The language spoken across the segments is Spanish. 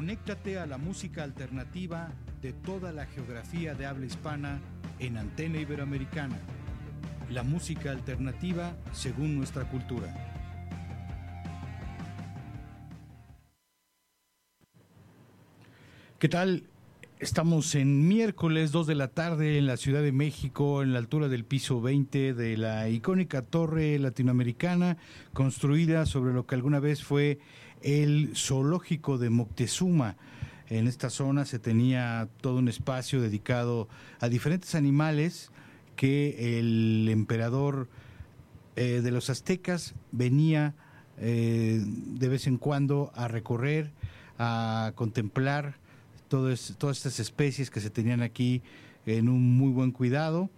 Conéctate a la música alternativa de toda la geografía de habla hispana en Antena Iberoamericana. La música alternativa según nuestra cultura. ¿Qué tal? Estamos en miércoles 2 de la tarde en la Ciudad de México, en la altura del piso 20 de la icónica torre latinoamericana, construida sobre lo que alguna vez fue el zoológico de Moctezuma. En esta zona se tenía todo un espacio dedicado a diferentes animales que el emperador eh, de los aztecas venía eh, de vez en cuando a recorrer, a contemplar todas estas especies que se tenían aquí en un muy buen cuidado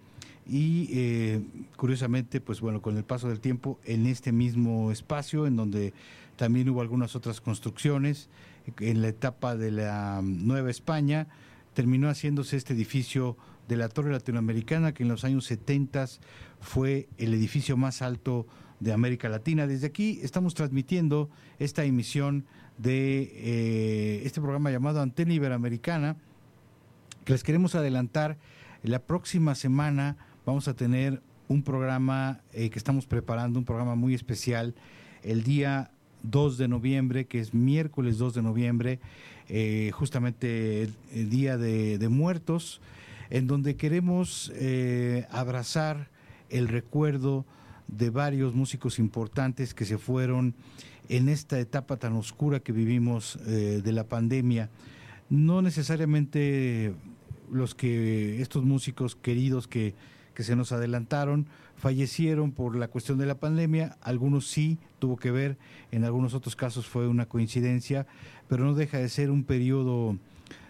y eh, curiosamente, pues bueno, con el paso del tiempo, en este mismo espacio, en donde también hubo algunas otras construcciones, en la etapa de la Nueva España, terminó haciéndose este edificio de la Torre Latinoamericana, que en los años 70 fue el edificio más alto de América Latina. Desde aquí estamos transmitiendo esta emisión de eh, este programa llamado Antena Iberoamericana, les queremos adelantar. La próxima semana vamos a tener un programa eh, que estamos preparando, un programa muy especial, el día 2 de noviembre, que es miércoles 2 de noviembre, eh, justamente el, Día de, Muertos, en donde queremos eh, abrazar el recuerdo de varios músicos importantes que se fueron en esta etapa tan oscura que vivimos de la pandemia. No necesariamente los que estos músicos queridos que que se nos adelantaron, fallecieron por la cuestión de la pandemia, algunos sí tuvo que ver, en algunos otros casos fue una coincidencia, pero no deja de ser un periodo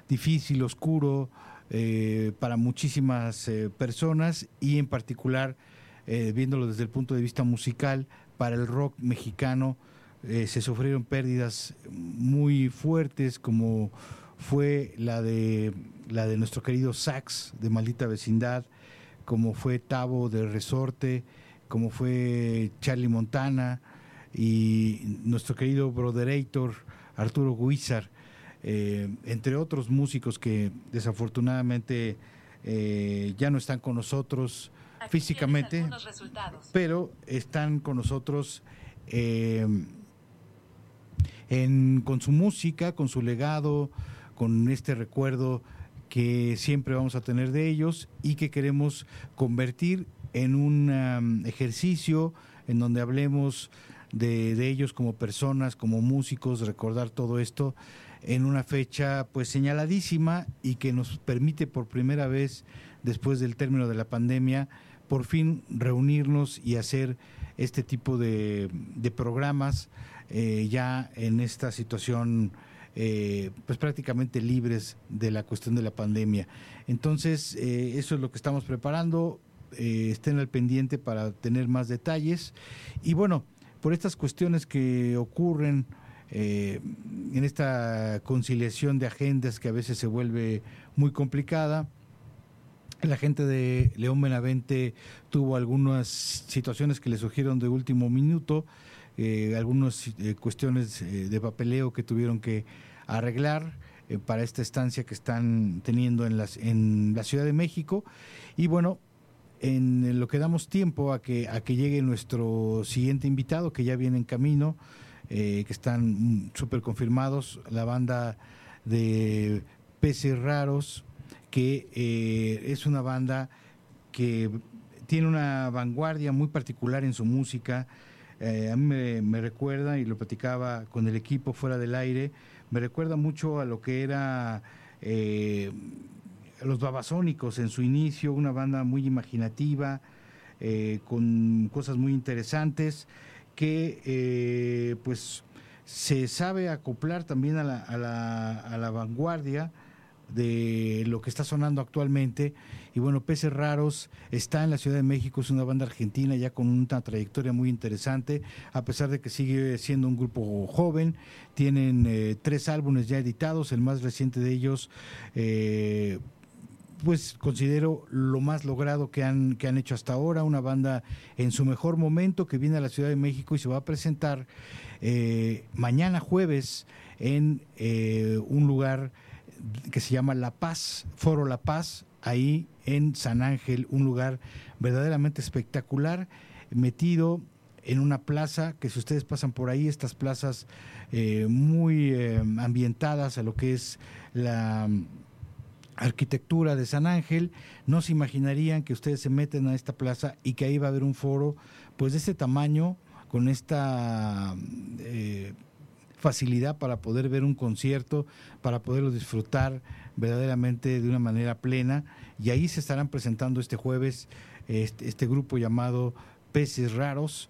difícil, oscuro, eh, para muchísimas eh, personas y en particular, eh, viéndolo desde el punto de vista musical, para el rock mexicano se sufrieron pérdidas muy fuertes como fue la de la de nuestro querido Sax de Maldita Vecindad, como fue Tavo de Resorte, como fue Charlie Montana y nuestro querido Broderator Arturo Guizar, eh, entre otros músicos que desafortunadamente eh, ya no están con nosotros físicamente, pero están con nosotros eh, en, con su música, con su legado, con este recuerdo que siempre vamos a tener de ellos y que queremos convertir en un ejercicio en donde hablemos de, de, ellos como personas, como músicos, recordar todo esto en una fecha pues señaladísima y que nos permite por primera vez después del término de la pandemia por fin reunirnos y hacer este tipo de, de programas eh, ya en esta situación eh, pues prácticamente libres de la cuestión de la pandemia. Entonces, eh, eso es lo que estamos preparando. Eh, estén al pendiente para tener más detalles. Y bueno, por estas cuestiones que ocurren en esta conciliación de agendas que a veces se vuelve muy complicada, la gente de León Benavente tuvo algunas situaciones que le surgieron de último minuto eh, algunas eh, cuestiones eh, de papeleo que tuvieron que arreglar para esta estancia que están teniendo en, las, en la Ciudad de México. Y bueno, en lo que damos tiempo a que, a que llegue nuestro siguiente invitado, que ya viene en camino, que están súper confirmados, la banda de Peces Raros, que es una banda que tiene una vanguardia muy particular en su música, eh, a mí me, recuerda, y lo platicaba con el equipo fuera del aire, me recuerda mucho a lo que era eh, los babasónicos en su inicio, una banda muy imaginativa, eh, con cosas muy interesantes, que pues se sabe acoplar también a la vanguardia de lo que está sonando actualmente. Y bueno, Peces Raros está en la Ciudad de México, es una banda argentina ya con una trayectoria muy interesante, a pesar de que sigue siendo un grupo joven. Tienen eh, tres álbumes ya editados, el más reciente de ellos. Eh, pues considero lo más logrado que han, que han hecho hasta ahora, una banda en su mejor momento que viene a la Ciudad de México y se va a presentar eh, mañana jueves en un lugar que se llama La Paz, Foro La Paz, ahí en San Ángel, un lugar verdaderamente espectacular, metido en una plaza, que si ustedes pasan por ahí, estas plazas eh, muy eh, ambientadas a lo que es la mm, arquitectura de San Ángel, no se imaginarían que ustedes se meten a esta plaza y que ahí va a haber un foro, pues de este tamaño, con esta... Eh, facilidad para poder ver un concierto, para poderlo disfrutar verdaderamente de una manera plena. Y ahí se estarán presentando este jueves este, este grupo llamado Peces Raros.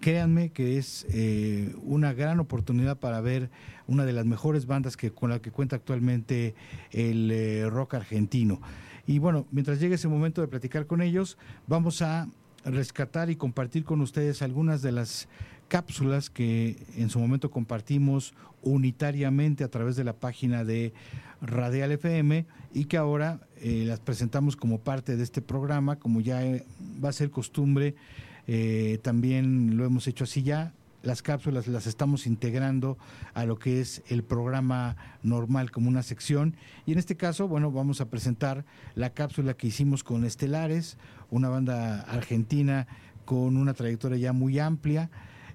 Créanme que es eh, una gran oportunidad para ver una de las mejores bandas que con la que cuenta actualmente el eh, rock argentino. Y bueno, mientras llegue ese momento de platicar con ellos, vamos a rescatar y compartir con ustedes algunas de las cápsulas que en su momento compartimos unitariamente a través de la página de Radial FM y que ahora eh, las presentamos como parte de este programa, como ya eh, va a ser costumbre, eh, también lo hemos hecho así ya. Las cápsulas las estamos integrando a lo que es el programa normal como una sección. Y en este caso, bueno, vamos a presentar la cápsula que hicimos con Estelares, una banda argentina con una trayectoria ya muy amplia.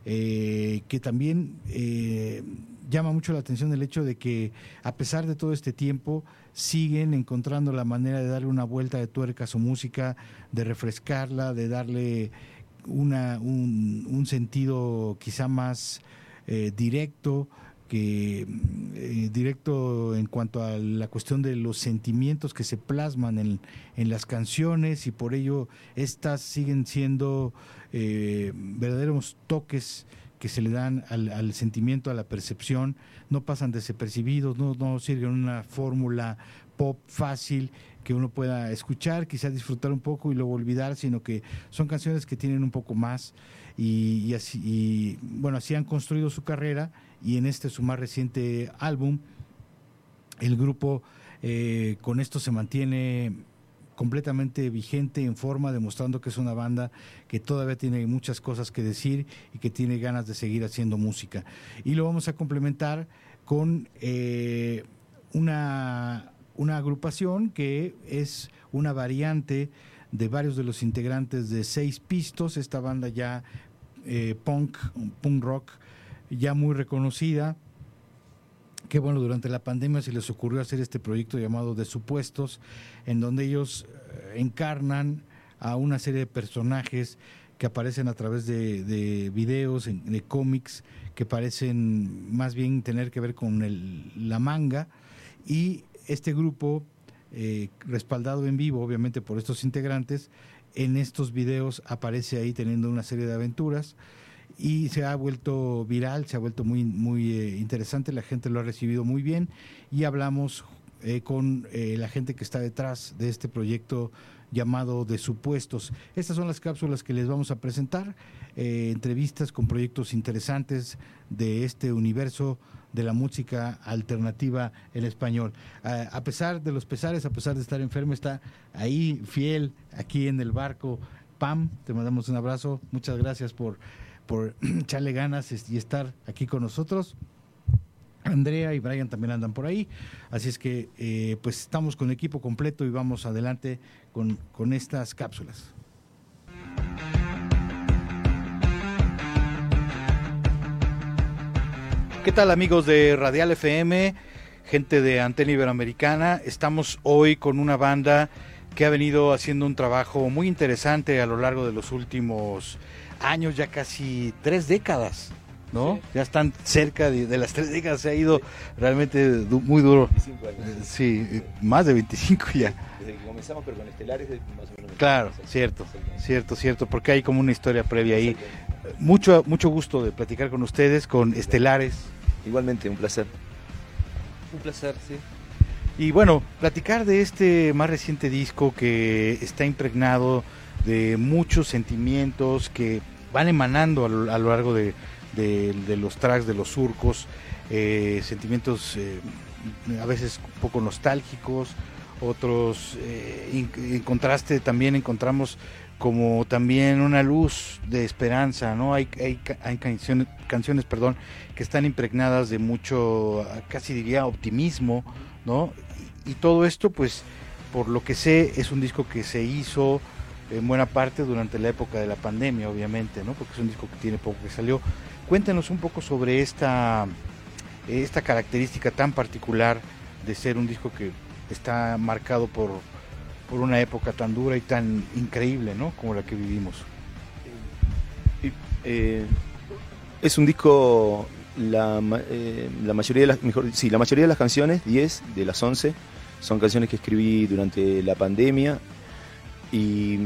Eh, que también eh, llama mucho la atención el hecho de que a pesar de todo este tiempo siguen encontrando la manera de darle una vuelta de tuerca a su música, de refrescarla, de darle una, un, sentido quizá más eh, directo, que directo en cuanto a la cuestión de los sentimientos que se plasman en, en las canciones y por ello estas siguen siendo eh, verdaderos toques que se le dan al, sentimiento, a la percepción, no pasan desapercibidos, no, no sirven una fórmula pop fácil que uno pueda escuchar, quizás disfrutar un poco y luego olvidar, sino que son canciones que tienen un poco más. Y, así, y, bueno, así han construido su carrera y en este su más reciente álbum, el grupo eh, con esto se mantiene completamente vigente, en forma, demostrando que es una banda que todavía tiene muchas cosas que decir y que tiene ganas de seguir haciendo música. Y lo vamos a complementar con eh, una, una agrupación que es una variante de varios de los integrantes de Seis Pistos, esta banda ya eh, punk, punk rock, ya muy reconocida, que bueno, durante la pandemia se les ocurrió hacer este proyecto llamado De Supuestos, en donde ellos eh, encarnan a una serie de personajes que aparecen a través de, videos, de cómics, que parecen más bien tener que ver con la manga. Y este grupo, eh, respaldado en vivo, obviamente por estos integrantes, en estos videos aparece ahí teniendo una serie de aventuras y se ha vuelto viral, se ha vuelto muy, muy eh, interesante, la gente lo ha recibido muy bien y hablamos eh, con eh, la gente que está detrás de este proyecto llamado de supuestos. Estas son las cápsulas que les vamos a presentar, entrevistas con proyectos interesantes de este universo de la música alternativa en español. a pesar de los pesares, a pesar de estar enfermo, está ahí fiel, aquí en el barco. Pam, te mandamos un abrazo, muchas gracias por por echarle ganas y estar aquí con nosotros. Andrea y Brian también andan por ahí, así es que eh, pues estamos con equipo completo y vamos adelante con, con estas cápsulas. ¿Qué tal amigos de Radial FM, gente de Antena Iberoamericana? Estamos hoy con una banda que ha venido haciendo un trabajo muy interesante a lo largo de los últimos años, ya casi tres décadas, ¿no? Ya están cerca de, las tres décadas, se ha ido realmente muy duro. Sí, más de 25 ya. Desde que comenzamos, pero con Estelares más o menos. Claro, cierto, cierto, cierto, porque hay como una historia previa ahí. mucho, mucho gusto de platicar con ustedes, con Estelares. Igualmente, un placer. Un placer, sí. Y bueno, platicar de este más reciente disco que está impregnado de muchos sentimientos que van emanando a lo, largo de, los tracks, de los surcos, eh, sentimientos eh, a veces un poco nostálgicos, otros eh, en contraste también encontramos como también una luz de esperanza, ¿no? Hay, hay, hay canciones, canciones perdón, que están impregnadas de mucho, casi diría, optimismo, ¿no? Y, todo esto, pues, por lo que sé, es un disco que se hizo en buena parte durante la época de la pandemia, obviamente, ¿no? Porque es un disco que tiene poco que salió. Cuéntenos un poco sobre esta, esta característica tan particular de ser un disco que está marcado por por una época tan dura y tan increíble, ¿no? Como la que vivimos. Eh, es un disco, la, eh, la mayoría de las, mejor, sí, la mayoría de las canciones, 10 de las 11, son canciones que escribí durante la pandemia y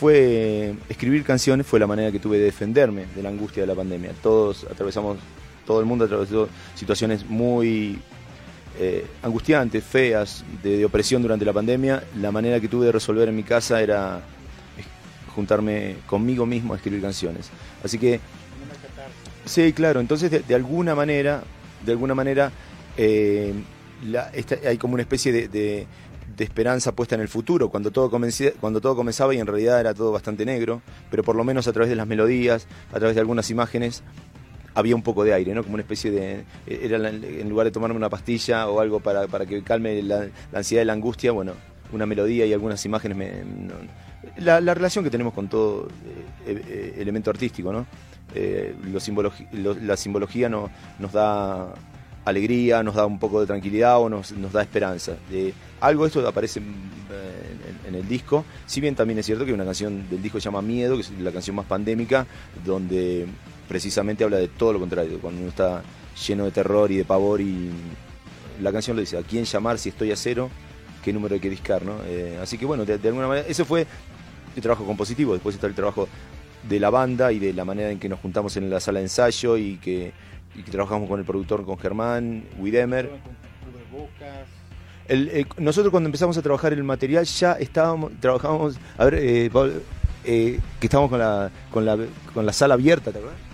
fue escribir canciones fue la manera que tuve de defenderme de la angustia de la pandemia. Todos atravesamos, todo el mundo atravesó situaciones muy eh, angustiantes, feas, de, opresión durante la pandemia, la manera que tuve de resolver en mi casa era juntarme conmigo mismo a escribir canciones. Así que... Sí, claro, entonces de, alguna manera, de alguna manera, eh, hay como una especie de, esperanza puesta en el futuro, cuando todo, cuando todo comenzaba y en realidad era todo bastante negro, pero por lo menos a través de las melodías, a través de algunas imágenes, había un poco de aire, ¿no? Como una especie de... Era en lugar de tomarme una pastilla o algo para, que calme la, ansiedad y la angustia, bueno, una melodía y algunas imágenes me... la, relación que tenemos con todo eh, eh, elemento artístico, ¿no? Eh, la simbología no, nos da alegría, nos da un poco de tranquilidad o nos, da esperanza. De, algo de esto aparece en, el disco, si bien también es cierto que una canción del disco se llama Miedo, que es la canción más pandémica, donde precisamente habla de todo lo contrario, cuando uno está lleno de terror y de pavor y la canción lo dice, ¿a quién llamar si estoy a cero? ¿Qué número hay que discar? ¿no? Eh, así que bueno, de, alguna manera, ese fue el trabajo compositivo, después está el trabajo de la banda y de la manera en que nos juntamos en la sala de ensayo y que, trabajamos con el productor, con Germán, Widemer. nosotros cuando empezamos a trabajar el material ya estábamos, trabajábamos, a ver, eh, eh, que estábamos con la, con la, con la sala abierta, ¿te acuerdas?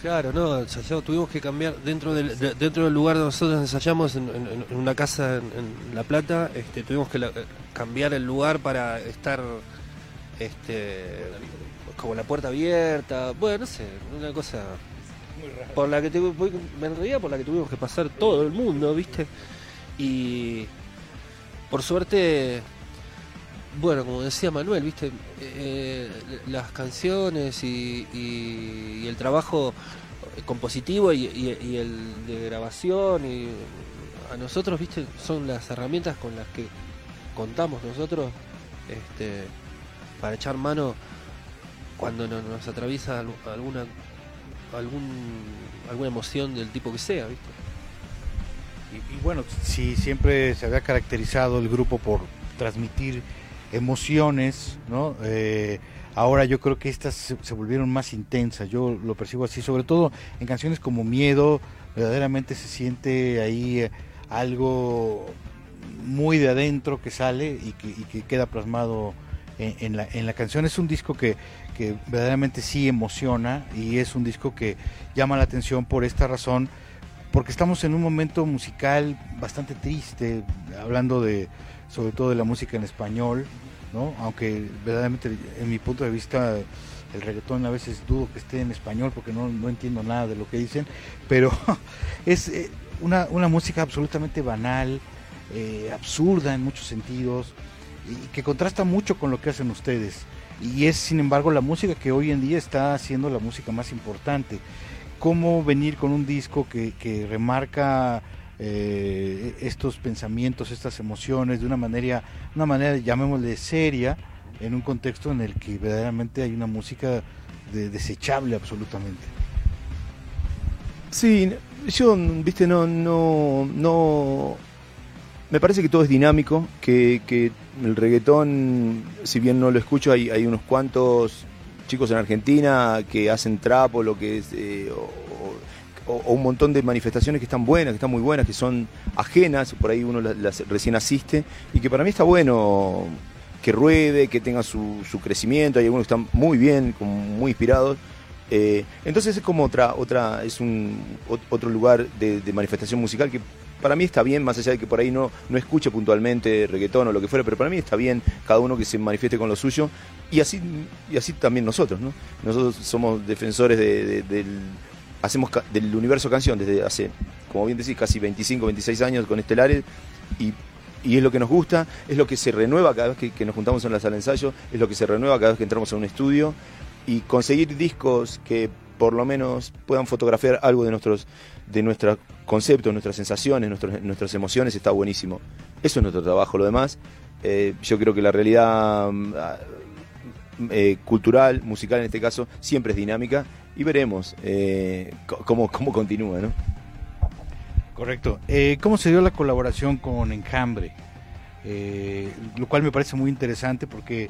Claro, no, tuvimos que cambiar dentro del, dentro del lugar donde nosotros ensayamos, en, una casa en, La Plata, este, tuvimos que cambiar el lugar para estar este, como la puerta abierta, bueno, no sé, una cosa por la que en realidad por la que tuvimos que pasar todo el mundo, ¿viste? Y por suerte bueno, como decía Manuel, viste, eh, las canciones y, el trabajo compositivo y, el de grabación y a nosotros, viste, son las herramientas con las que contamos nosotros este, para echar mano cuando nos, atraviesa alguna algún, alguna emoción del tipo que sea, viste. Y, y bueno, si siempre se había caracterizado el grupo por transmitir emociones, ¿no? Eh, ahora yo creo que estas se, volvieron más intensas, yo lo percibo así, sobre todo en canciones como Miedo, verdaderamente se siente ahí eh, algo muy de adentro que sale y que, queda plasmado en, la, en la canción. Es un disco que, que verdaderamente sí emociona y es un disco que llama la atención por esta razón, porque estamos en un momento musical bastante triste, hablando de sobre todo de la música en español, ¿no? Aunque verdaderamente en mi punto de vista el reggaetón a veces dudo que esté en español porque no, entiendo nada de lo que dicen, pero es eh, una, una, música absolutamente banal, eh, absurda en muchos sentidos que contrasta mucho con lo que hacen ustedes. Y es, sin embargo, la música que hoy en día está siendo la música más importante. ¿Cómo venir con un disco que, que remarca eh, estos pensamientos, estas emociones de una manera, una manera, llamémosle seria, en un contexto en el que verdaderamente hay una música desechable absolutamente. Sí, yo, viste, no, no, no. Me parece que todo es dinámico, que, que el reggaetón, si bien no lo escucho, hay, unos cuantos chicos en Argentina que hacen trapo, lo que es, eh, o, o- o un montón de manifestaciones que están buenas, que están muy buenas, que son ajenas, por ahí uno las, recién asiste, y que para mí está bueno que ruede, que tenga su, crecimiento, hay algunos que están muy bien, muy inspirados. Eh, entonces es como otra, otra, es un ot- otro lugar de manifestación musical que para mí está bien, más allá de que por ahí no, no escuche puntualmente reggaetón o lo que fuera, pero para mí está bien cada uno que se manifieste con lo suyo y así, y así también nosotros, ¿no? Nosotros somos defensores de- de- del, hacemos del universo canción desde hace, como bien decís, casi 25, 26 años con Estelares y, y es lo que nos gusta, es lo que se renueva cada vez que, nos juntamos en la sala de ensayo, es lo que se renueva cada vez que entramos a un estudio y conseguir discos que por lo menos puedan fotografiar algo de nuestros de nuestros conceptos, nuestras sensaciones, nuestros- nuestras emociones está buenísimo. Eso es nuestro trabajo. Lo demás, eh, yo creo que la realidad mm, ah, eh, cultural, musical en este caso, siempre es dinámica y veremos eh, cómo, cómo continúa, ¿no? Correcto. ¿Cómo se dio la colaboración con Enjambre? Lo cual me parece muy interesante porque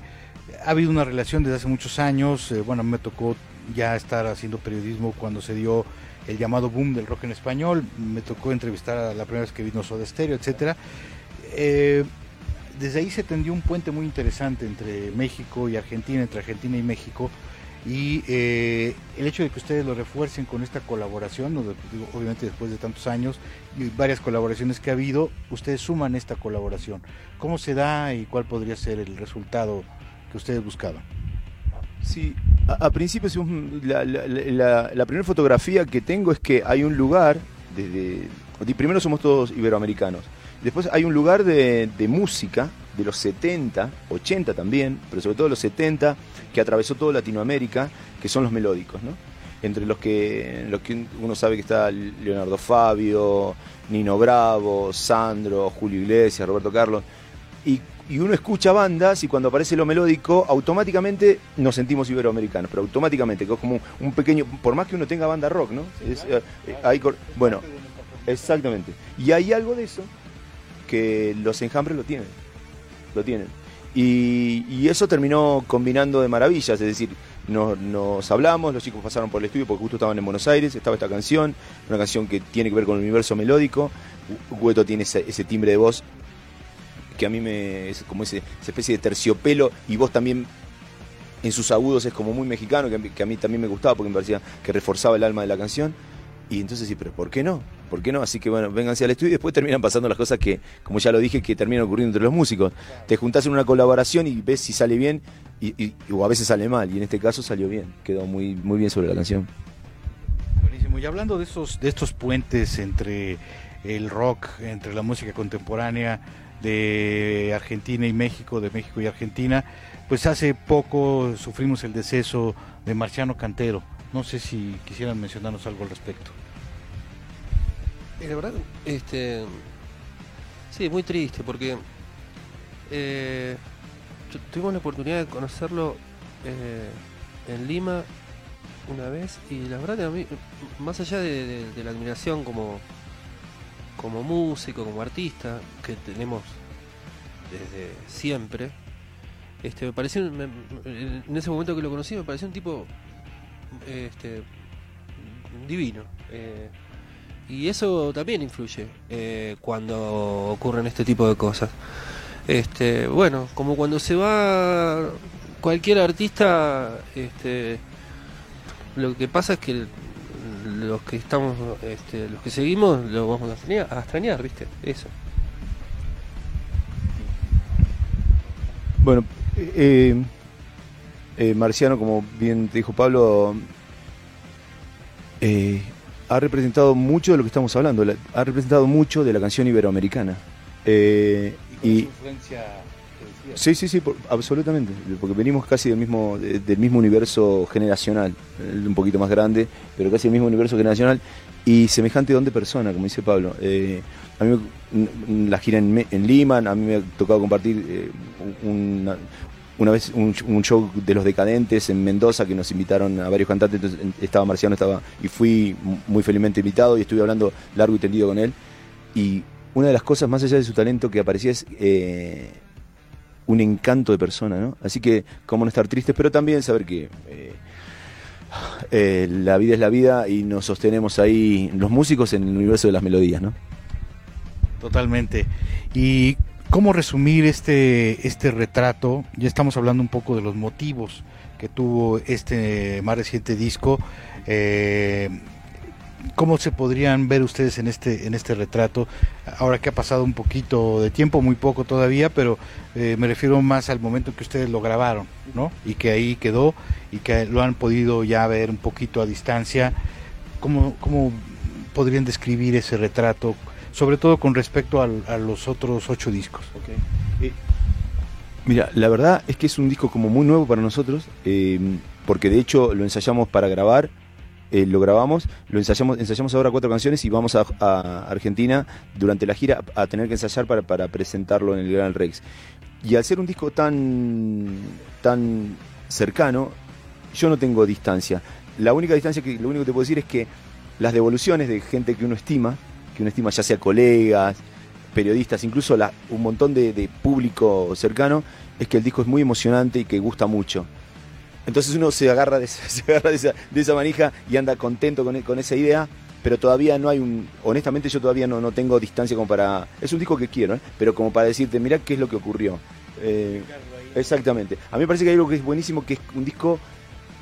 ha habido una relación desde hace muchos años. bueno, me tocó ya estar haciendo periodismo cuando se dio el llamado boom del rock en español. Me tocó entrevistar a la primera vez que vino Soda Stereo, etcétera. Eh, desde ahí se tendió un puente muy interesante entre México y Argentina, entre Argentina y México. Y eh, el hecho de que ustedes lo refuercen con esta colaboración, obviamente después de tantos años y varias colaboraciones que ha habido, ustedes suman esta colaboración. ¿Cómo se da y cuál podría ser el resultado que ustedes buscaban? Sí, a, a principio hicimos un- la, la- la- primera fotografía que tengo es que hay un lugar, desde, primero somos todos iberoamericanos, después hay un lugar de, de música de los 70, 80 también, pero sobre todo los 70, que atravesó toda Latinoamérica, que son los melódicos, ¿no? Entre los que, los que uno sabe que está Leonardo Fabio, Nino Bravo, Sandro, Julio Iglesias, Roberto Carlos, y uno escucha bandas y cuando aparece lo melódico, automáticamente nos sentimos iberoamericanos, pero automáticamente, que es como un pequeño, por más que uno tenga banda rock, ¿no? Es, eh, eh, bueno, exactamente. Y hay algo de eso que los enjambres lo tienen, lo tienen. Y, eso terminó combinando de maravillas, es decir, nos, nos hablamos, los chicos pasaron por el estudio porque justo estaban en Buenos Aires, estaba esta canción, una canción que tiene que ver con el universo melódico, Hueto tiene ese timbre de voz que a mí me es como ese, esa especie de terciopelo y vos también en sus agudos es como muy mexicano, que a, mí, que a mí también me gustaba porque me parecía que reforzaba el alma de la canción. Y entonces sí, pero ¿por qué no? ¿Por qué no? Así que bueno, vénganse al estudio y después terminan pasando las cosas que, como ya lo dije, que terminan ocurriendo entre los músicos. Te juntás en una colaboración y ves si sale bien y, y- o a veces sale mal. Y en este caso salió bien, quedó muy, muy bien sobre la canción. Buenísimo. Y hablando de estos, de estos puentes entre el rock, entre la música contemporánea de Argentina y México, de México y Argentina, pues hace poco sufrimos el deceso de Marciano Cantero. No sé si quisieran mencionarnos algo al respecto. Y la verdad, este. Sí, muy triste porque. eh, tu- tuvimos la oportunidad de conocerlo eh, en Lima una vez y la verdad más allá de la admiración como, como músico, como artista que tenemos desde siempre, este, me pareció, me- en ese momento que lo conocí me pareció un tipo este, divino. eh, y eso también influye eh, cuando ocurren este tipo de cosas. Este, bueno, como cuando se va cualquier artista, este, lo que pasa es que los que estamos, este, los que seguimos, lo vamos a extrañar, a extrañar, ¿viste? Eso. Bueno, eh, eh, Marciano, como bien te dijo Pablo, eh, ha representado mucho de lo que estamos hablando, la- ha representado mucho de la canción iberoamericana. Eh, y influencia sí, sí, sí, absolutamente, porque venimos casi del mismo, de- del mismo universo generacional, él un poquito más grande, pero casi el mismo universo generacional y semejante don de persona, como dice Pablo. Eh, a mí la gira en, en Lima, a mí me ha tocado compartir eh, una, una vez un, show de los decadentes en Mendoza que nos invitaron a varios cantantes, entonces en- estaba Marciano, estaba y fui muy felizmente invitado y estuve hablando largo y tendido con él. Y una de las cosas más allá de su talento que aparecía es eh, un encanto de persona, ¿no? Así que, cómo no estar tristes, pero también saber que eh, eh, la vida es la vida y nos sostenemos ahí, los músicos, en el universo de las melodías, ¿no? Totalmente. Y cómo resumir este, este retrato, ya estamos hablando un poco de los motivos que tuvo este más reciente disco. Eh, ¿Cómo se podrían ver ustedes en este, en este retrato? Ahora que ha pasado un poquito de tiempo, muy poco todavía, pero eh, me refiero más al momento que ustedes lo grabaron, ¿no? Y que ahí quedó y que lo han podido ya ver un poquito a distancia. ¿Cómo, cómo podrían describir ese retrato? Sobre todo con respecto a los otros ocho discos. Eh, mira, la verdad es que es un disco como muy nuevo para nosotros, eh, porque de hecho lo ensayamos para grabar eh, lo grabamos, lo ensayamos, ensayamos ahora cuatro canciones y vamos a, Argentina durante la gira a, tener que ensayar para, para, presentarlo en el Gran Rex. Y al ser un disco tan, tan cercano, yo no tengo distancia. La única distancia que lo único que te puedo decir es que las devoluciones de gente que uno estima, que uno estima ya sea colegas, periodistas, incluso la, un montón de, de público cercano, es que el disco es muy emocionante y que gusta mucho. Entonces uno se agarra de, esa, manija y anda contento con, esa idea, pero todavía no hay un. Honestamente, yo todavía no, tengo distancia como para. Es un disco que quiero, ¿eh? pero como para decirte, mirá qué es lo que ocurrió. Eh, exactamente. A mí me parece que hay algo que es buenísimo, que es un disco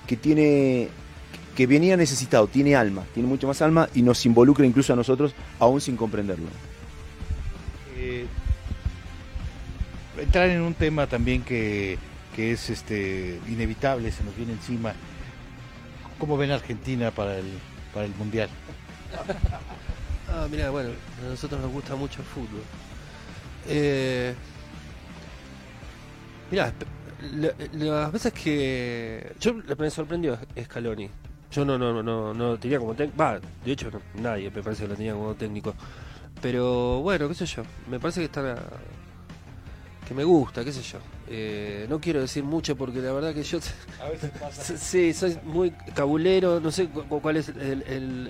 que tiene. que venía necesitado, tiene alma, tiene mucho más alma y nos involucra incluso a nosotros, aún sin comprenderlo. Eh, entrar en un tema también que que es este inevitable, se nos viene encima. ¿Cómo ven Argentina para el, para el Mundial? ah, mira, bueno, a nosotros nos gusta mucho el fútbol. Eh, mira, las veces que yo me sorprendió Scaloni. Yo no no no no tenía como técnico, va, de hecho nadie me parece que lo tenía como técnico. Pero bueno, qué sé yo, me parece que está que me gusta, qué sé yo. Eh, no quiero decir mucho porque la verdad que yo... A veces pasa. Sí, soy muy cabulero, no sé cuál es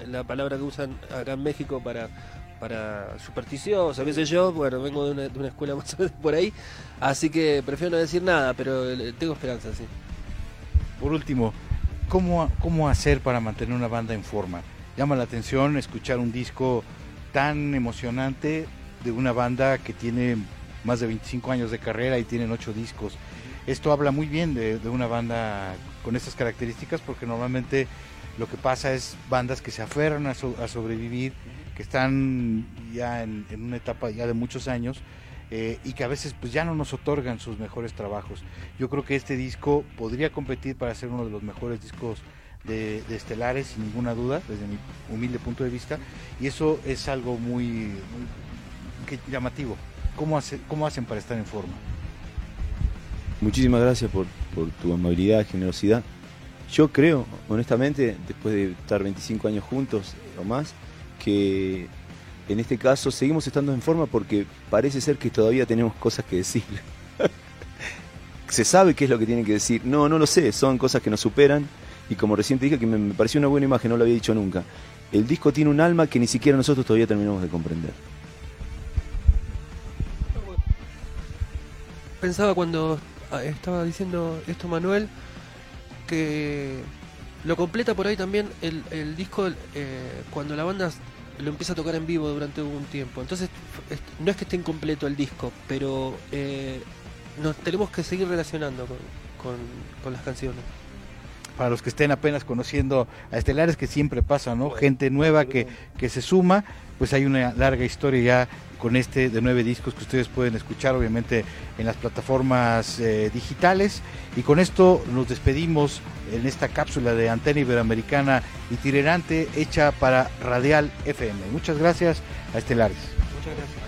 la palabra que usan acá en México para para supersticioso, qué sé yo, bueno, vengo de una, escuela más o menos por ahí, así que prefiero no decir nada, pero eh, tengo esperanza, sí. Por último, ¿cómo, ¿cómo hacer para mantener una banda en forma? Llama la atención escuchar un disco tan emocionante de una banda que tiene más de 25 años de carrera y tienen ocho discos. Esto habla muy bien de, una banda con estas características porque normalmente lo que pasa es bandas que se aferran a, sobrevivir, que están ya en, una etapa ya de muchos años eh, y que a veces pues ya no nos otorgan sus mejores trabajos. Yo creo que este disco podría competir para ser uno de los mejores discos de, estelares, sin ninguna duda, desde mi humilde punto de vista, y eso es algo muy llamativo. ¿Cómo, hace, cómo hacen para estar en forma? Muchísimas gracias por, tu amabilidad, generosidad. Yo creo, honestamente, después de estar 25 años juntos o más, que en este caso seguimos estando en forma porque parece ser que todavía tenemos cosas que decir. Se sabe qué es lo que tienen que decir. No, no lo sé, son cosas que nos superan y como recién dije que me pareció una buena imagen, no lo había dicho nunca. El disco tiene un alma que ni siquiera nosotros todavía terminamos de comprender. Pensaba cuando ah, estaba diciendo esto Manuel, que lo completa por ahí también el, disco eh, cuando la banda lo empieza a tocar en vivo durante un tiempo. Entonces, no es que esté incompleto el disco, pero eh, nos tenemos que seguir relacionando con, con, las canciones. Para los que estén apenas conociendo a Estelares, que siempre pasa, ¿no? Gente nueva que, que se suma, pues hay una larga historia ya con este de nueve discos que ustedes pueden escuchar obviamente en las plataformas eh, digitales. Y con esto nos despedimos en esta cápsula de antena iberoamericana itinerante hecha para Radial FM. Muchas gracias a Estelares. Muchas gracias.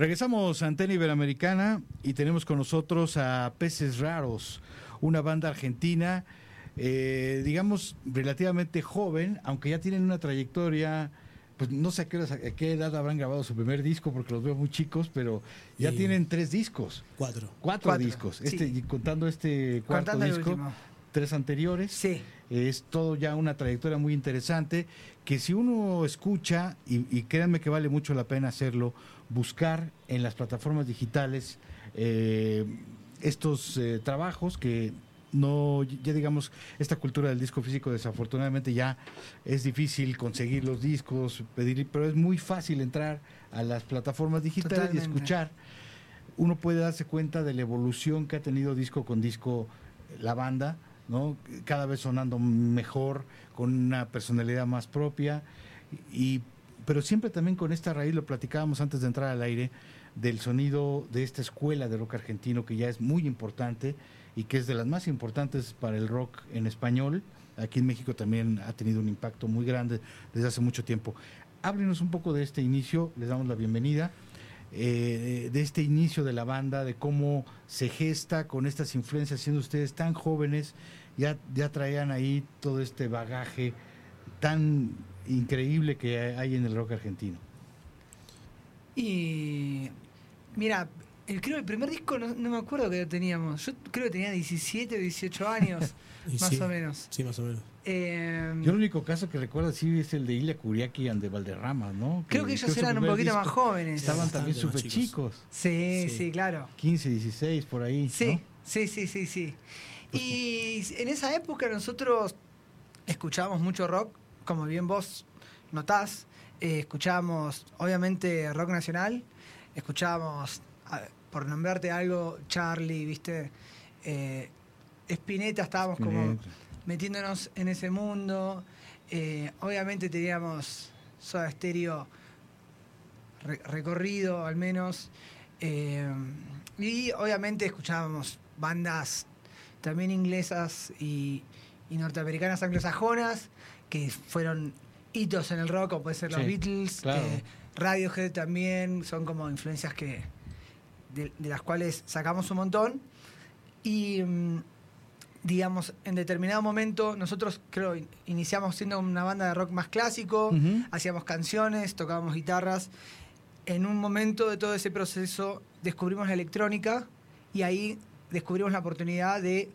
Regresamos a Antena Iberoamericana y tenemos con nosotros a Peces Raros, una banda argentina, eh, digamos, relativamente joven, aunque ya tienen una trayectoria, pues no sé a qué, a qué edad habrán grabado su primer disco, porque los veo muy chicos, pero ya Y- tienen tres discos, Cuatro. cuatro, Cuatro, discos, sí. este, y contando este cuarto Contando disco, tres anteriores. Sí. Es todo ya una trayectoria muy interesante que si uno escucha, y, y créanme que vale mucho la pena hacerlo, buscar en las plataformas digitales eh, estos eh, trabajos que no, ya digamos, esta cultura del disco físico desafortunadamente ya es difícil conseguir los discos, pedir, pero es muy fácil entrar a las plataformas digitales y escuchar. Uno puede darse cuenta de la evolución que ha tenido disco con disco la banda, ¿no? Cada vez sonando mejor, con una personalidad más propia y pero siempre también con esta raíz lo platicábamos antes de entrar al aire del sonido de esta escuela de rock argentino que ya es muy importante y que es de las más importantes para el rock en español. Aquí en México también ha tenido un impacto muy grande desde hace mucho tiempo. Háblenos un poco de este inicio, les damos la bienvenida, eh, de este inicio de la banda, de cómo se gesta con estas influencias, siendo ustedes tan jóvenes, ya, ya traían ahí todo este bagaje tan increíble que hay en el rock argentino. Y mira, el, creo el primer disco no, no me acuerdo que teníamos. Yo creo que tenía 17 o 18 años, Y más sí, o menos. Sí, más o menos. Eh, Yo el único caso que recuerdo sí es el de Ilia Curiaki and de Valderrama, ¿no? creo que ellos eran un poquito disco. más jóvenes. Estaban también súper chicos. chicos, Sí, sí, Sí. claro. 15, 16 por ahí. Sí, ¿no? sí, sí, sí, sí. Y en esa época nosotros escuchábamos mucho rock, como bien vos notás. eh, escuchábamos, obviamente, rock nacional. Escuchábamos, por nombrarte algo, Charlie, ¿viste? Eh, Spinetta, estábamos como metiéndonos en ese mundo. Eh, obviamente teníamos Soda Stereo re- recorrido, al menos. Eh, y obviamente escuchábamos bandas también inglesas y, y norteamericanas anglosajonas que fueron hitos en el rock, como puede ser los Sí, Beatles, claro. eh, Radiohead también, son como influencias que de, de las cuales sacamos un montón. Y mm, digamos, en determinado momento, nosotros creo in- iniciamos siendo una banda de rock más clásico, hacíamos canciones, tocábamos guitarras. En un momento de todo ese proceso descubrimos la electrónica y ahí descubrimos la oportunidad de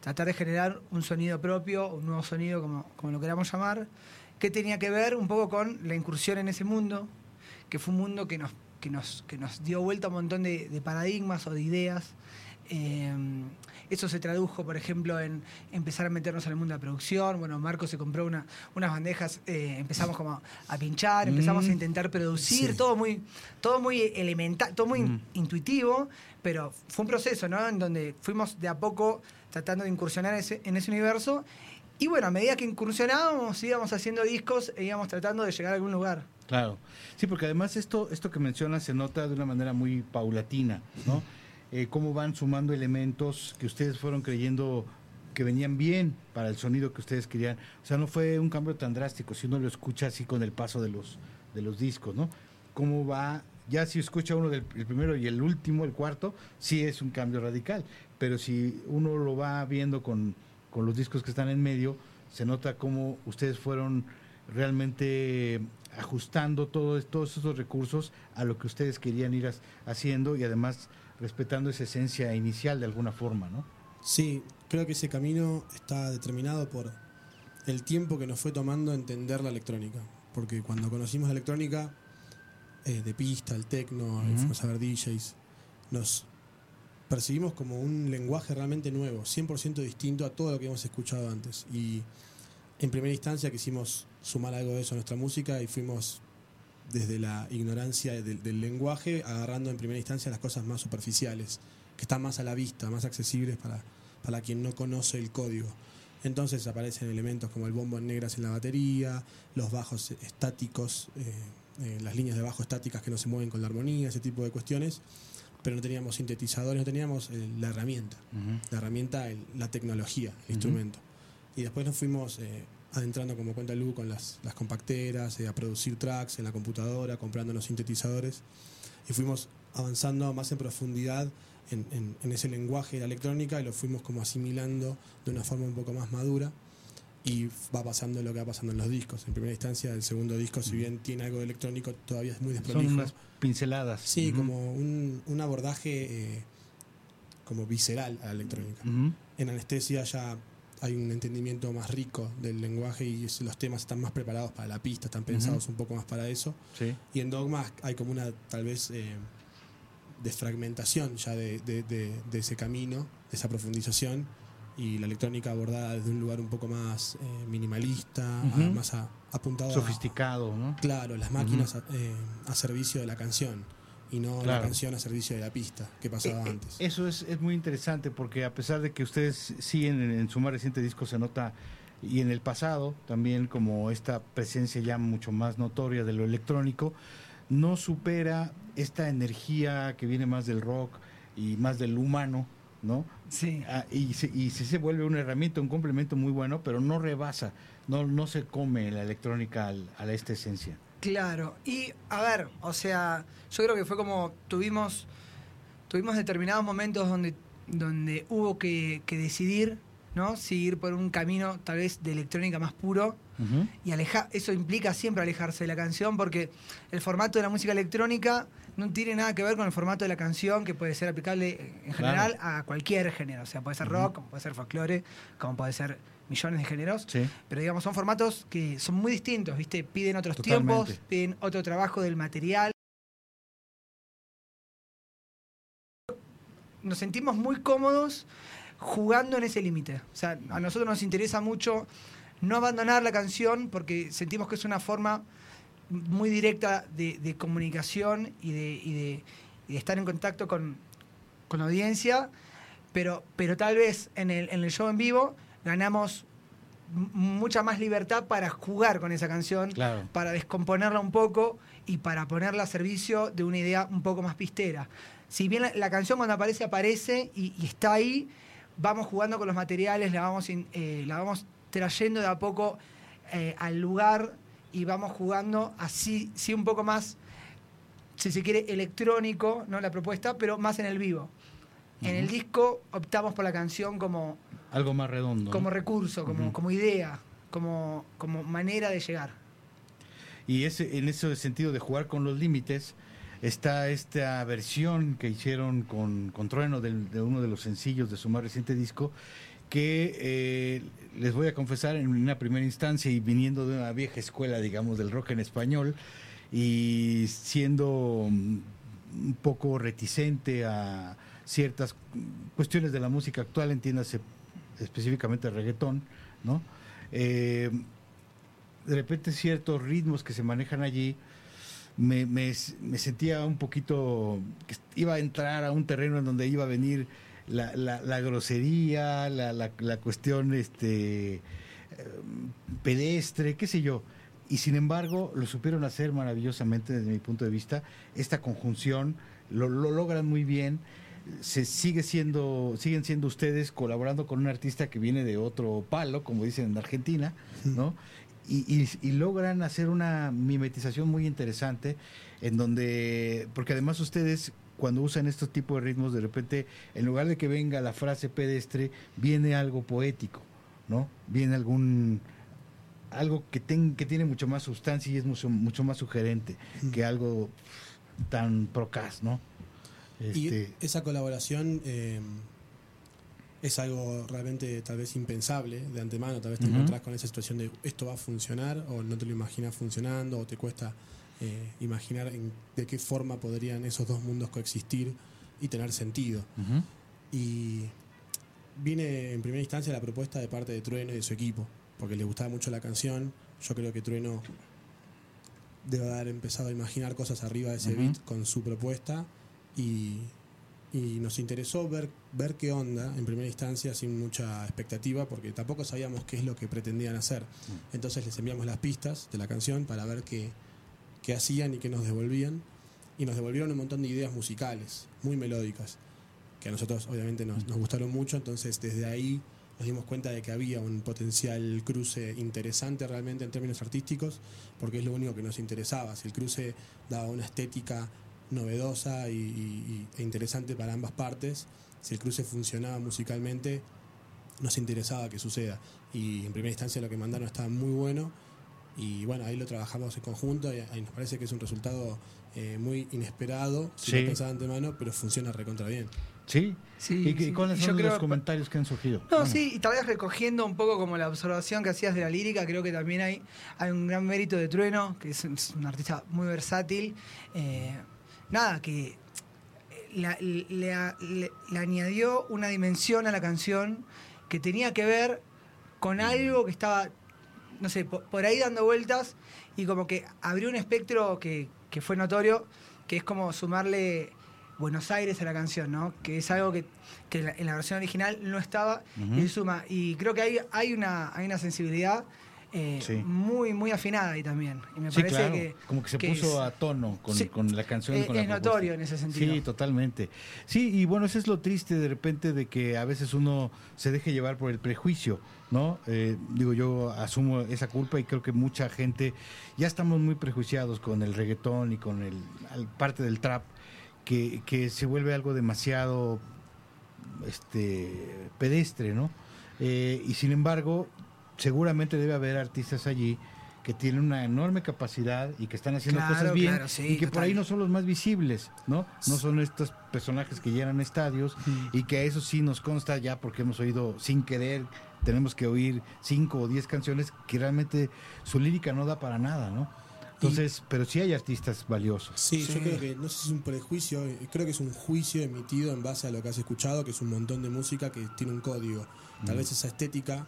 tratar de generar un sonido propio, un nuevo sonido, como, como lo queramos llamar, que tenía que ver un poco con la incursión en ese mundo, que fue un mundo que nos, que nos, que nos dio vuelta un montón de, de paradigmas o de ideas. Eh, eso se tradujo, por ejemplo, en empezar a meternos en el mundo de la producción. Bueno, Marco se compró una, unas bandejas, eh, empezamos como a pinchar, empezamos Mm. a intentar producir, Sí. todo muy, todo muy elemental, todo muy Mm. intuitivo, pero fue un proceso, ¿no? En donde fuimos de a poco tratando de incursionar ese- en ese universo. Y bueno, a medida que incursionábamos, íbamos haciendo discos e íbamos tratando de llegar a algún lugar. Claro. Sí, porque además esto, esto que mencionas se nota de una manera muy paulatina, ¿no? Eh, cómo van sumando elementos que ustedes fueron creyendo que venían bien para el sonido que ustedes querían. O sea, no fue un cambio tan drástico, si uno lo escucha así con el paso de los, de los discos, ¿no? Cómo va, ya si escucha uno del el primero y el último, el cuarto, sí es un cambio radical. Pero si uno lo va viendo con, con los discos que están en medio, se nota cómo ustedes fueron realmente ajustando todo, todos esos recursos a lo que ustedes querían ir haciendo y además respetando esa esencia inicial de alguna forma, ¿no? Sí, creo que ese camino está determinado por el tiempo que nos fue tomando entender la electrónica. Porque cuando conocimos la electrónica, eh, de pista, el techno, Ujú. fuimos a ver DJs, nos percibimos como un lenguaje realmente nuevo, 100% distinto a todo lo que hemos escuchado antes. Y en primera instancia quisimos sumar algo de eso a nuestra música y fuimos desde la ignorancia del, del lenguaje, agarrando en primera instancia las cosas más superficiales, que están más a la vista, más accesibles para, para quien no conoce el código. Entonces aparecen elementos como el bombo en negras en la batería, los bajos estáticos, eh, eh, las líneas de bajo estáticas que no se mueven con la armonía, ese tipo de cuestiones, pero no teníamos sintetizadores, no teníamos eh, la herramienta, la herramienta, el- la tecnología, el Ujú. instrumento. Y después nos fuimos eh, adentrando, como cuenta Lu, con las, las compacteras, eh, a producir tracks en la computadora, comprando los sintetizadores. Y fuimos avanzando más en profundidad en, en- en ese lenguaje de la electrónica y lo fuimos como asimilando de una forma un poco más madura y va pasando lo que va pasando en los discos. En primera instancia, el segundo disco, si bien tiene algo de electrónico, todavía es muy Son desprolijo. unas pinceladas. Sí, Ujú. como un, un abordaje eh, como visceral a la electrónica. Ujú. En anestesia ya hay un entendimiento más rico del lenguaje y los temas están más preparados para la pista, están pensados un poco más para eso. Sí. Y en Dogma hay como una tal vez eh, desfragmentación ya de, de- de- de ese camino, de esa profundización y la electrónica abordada desde un lugar un poco más eh, minimalista, a- más a- apuntado a, Sofisticado, ¿no? claro, las máquinas a, eh, a servicio de la canción y no la canción a servicio de la pista que pasaba Eh, eh, antes. Eso es, es muy interesante porque a pesar de que ustedes siguen en, en su más reciente disco se nota y en el pasado también como esta presencia ya mucho más notoria de lo electrónico, no supera esta energía que viene más del rock y más del humano, ¿no? Sí. Ah, y, se, y sí se vuelve una herramienta, un complemento muy bueno, pero no rebasa, no, no se come la electrónica al- a esta esencia. Claro, y a ver, o sea, yo creo que fue como tuvimos tuvimos determinados momentos donde donde hubo que, que decidir, ¿no? Ir por un camino tal vez de electrónica más puro y alejar eso implica siempre alejarse de la canción porque el formato de la música electrónica no tiene nada que ver con el formato de la canción que puede ser aplicable en general a cualquier género, o sea, puede ser rock, como puede ser folclore, como puede ser millones de géneros. Sí. Pero digamos, son formatos que son muy distintos, ¿viste? Piden otros Totalmente. tiempos, piden otro trabajo del material. Nos sentimos muy cómodos jugando en ese límite. O sea, a nosotros nos interesa mucho no abandonar la canción porque sentimos que es una forma muy directa de, de comunicación y de, y de- y de estar en contacto con, con la audiencia, pero, pero tal vez en el, en el show en vivo ganamos mucha más libertad para jugar con esa canción, Claro. para descomponerla un poco y para ponerla a servicio de una idea un poco más pistera. Si bien la, la canción cuando aparece, aparece y, y está ahí, vamos jugando con los materiales, la vamos, in- eh, la vamos trayendo de a poco eh, al lugar y vamos jugando así, sí un poco más, si se quiere, electrónico, ¿no? La propuesta, pero más en el vivo. En el disco optamos por la canción como, Algo más redondo. ¿no? como recurso, como, como idea, como, como manera de llegar. Y ese, en ese sentido de jugar con los límites, está esta versión que hicieron con, con Trueno de uno de los sencillos de su más reciente disco, que eh, les voy a confesar en una primera instancia y viniendo de una vieja escuela, digamos, del rock en español, y siendo un poco reticente a ciertas cuestiones de la música actual, entiéndase específicamente el reggaetón, ¿no? Eh, de repente ciertos ritmos que se manejan allí, me, me- me sentía un poquito que iba a entrar a un terreno en donde iba a venir la, la- grosería, la, la- la cuestión este eh, pedestre, qué sé yo. Y sin embargo, lo supieron hacer maravillosamente desde mi punto de vista. Esta conjunción lo, lo logran muy bien. Se sigue siendo, siguen siendo ustedes colaborando con un artista que viene de otro palo, como dicen en Argentina, ¿no? Y, y- y logran hacer una mimetización muy interesante en donde, porque además ustedes cuando usan estos tipos de ritmos, de repente, en lugar de que venga la frase pedestre, viene algo poético, ¿no? Viene algún algo que, ten- que tiene mucho más sustancia y es mucho, mucho más sugerente que algo tan procas, ¿no? Y Este, esa colaboración eh, es algo realmente tal vez impensable de antemano. Tal vez te encontrás con esa situación de esto va a funcionar o no te lo imaginas funcionando o te cuesta eh, imaginar en- de qué forma podrían esos dos mundos coexistir y tener sentido. Y viene en primera instancia la propuesta de parte de Trueno y de su equipo, porque les gustaba mucho la canción. Yo creo que Trueno debe haber empezado a imaginar cosas arriba de ese beat con su propuesta y, y nos interesó ver, ver qué onda en primera instancia sin mucha expectativa, porque tampoco sabíamos qué es lo que pretendían hacer. Entonces les enviamos las pistas de la canción para ver qué, qué hacían y qué nos devolvían. Y nos devolvieron un montón de ideas musicales, muy melódicas que a nosotros obviamente nos, nos gustaron mucho, entonces desde ahí nos dimos cuenta de que había un potencial cruce interesante realmente en términos artísticos, porque es lo único que nos interesaba. Si el cruce daba una estética novedosa y, y- e interesante para ambas partes. Si el cruce funcionaba musicalmente, nos interesaba que suceda. Y en primera instancia lo que mandaron estaba muy bueno. Y bueno, ahí lo trabajamos en conjunto y ahí nos parece que es un resultado eh, muy inesperado, si Sí. lo pensaba de antemano, pero funciona recontra bien. ¿Sí? Sí, ¿Y, sí. cuáles son yo los creo- comentarios que han surgido? No, Bueno, sí, y tal vez recogiendo un poco como la observación que hacías de la lírica, creo que también hay, hay un gran mérito de Trueno, que es, es un artista muy versátil. Eh, nada, que la- le, le- le añadió una dimensión a la canción que tenía que ver con algo que estaba, no sé, po- por, ahí dando vueltas y como que abrió un espectro que, que fue notorio, que es como sumarle Buenos Aires a la canción, ¿no? Que es algo que, que en la- versión original no estaba Ujú. y suma. Y creo que hay, hay, una, hay una sensibilidad eh, Sí. muy, muy afinada ahí también. Y me Sí, parece claro. que. como que se que puso es- a tono con, Sí. con la canción. Es- con la es notorio en ese sentido. Sí, totalmente. Sí, y bueno, eso es lo triste de repente de que a veces uno se deje llevar por el prejuicio, ¿no? Eh, digo, yo asumo esa culpa y creo que mucha gente ya estamos muy prejuiciados con el reggaetón y con el parte del trap, que, que se vuelve algo demasiado este pedestre, ¿no? Eh, y sin embargo, seguramente debe haber artistas allí que tienen una enorme capacidad y que están haciendo Claro, cosas bien claro, sí, y que por ahí no son los más visibles, ¿no? No son estos personajes que llenan estadios y que a eso sí nos consta ya porque hemos oído sin querer, tenemos que oír cinco o diez canciones que realmente su lírica no da para nada, ¿no? Entonces, pero sí hay artistas valiosos. Sí, Sí. yo creo que no sé si es un prejuicio, eh, creo que es un juicio emitido en base a lo que has escuchado, que es un montón de música que tiene un código. Tal vez esa estética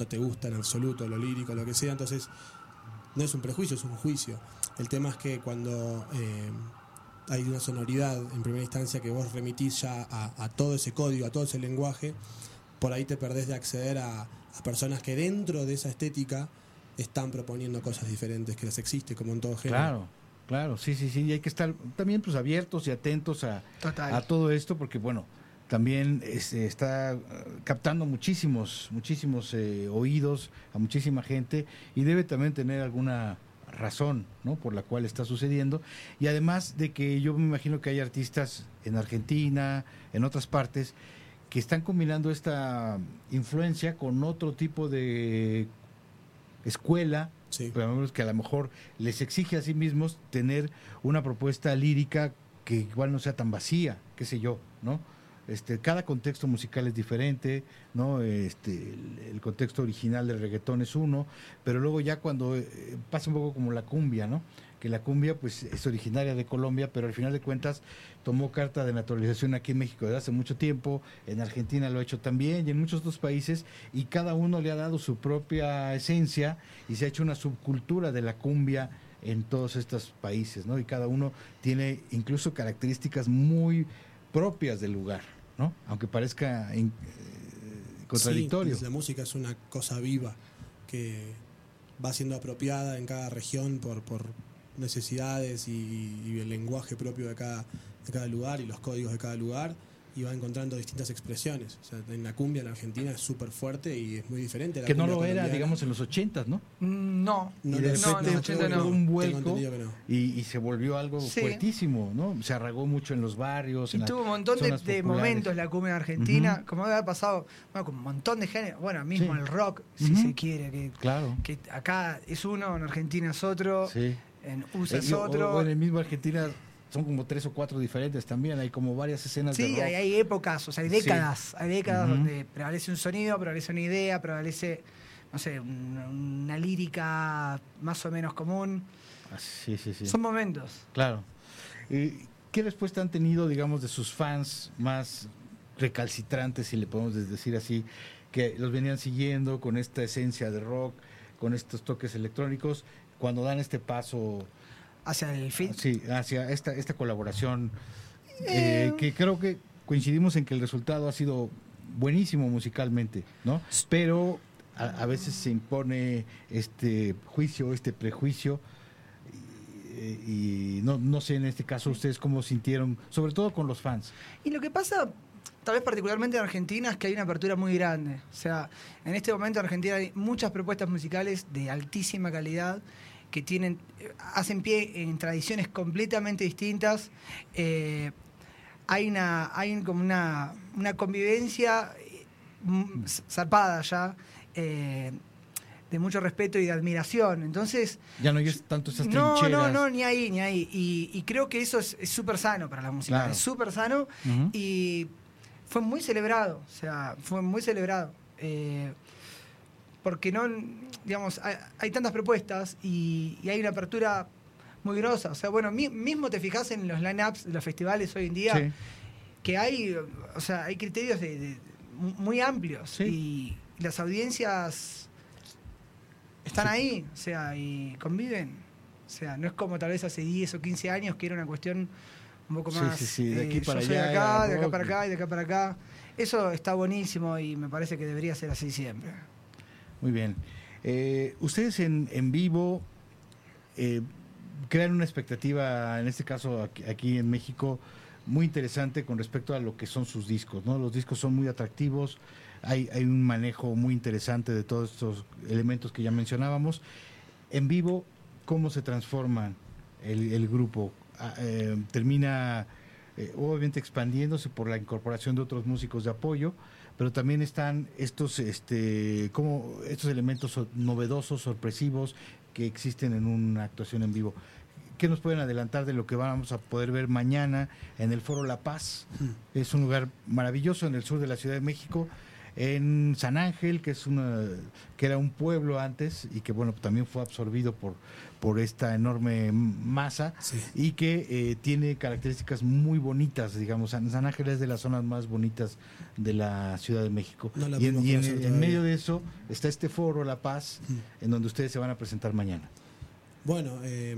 no te gusta en absoluto, lo lírico, lo que sea, entonces no es un prejuicio, es un juicio. El tema es que cuando eh, hay una sonoridad en primera instancia que vos remitís ya a, a todo ese código, a todo ese lenguaje, por ahí te perdés de acceder a, a personas que dentro de esa estética están proponiendo cosas diferentes, que las existe como en todo género. Claro, claro, sí, sí, sí, y hay que estar también pues abiertos y atentos a, a todo esto porque bueno, también este, está eh, captando muchísimos, muchísimos eh, oídos a muchísima gente y debe también tener alguna razón, ¿no? Por la cual está sucediendo y además de que yo me imagino que hay artistas en Argentina, en otras partes que están combinando esta influencia con otro tipo de escuela Sí. que a lo mejor les exige a sí mismos tener una propuesta lírica que igual no sea tan vacía, qué sé yo, ¿no? Este, cada contexto musical es diferente. Este, el, el contexto original del reggaetón es uno, pero luego ya cuando eh, pasa un poco como la cumbia, ¿no? Que la cumbia pues es originaria de Colombia, pero al final de cuentas tomó carta de naturalización aquí en México desde hace mucho tiempo, en Argentina lo ha hecho también y en muchos otros países y cada uno le ha dado su propia esencia y se ha hecho una subcultura de la cumbia en todos estos países, ¿no? Y cada uno tiene incluso características muy propias del lugar, ¿no? Aunque parezca eh, contradictorio. Sí, la música es una cosa viva que va siendo apropiada en cada región por, por necesidades y, y el lenguaje propio de cada lugar y los códigos de cada lugar y va encontrando distintas expresiones. O sea, en la cumbia en Argentina es súper fuerte y es muy diferente. a la que no lo era, colombiana. digamos, en los ochentas, ¿no? Mm, No, No, y de no, repente en los tuvo 80 no. un vuelco no. y, y se volvió algo Sí. fuertísimo, ¿no? Se arraigó mucho en los barrios. Y en tuvo un montón de, de momentos la cumbia en Argentina, Ujú. como debe haber pasado, bueno, con un montón de géneros, bueno, mismo Sí. el rock, si Ujú. se quiere, que, Claro. que acá es uno, en Argentina es otro, Sí. en USA Eh, es y- o- otro. o en el mismo Argentina son como tres o cuatro diferentes también, hay como varias escenas de Sí, rock. hay, hay épocas, o sea, hay Sí. décadas, hay décadas donde prevalece un sonido, prevalece una idea, prevalece, no sé, un- una lírica más o menos común. Ah, Sí, sí, sí. Son momentos. Claro. ¿Y ¿Qué respuesta han tenido, digamos, de sus fans más recalcitrantes, si le podemos decir así, que los venían siguiendo con esta esencia de rock, con estos toques electrónicos, cuando dan este paso Hacia el fin. sí, hacia esta, esta colaboración, Eh. eh, que creo que coincidimos en que el resultado ha sido buenísimo musicalmente, ¿no? Pero a, a veces se impone este juicio, este prejuicio, y, y no, no sé en este caso ustedes cómo sintieron, sobre todo con los fans. Y lo que pasa, tal vez particularmente en Argentina, es que hay una apertura muy grande. O sea, en este momento en Argentina hay muchas propuestas musicales de altísima calidad que tienen, hacen pie en tradiciones completamente distintas. Eh, hay una, hay como una, una convivencia mm, zarpada ya. eh, de mucho respeto y de admiración. Entonces, Ya no hay tanto esas no, trincheras. no, no, ni ahí, ni ahí. Y, y creo que eso es es súper sano para la música. Claro. Es súper sano y fue muy celebrado. O sea, fue muy celebrado. Eh, porque no, digamos, hay, hay tantas propuestas y, y hay una apertura muy grosa. O sea, bueno, mi- mismo te fijas en los line-ups de los festivales hoy en día, Sí. que hay, o sea, hay criterios de, de- muy amplios Sí. y las audiencias están ahí, o sea, y conviven. O sea, no es como tal vez hace 10 o 15 años que era una cuestión un poco Sí, más. sí, sí, de aquí eh, para yo soy de allá acá, era de acá para acá y de acá para acá. Eso está buenísimo y me parece que debería ser así siempre. Muy bien. Eh, ustedes en, en vivo eh, crean una expectativa, en este caso aquí, aquí en México, muy interesante con respecto a lo que son sus discos. ¿no? Los discos son muy atractivos, hay, hay un manejo muy interesante de todos estos elementos que ya mencionábamos. En vivo, ¿cómo se transforma el, el grupo? Ah, eh, termina obviamente expandiéndose por la incorporación de otros músicos de apoyo, pero también están estos este como estos elementos so- novedosos, sorpresivos que existen en una actuación en vivo. ¿Qué nos pueden adelantar de lo que vamos a poder ver mañana en el Foro La Paz? Es un lugar maravilloso en el sur de la Ciudad de México, en San Ángel, que es una que era un pueblo antes y que bueno también fue absorbido por por esta enorme masa Sí. y que eh, tiene características muy bonitas, digamos. San, San Ángel es de las zonas más bonitas de la Ciudad de México. No y en, y medio de eso está este foro La Paz, en donde ustedes se van a presentar mañana. Bueno, eh,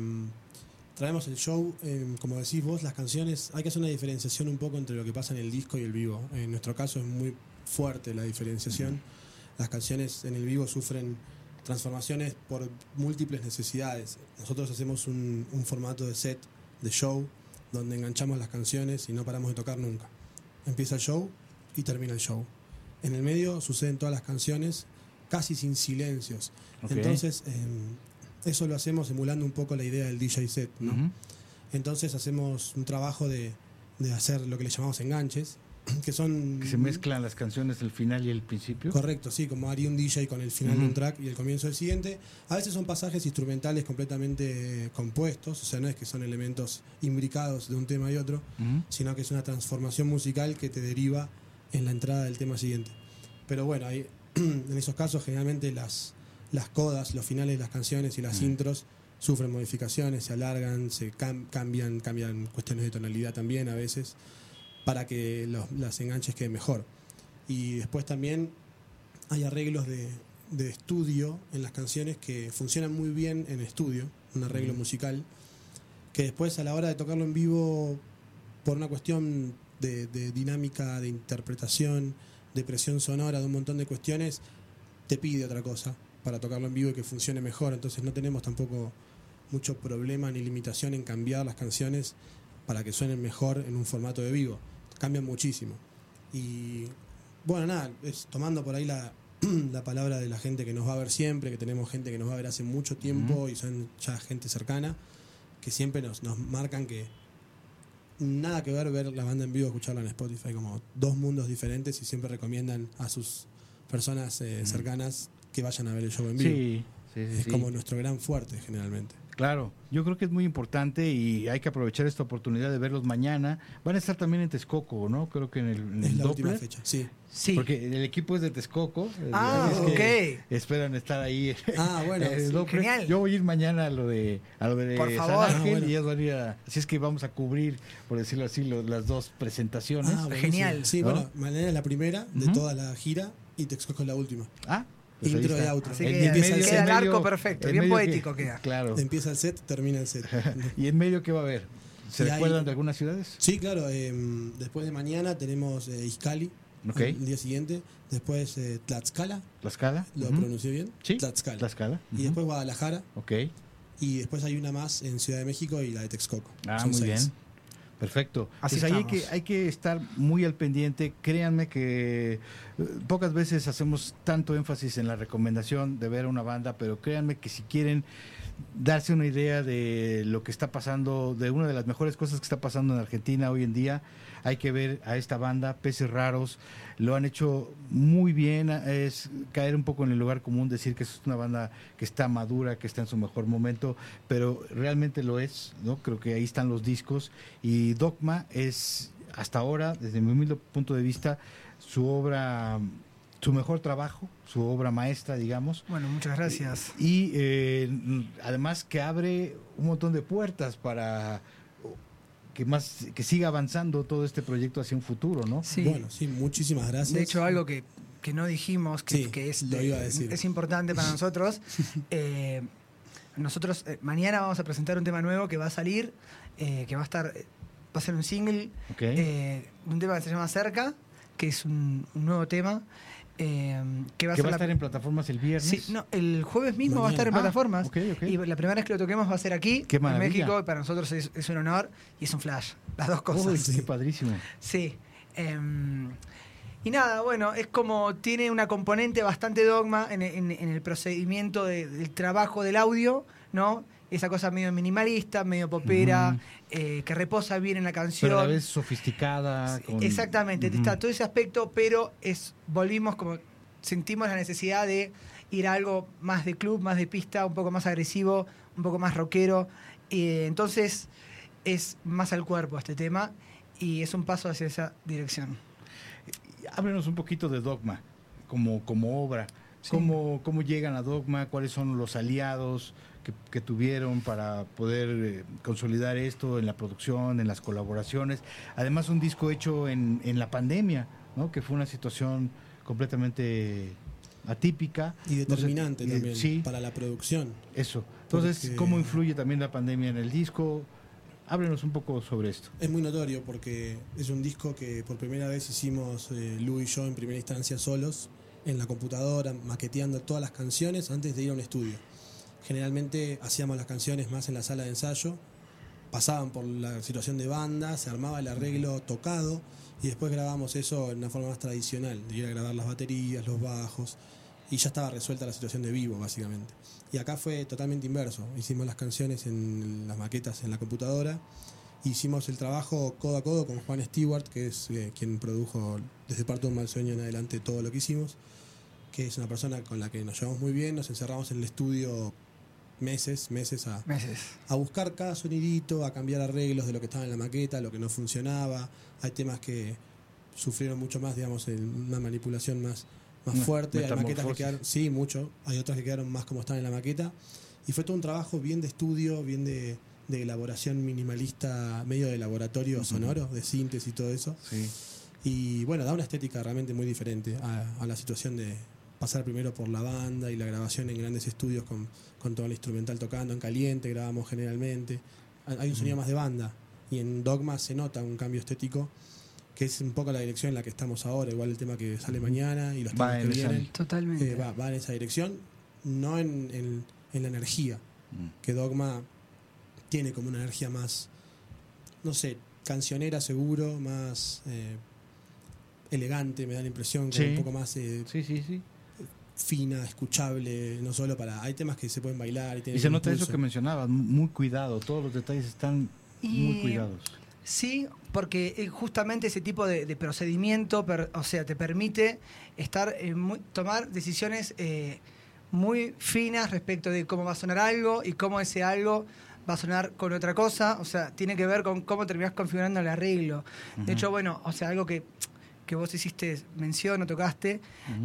traemos el show, eh, como decís vos, las canciones, hay que hacer una diferenciación un poco entre lo que pasa en el disco y el vivo. En nuestro caso es muy fuerte la diferenciación. Las canciones en el vivo sufren transformaciones por múltiples necesidades. Nosotros hacemos un, un formato de set, de show, donde enganchamos las canciones y no paramos de tocar nunca. Empieza el show y termina el show. En el medio suceden todas las canciones, casi sin silencios. Entonces, eh, eso lo hacemos emulando un poco la idea del DJ set, ¿no? Entonces hacemos un trabajo de, de hacer lo que le llamamos enganches, que son... Que se mezclan las canciones del final y el principio. Correcto, sí, como haría un DJ con el final de un track y el comienzo del siguiente. A veces son pasajes instrumentales completamente compuestos, o sea, no es que son elementos imbricados de un tema y otro, sino que es una transformación musical que te deriva en la entrada del tema siguiente. Pero bueno, ahí, en esos casos generalmente las, las codas, los finales de las canciones y las intros sufren modificaciones, se alargan, se cam- cambian, cambian cuestiones de tonalidad también a veces, para que los, las enganches queden mejor. Y después también hay arreglos de, de estudio en las canciones que funcionan muy bien en estudio, un arreglo musical, que después a la hora de tocarlo en vivo, por una cuestión de, de dinámica, de interpretación, de presión sonora, de un montón de cuestiones, te pide otra cosa para tocarlo en vivo y que funcione mejor. Entonces no tenemos tampoco mucho problema ni limitación en cambiar las canciones para que suenen mejor en un formato de vivo. Cambian muchísimo. Y bueno, nada, es tomando por ahí la, la palabra de la gente que nos va a ver siempre, que tenemos gente que nos va a ver hace mucho tiempo y son ya gente cercana, que siempre nos, nos marcan que nada que ver ver la banda en vivo, escucharla en Spotify, como dos mundos diferentes y siempre recomiendan a sus personas eh, cercanas que vayan a ver el show en vivo. Sí, sí, sí, es sí. como nuestro gran fuerte generalmente. Claro, yo creo que es muy importante y hay que aprovechar esta oportunidad de verlos mañana. Van a estar también en Texcoco, ¿no? Creo que en el, en el la última fecha, sí. Sí. Porque el equipo es de Texcoco. eh, Ah, es que ok. Esperan estar ahí. Ah, bueno, en el sí, Doppler. genial. Yo voy a ir mañana a lo de, a lo de Por San favor. Ángel Ah, bueno. y ellos van a ir a- Así es que vamos a cubrir, por decirlo así, lo- las dos presentaciones. Ah. Genial. Sí, ¿No? bueno, mañana es la primera de toda la gira y Texcoco es la última. Ah, Intro y outro. Así El- que empieza medio- el queda el arco perfecto, en bien poético que- queda. Claro. Empieza el set, termina el set. ¿Y en medio qué va a haber? ¿Se Y hay- recuerdan de algunas ciudades? Sí, claro. eh, después de mañana tenemos eh, Izcali, Ok. el día siguiente. Después eh, Tlaxcala, ¿Tlaxcala? lo Ujú. pronuncié bien. Sí, Tlaxcala. Tlaxcala. Y después Guadalajara. Ok. Y después hay una más en Ciudad de México y la de Texcoco. Ah, Son muy seis. bien. Perfecto. Así pues ahí hay que, hay que estar muy al pendiente. Créanme que eh, pocas veces hacemos tanto énfasis en la recomendación de ver a una banda, pero créanme que si quieren darse una idea de lo que está pasando, de una de las mejores cosas que está pasando en Argentina hoy en día. Hay que ver a esta banda, Peces Raros, lo han hecho muy bien, es caer un poco en el lugar común, decir que es una banda que está madura, que está en su mejor momento, pero realmente lo es, ¿no? Creo que ahí están los discos y Dogma es hasta ahora, desde mi humilde punto de vista, su obra su mejor trabajo, su obra maestra, digamos. Bueno, muchas gracias. Y eh, además que abre un montón de puertas para que más que siga avanzando todo este proyecto hacia un futuro, ¿no? Sí. Bueno, sí, muchísimas gracias. De hecho, algo que, que no dijimos, que, Sí, que es, lo iba a decir. es importante para nosotros. eh, nosotros eh, mañana vamos a presentar un tema nuevo que va a salir, eh, que va a estar, va a ser un single, Ok. eh, un tema que se llama Cerca, que es un, un nuevo tema. Eh, que va a que ser va a estar en plataformas el viernes. Sí, no, el jueves mismo va a estar en. Ah, plataformas. ok, ok. Y la primera vez que lo toquemos va a ser aquí, en. México, y para nosotros es, es un honor y es un flash. Las dos cosas. Uy, qué padrísimo. Sí. em, y nada, bueno, es como tiene una componente bastante dogma en, en- en el procedimiento de- del trabajo del audio, ¿no? Esa cosa medio minimalista, medio popera, eh, que reposa bien en la canción. Pero a la vez sofisticada. con- Exactamente, está todo ese aspecto, pero es volvimos como sentimos la necesidad de ir a algo más de club, más de pista, un poco más agresivo, un poco más rockero. Y entonces es más al cuerpo este tema y es un paso hacia esa dirección. Háblenos un poquito de Dogma como, como obra. Sí. ¿Cómo, ¿Cómo llegan a Dogma? ¿Cuáles son los aliados que, que tuvieron para poder eh, consolidar esto en la producción, en las colaboraciones? Además, un disco hecho en, en la pandemia, ¿no? que fue una situación completamente atípica. Y No sé, determinante eh, también Sí, para la producción. eso. Entonces, Porque- ¿cómo influye también la pandemia en el disco? Háblenos un poco sobre esto. Es muy notorio porque es un disco que por primera vez hicimos eh, Lu y yo en primera instancia solos, en la computadora, maqueteando todas las canciones antes de ir a un estudio. Generalmente hacíamos las canciones más en la sala de ensayo, pasaban por la situación de banda, se armaba el arreglo tocado y después grabamos eso en una forma más tradicional, de ir a grabar las baterías, los bajos y ya estaba resuelta la situación de vivo básicamente. Y acá fue totalmente inverso, hicimos las canciones en las maquetas en la computadora, hicimos el trabajo codo a codo con Juan Stewart, que es eh, quien produjo desde Parto de un mal sueño en adelante todo lo que hicimos, que es una persona con la que nos llevamos muy bien, nos encerramos en el estudio meses, meses a, Meses. a buscar cada sonidito, a cambiar arreglos de lo que estaba en la maqueta, lo que no funcionaba. Hay temas que sufrieron mucho más, digamos, en una manipulación más, más fuerte. Hay maquetas que quedaron, sí, mucho. Hay otras que quedaron más como están en la maqueta. Y fue todo un trabajo bien de estudio, bien de, de elaboración minimalista, medio de laboratorio sonoro, de síntesis y todo eso. Sí. Y bueno, da una estética realmente muy diferente a, a la situación de pasar primero por la banda y la grabación en grandes estudios con, con todo el instrumental tocando en caliente, grabamos generalmente. Hay un sonido más de banda y en Dogma se nota un cambio estético que es un poco la dirección en la que estamos ahora, igual el tema que sale mañana y los Va temas que en esa- vienen Totalmente. eh, va, va en esa dirección, no en, en- en la energía, Mm. que Dogma tiene como una energía más, no sé, cancionera seguro, más eh, elegante, me da la impresión, Sí. un poco más eh, Sí, sí, sí. Fina, escuchable, no solo para... Hay temas que se pueden bailar y Y se nota eso que mencionabas, muy cuidado, todos los detalles están muy cuidados. Sí, porque eh, justamente ese tipo de, de procedimiento, per- o sea, te permite estar eh, muy- tomar decisiones eh, muy finas respecto de cómo va a sonar algo y cómo ese algo va a sonar con otra cosa. O sea, tiene que ver con cómo terminás configurando el arreglo. De hecho, bueno, o sea, algo que, que vos hiciste mención o tocaste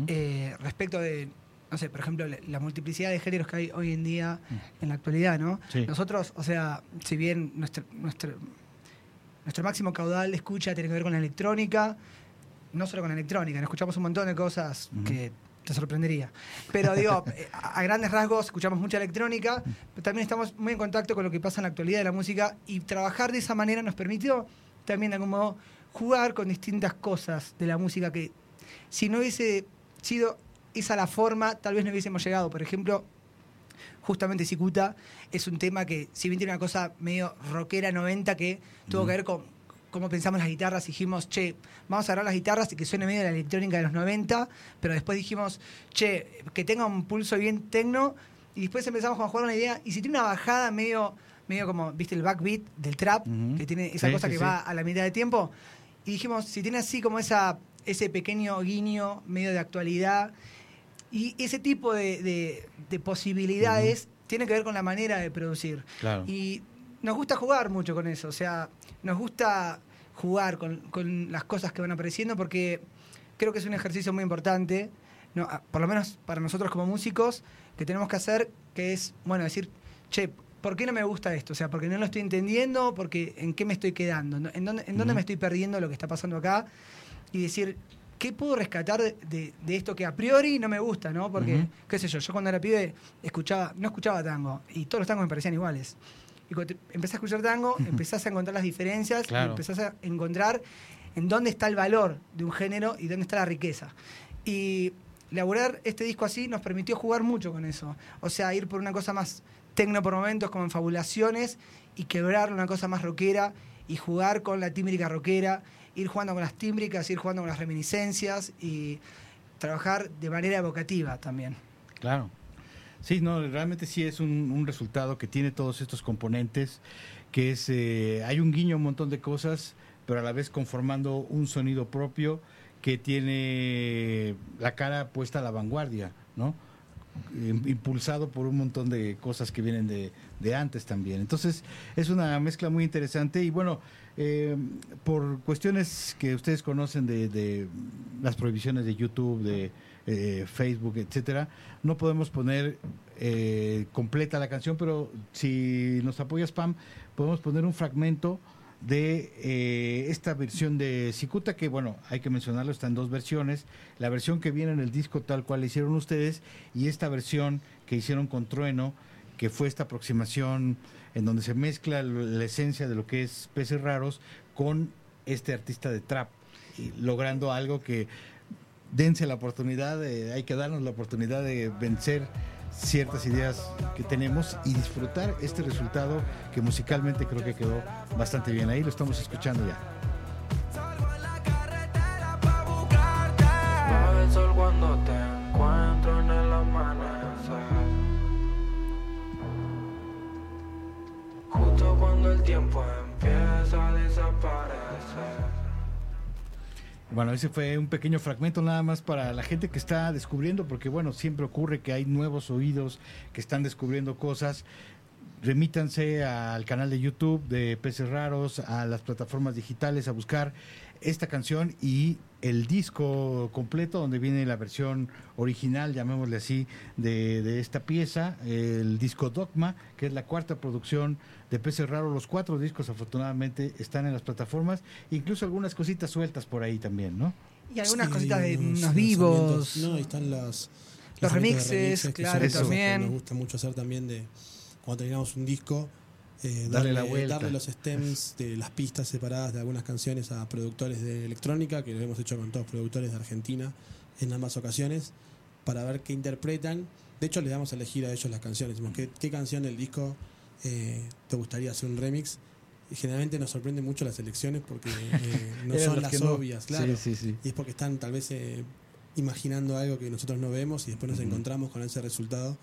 eh, respecto de, no sé, por ejemplo, la, multiplicidad de géneros que hay hoy en día en la actualidad, ¿no? Sí. Nosotros, o sea, si bien nuestro, nuestro, nuestro máximo caudal de escucha tiene que ver con la electrónica, no solo con la electrónica, nos escuchamos un montón de cosas que te sorprendería. Pero digo, eh, a grandes rasgos escuchamos mucha electrónica, pero también estamos muy en contacto con lo que pasa en la actualidad de la música y trabajar de esa manera nos permitió también de algún modo jugar con distintas cosas de la música que si no hubiese sido esa la forma, tal vez no hubiésemos llegado. Por ejemplo, justamente Cicuta es un tema que, si bien tiene una cosa medio rockera 90, que tuvo que ver con cómo pensamos las guitarras, dijimos, che, vamos a agarrar las guitarras y que suene medio la electrónica de los 90, pero después dijimos, che, que tenga un pulso bien tecno Y después empezamos a jugar una idea, y si tiene una bajada medio, medio como, viste, el backbeat del trap, que tiene esa Sí, cosa sí, que sí. va a la mitad de tiempo, y dijimos, si tiene así como esa, ese pequeño guiño medio de actualidad, y ese tipo de, de- de posibilidades tiene que ver con la manera de producir. Claro. Y nos gusta jugar mucho con eso, o sea, nos gusta jugar con, con las cosas que van apareciendo porque creo que es un ejercicio muy importante, no, por lo menos para nosotros como músicos, que tenemos que hacer, que es, bueno, decir, che, ¿por qué no me gusta esto? O sea, porque no lo estoy entendiendo, porque en qué me estoy quedando, ¿En dónde, en dónde me estoy perdiendo lo que está pasando acá? Y decir, ¿qué puedo rescatar de, de- esto que a priori no me gusta, ¿no? Porque, qué sé yo, yo cuando era pibe escuchaba, no escuchaba tango, y todos los tangos me parecían iguales. Y cuando empecé a escuchar tango, empezás a encontrar las diferencias, Claro. y empezás a encontrar en dónde está el valor de un género y dónde está la riqueza. Y elaborar este disco así nos permitió jugar mucho con eso. O sea, ir por una cosa más tecno por momentos, como en fabulaciones, y quebrar una cosa más rockera, y jugar con la tímbrica rockera, ir jugando con las tímbricas, ir jugando con las reminiscencias, y trabajar de manera evocativa también. Claro. Sí, no, realmente sí es un, resultado que tiene todos estos componentes, que es, eh, hay un guiño a un montón de cosas, pero a la vez conformando un sonido propio que tiene la cara puesta a la vanguardia, ¿no? Im- Impulsado por un montón de cosas que vienen de, de antes también. Entonces, es una mezcla muy interesante y bueno, eh, por cuestiones que ustedes conocen de, de las prohibiciones de YouTube, de eh, Facebook, etcétera, no podemos poner eh, completa la canción, pero si nos apoyas, Pam, podemos poner un fragmento de eh, esta versión de Cicuta, que bueno, hay que mencionarlo, está en dos versiones, la versión que viene en el disco tal cual hicieron ustedes y esta versión que hicieron con Trueno, que fue esta aproximación en donde se mezcla la esencia de lo que es Peces Raros con este artista de trap, logrando algo que dense la oportunidad, hay que darnos la oportunidad de vencer ciertas ideas que tenemos y disfrutar este resultado que musicalmente creo que quedó bastante bien. Ahí lo estamos escuchando ya. Cuando te encuentro en el amanecer. Justo cuando el tiempo empieza a desaparecer. Bueno, ese fue un pequeño fragmento nada más para la gente que está descubriendo, porque bueno, siempre ocurre que hay nuevos oídos que están descubriendo cosas. Remítanse al canal de YouTube de Peces Raros, a las plataformas digitales a buscar esta canción y el disco completo donde viene la versión original, llamémosle así, de, de esta pieza, el disco Dogma, que es la cuarta producción de Peces Raros. Los cuatro discos afortunadamente están en las plataformas, incluso algunas cositas sueltas por ahí también, ¿no? Y algunas Sí, cositas de unos vivos. No, ahí están las, Los remixes, que claro, también. Nos gusta mucho hacer también de cuando terminamos un disco. Eh, Darle la vuelta. darle los stems de las pistas separadas de algunas canciones a productores de electrónica, que lo hemos hecho con todos productores de Argentina en ambas ocasiones, para ver qué interpretan. De hecho, les damos a elegir a ellos las canciones. Decimos, ¿qué, qué canción del disco eh, te gustaría hacer un remix? Generalmente nos sorprende mucho las elecciones porque eh, no son las no. obvias, claro. Sí, sí, sí. Y es porque están tal vez eh, imaginando algo que nosotros no vemos y después nos encontramos con ese resultado.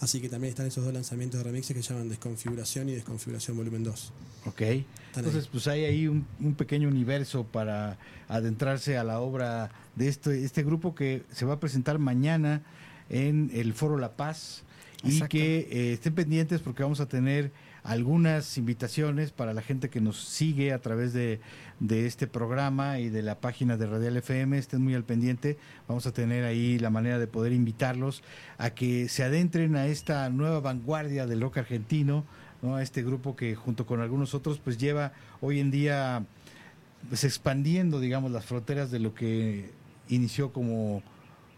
Así que también están esos dos lanzamientos de remixes que se llaman Desconfiguración y Desconfiguración Volumen 2. Ok. Están Entonces, ahí. pues hay ahí un, un pequeño universo para adentrarse a la obra de este, este grupo que se va a presentar mañana en el Foro La Paz y Exacto. que eh, estén pendientes porque vamos a tener algunas invitaciones para la gente que nos sigue a través de, de este programa y de la página de Radial FM, estén muy al pendiente, vamos a tener ahí la manera de poder invitarlos a que se adentren a esta nueva vanguardia del rock argentino, ¿no? a este grupo que junto con algunos otros pues lleva hoy en día pues expandiendo digamos las fronteras de lo que inició como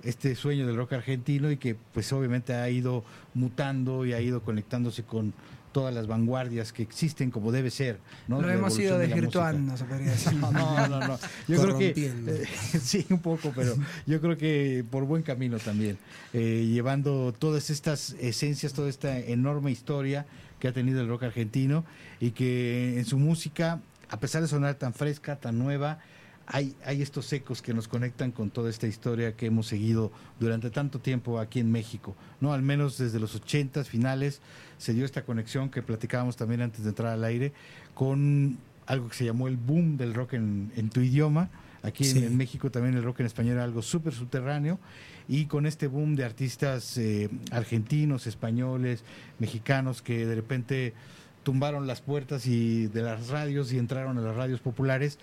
este sueño del rock argentino y que pues obviamente ha ido mutando y ha ido conectándose con todas las vanguardias que existen como debe ser. ¿no? Lo La hemos ido evolución de desvirtuando, se podría decir. música. No, no, no. Yo creo que eh, sí, un poco, pero yo creo que por buen camino también, eh, llevando todas estas esencias, toda esta enorme historia que ha tenido el rock argentino y que en su música, a pesar de sonar tan fresca, tan nueva, hay, hay estos ecos que nos conectan con toda esta historia que hemos seguido durante tanto tiempo aquí en México, ¿no? Al menos desde los 80 finales se dio esta conexión que platicábamos también antes de entrar al aire con algo que se llamó el boom del rock en, en tu idioma. Aquí en, México también el rock en español era algo súper subterráneo y con este boom de artistas eh, argentinos, españoles, mexicanos que de repente tumbaron las puertas y de las radios y entraron a las radios populares,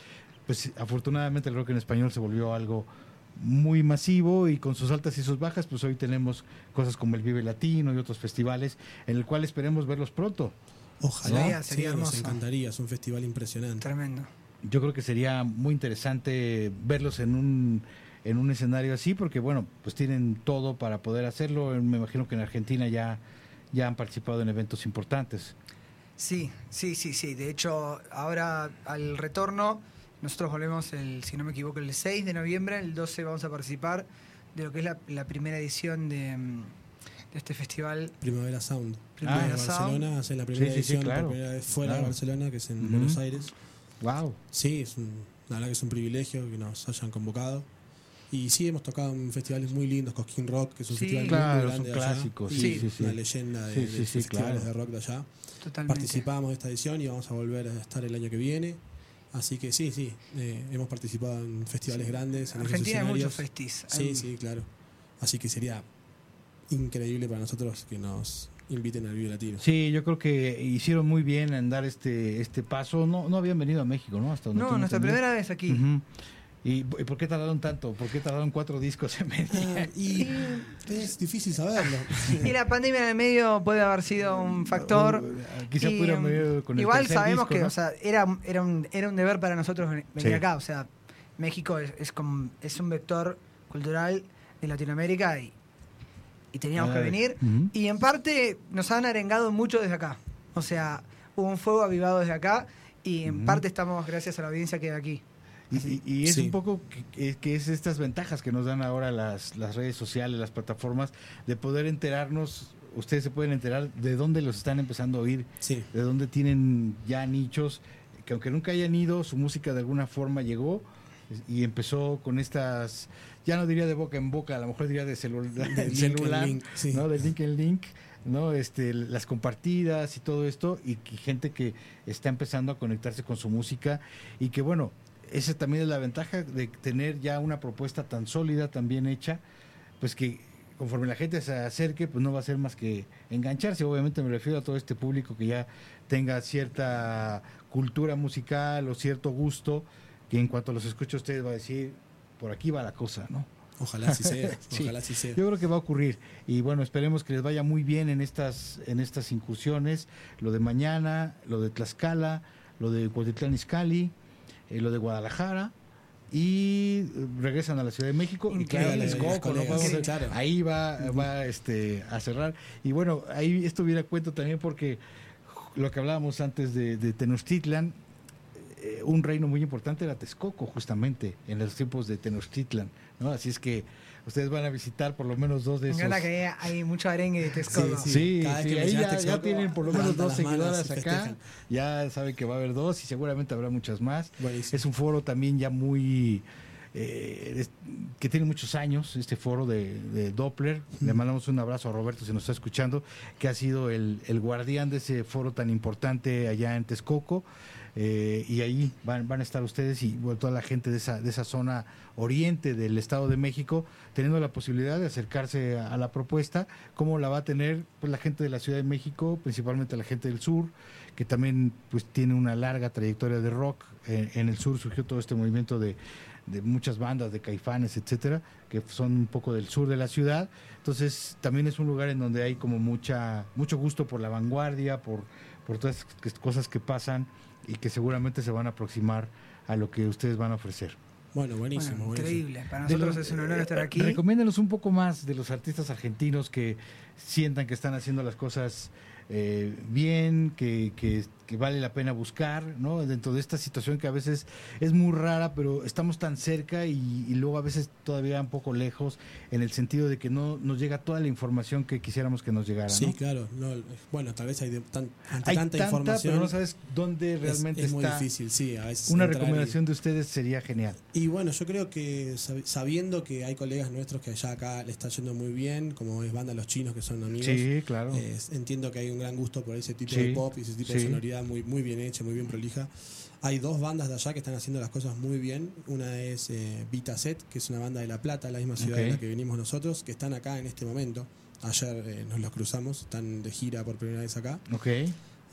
pues afortunadamente el rock en español se volvió algo muy masivo y con sus altas y sus bajas, pues hoy tenemos cosas como el Vive Latino y otros festivales en el cual esperemos verlos pronto. Ojalá, Sería- sí, sería nos encantaría, es un festival impresionante. Tremendo. Yo creo que sería muy interesante verlos en un en un escenario así porque bueno, pues tienen todo para poder hacerlo. Me imagino que en Argentina ya ya han participado en eventos importantes. Sí, sí, sí, sí. De hecho, ahora al retorno, nosotros volvemos, el, si no me equivoco, el 6 de noviembre, el 12 vamos a participar de lo que es la, la primera edición de, mm, de este festival. Primavera Sound. Primavera en Sound. Barcelona hace la primera Sí, sí, sí, edición claro. por primera vez fuera Claro. de Barcelona, que es en. Buenos Aires. Wow. Sí, es un, la verdad que es un privilegio que nos hayan convocado. Y sí, hemos tocado en festivales muy lindos, Cosquín Rock, que es un Sí. festival Claro, muy grande de allá, clásicos, sí, sí, sí. Una leyenda de, Sí, de sí, sí, festivales claro. de rock de allá. Totalmente. Participamos de esta edición y vamos a volver a estar el año que viene. Así que sí, sí, eh, hemos participado en festivales grandes. En esos Argentina hay muchos escenarios. festis. Sí, Hay- sí, claro. Así que sería increíble para nosotros que nos inviten al Vive Latino. Sí, yo creo que hicieron muy bien en dar este este paso. No no habían venido a México, ¿no? Hasta donde No, nuestra entendido. primera vez aquí. Ujú. ¿Y, y por qué tardaron tanto? ¿Por qué tardaron cuatro discos en venir? Ah, y es difícil saberlo. Y la pandemia en el medio puede haber sido un factor. Quizá Y, pudieran um, venir con el Igual sabemos disco, que ¿no? o sea, era, era, un, era un deber para nosotros venir Sí. acá. O sea, México es, es, como, es un vector cultural de Latinoamérica y, y teníamos que venir. Y en parte nos han arengado mucho desde acá. O sea, hubo un fuego avivado desde acá y en parte estamos gracias a la audiencia que hay aquí. Y, y- y es Sí. un poco que, es estas ventajas que nos dan ahora las, las redes sociales, las plataformas, de poder enterarnos, ustedes se pueden enterar de dónde los están empezando a oír, Sí, de dónde tienen ya nichos, que aunque nunca hayan ido, su música de alguna forma llegó y empezó con estas, ya no diría de boca en boca, a lo mejor diría de celu- Del celular, link, sí. ¿no? De link en link, ¿no? Este, las compartidas y todo esto, y, que gente que está empezando a conectarse con su música, y que bueno, esa también es la ventaja de tener ya una propuesta tan sólida, tan bien hecha, pues que conforme la gente se acerque, pues no va a ser más que engancharse. Obviamente me refiero a todo este público que ya tenga cierta cultura musical o cierto gusto, que en cuanto los escuche ustedes va a decir, por aquí va la cosa, ¿no? ojalá así sea. Sí. Ojalá así sea. Yo creo que va a ocurrir y bueno, esperemos que les vaya muy bien en estas en estas incursiones, lo de mañana, lo de Tlaxcala, lo de Cuautitlán Izcalli, eh, lo de Guadalajara y eh, regresan a la Ciudad de México y claro, ahí va va este a cerrar. Y bueno, ahí esto viene a cuento también porque lo que hablábamos antes de, de Tenochtitlan eh, un reino muy importante era Texcoco, justamente, en los tiempos de Tenochtitlan, ¿no? Así es que ustedes van a visitar por lo menos dos de Me esos. encanta que hay, mucho arengue de Texcoco. Sí, Sí, Cada vez sí, que ahí ya, ya Texcoco, tienen por lo menos dos seguidoras acá. Ya saben que va a haber dos y seguramente habrá muchas más. Buenísimo. Es un foro también ya muy... eh, es- que tiene muchos años, este foro de, de Doppler. Le mandamos un abrazo a Roberto si nos está escuchando, que ha sido el, el guardián de ese foro tan importante allá en Texcoco. Eh, y ahí van, van a estar ustedes y toda la gente de esa, de esa zona oriente del Estado de México, teniendo la posibilidad de acercarse a, la propuesta, como la va a tener pues, la gente de la Ciudad de México, principalmente la gente del sur, que también pues tiene una larga trayectoria de rock. Eh, en el sur surgió todo este movimiento de, de muchas bandas, de caifanes, etcétera, que son un poco del sur de la ciudad. Entonces, también es un lugar en donde hay como mucha, mucho gusto por la vanguardia, por, por todas estas cosas que pasan y que seguramente se van a aproximar a lo que ustedes van a ofrecer. Bueno, buenísimo. Bueno, buenísimo. increíble. Para De nosotros los- es un honor estar eh, aquí. Recomiéndanos un poco más de los artistas argentinos que sientan que están haciendo las cosas eh, bien, que, que, que vale la pena buscar, ¿no? Dentro de esta situación que a veces es muy rara, pero estamos tan cerca y, y luego a veces todavía un poco lejos, en el sentido de que no nos llega toda la información que quisiéramos que nos llegara, Sí, ¿no? claro. No, bueno, tal vez hay de- tan- ante Hay tanta, tanta, información. pero no sabes dónde es- realmente es, muy está. difícil, sí. A veces Una y- recomendación de ustedes sería genial. Y bueno, yo creo que sab- sabiendo que hay colegas nuestros que allá acá le está yendo muy bien, como es banda Los Chinos, que son amigos, Sí, claro. eh, entiendo que hay un gran gusto por ese tipo Sí, de pop y ese tipo de sí. sonoridad muy, muy bien hecha, muy bien prolija. Hay dos bandas de allá que están haciendo las cosas muy bien. Una es eh, Vita Set, que es una banda de La Plata, la misma ciudad de Ok. la que venimos nosotros, que están acá en este momento. Ayer eh, nos los cruzamos, están de gira por primera vez acá. Ok.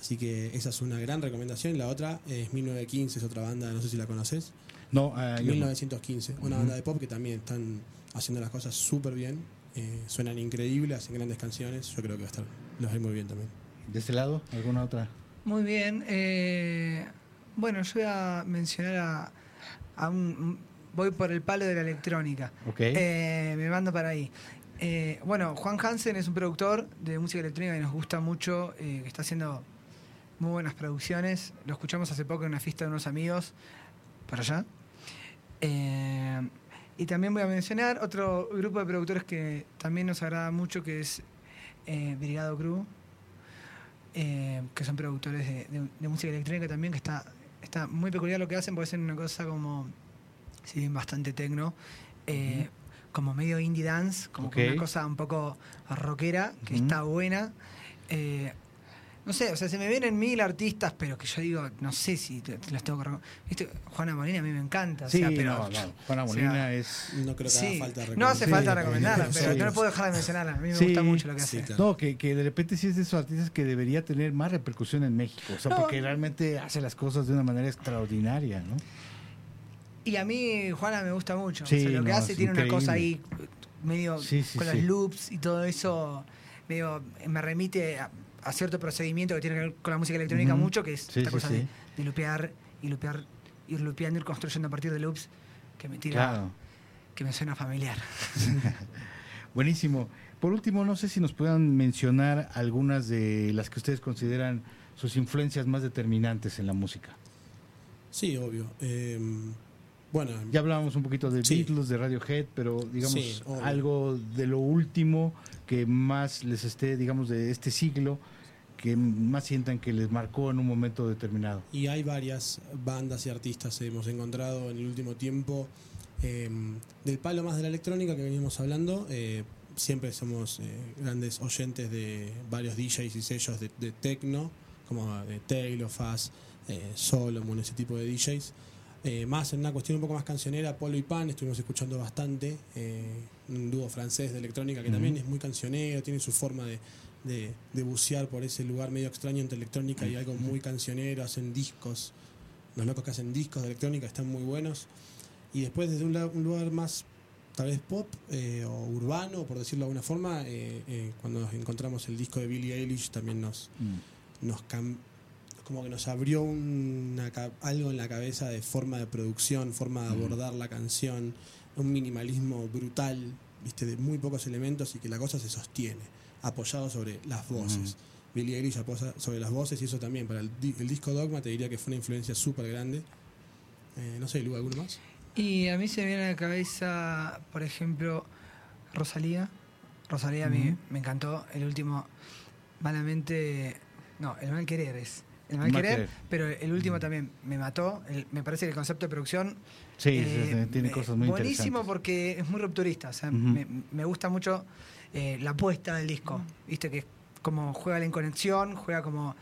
Así que esa es una gran recomendación. La otra es 1915, es otra banda, no sé si la conoces. No, ah, yo no. 1915, una Ujú. banda de pop que también están haciendo las cosas súper bien. eh, suenan increíbles, hacen grandes canciones. Yo creo que va a estar, los va muy bien también. ¿De este lado? ¿Alguna otra? Muy bien. eh, bueno, yo voy a mencionar a, a un, Voy por el palo de la electrónica. Ok. Eh, me mando para ahí. Eh, bueno, Juan Hansen es un productor de música electrónica que nos gusta mucho, eh, que está haciendo muy buenas producciones. Lo escuchamos hace poco en una fiesta de unos amigos para allá. Eh, y también voy a mencionar otro grupo de productores que también nos agrada mucho, que es eh, Brigado Crew, eh, que son productores de, de- de música electrónica también, que está, está muy peculiar lo que hacen, porque hacen una cosa como, si bien bastante tecno, eh, como medio indie dance, como Ok. una cosa un poco rockera, que está buena. No sé, o sea, se me vienen mil artistas, pero que yo digo, no sé si te- te los tengo que ¿Viste? Juana Molina a mí me encanta. o Sí, sea, pero, no, no. Juana o sea, Molina es... No creo que Sí, haga falta no hace Sí, falta sí, recomendarla, pero no puedo dejar de mencionarla. A mí me Sí, gusta mucho lo que sí, hace. claro. No, que, que de repente sí es de esos artistas que debería tener más repercusión en México. O sea, No. porque realmente hace las cosas de una manera extraordinaria, ¿no? Y a mí Juana me gusta mucho. Sí, O sea, lo que hace tiene una cosa ahí medio Sí, sí, con sí. los loops y todo eso, medio me remite a, a cierto procedimiento que tiene que ver con la música electrónica mucho, que es Sí, esta sí, cosa sí. De, de lupear y lupear, ir lupeando, ir construyendo a partir de loops, que me tira, Claro. que me suena familiar. Buenísimo. Por último, no sé si nos puedan mencionar algunas de las que ustedes consideran sus influencias más determinantes en la música. Sí, obvio. Eh, bueno, Ya hablábamos un poquito de Sí. Beatles, de Radiohead, pero digamos Sí, algo de lo último que más les esté, digamos, de este siglo, que más sientan que les marcó en un momento determinado. y hay varias bandas y artistas que hemos encontrado en el último tiempo. eh, del palo más de la electrónica que venimos hablando, eh, siempre somos eh, grandes oyentes de varios DJs y sellos de, de techno, como de Taylor, Faz, eh, Solomon, ese tipo de DJs. Eh, más en una cuestión un poco más cancionera, Polo y Pan, estuvimos escuchando bastante, eh, un dúo francés de electrónica que también es muy cancionero, tiene su forma de, de, de bucear por ese lugar medio extraño entre electrónica y algo muy cancionero, hacen discos, los locos que hacen discos de electrónica están muy buenos. Y después desde un, la- un lugar más tal vez pop eh, o urbano, por decirlo de alguna forma, eh, eh, cuando nos encontramos el disco de Billie Eilish también nos, nos cam- como que nos abrió una algo en la cabeza de forma de producción, forma de abordar la canción, un minimalismo brutal, viste, de muy pocos elementos y que la cosa se sostiene, apoyado sobre las voces. Billie Eilish apoya sobre las voces y eso también para el, di- el disco Dogma te diría que fue una influencia súper grande. Eh, no sé, Lu, ¿alguno más? Y a mí se me viene a la cabeza, por ejemplo, Rosalía. Rosalía a mí me encantó. El último, malamente. No, el mal querer es. El mal, Mal querer, querer. pero el último también me mató. El- me parece que el concepto de producción. Sí, eh, sí, sí, tiene cosas muy Buenísimo interesantes. porque es muy rupturista. O sea, me gusta mucho eh, la apuesta del disco. Viste que es como juega la inconexión, juega como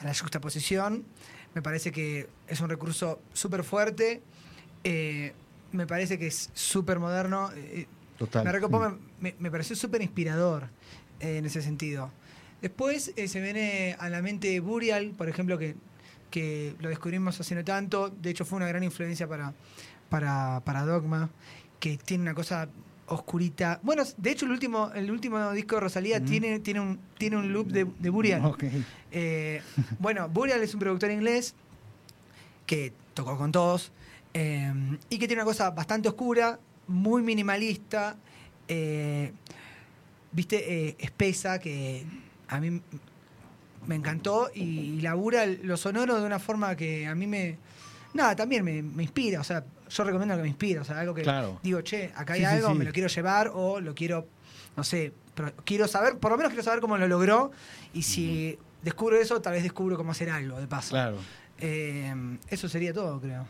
a la juxtaposición. Me parece que es un recurso súper fuerte. Eh, me parece que es súper moderno. Eh, Total. me, recopó, me, me- me pareció súper inspirador eh, en ese sentido. Después eh, se viene a la mente Burial, por ejemplo, que, que lo descubrimos hace no tanto. De hecho, fue una gran influencia para, para, para Dogma, que tiene una cosa oscurita. Bueno, de hecho, el último, el último disco de Rosalía tiene, tiene, un, tiene un loop de, de Burial. Eh, bueno, Burial es un productor inglés que tocó con todos eh, y que tiene una cosa bastante oscura, muy minimalista, eh, viste, espesa, que a mí me encantó y, y labura lo sonoro de una forma que a mí me... Nada, también me, me inspira, o sea, yo recomiendo lo que me inspira, o sea, algo que Claro. digo, che, acá hay Sí, algo, sí. me lo quiero llevar o lo quiero, no sé, pero quiero saber, por lo menos quiero saber cómo lo logró y si descubro eso, tal vez descubro cómo hacer algo, de paso. Claro. Eh, eso sería todo, creo.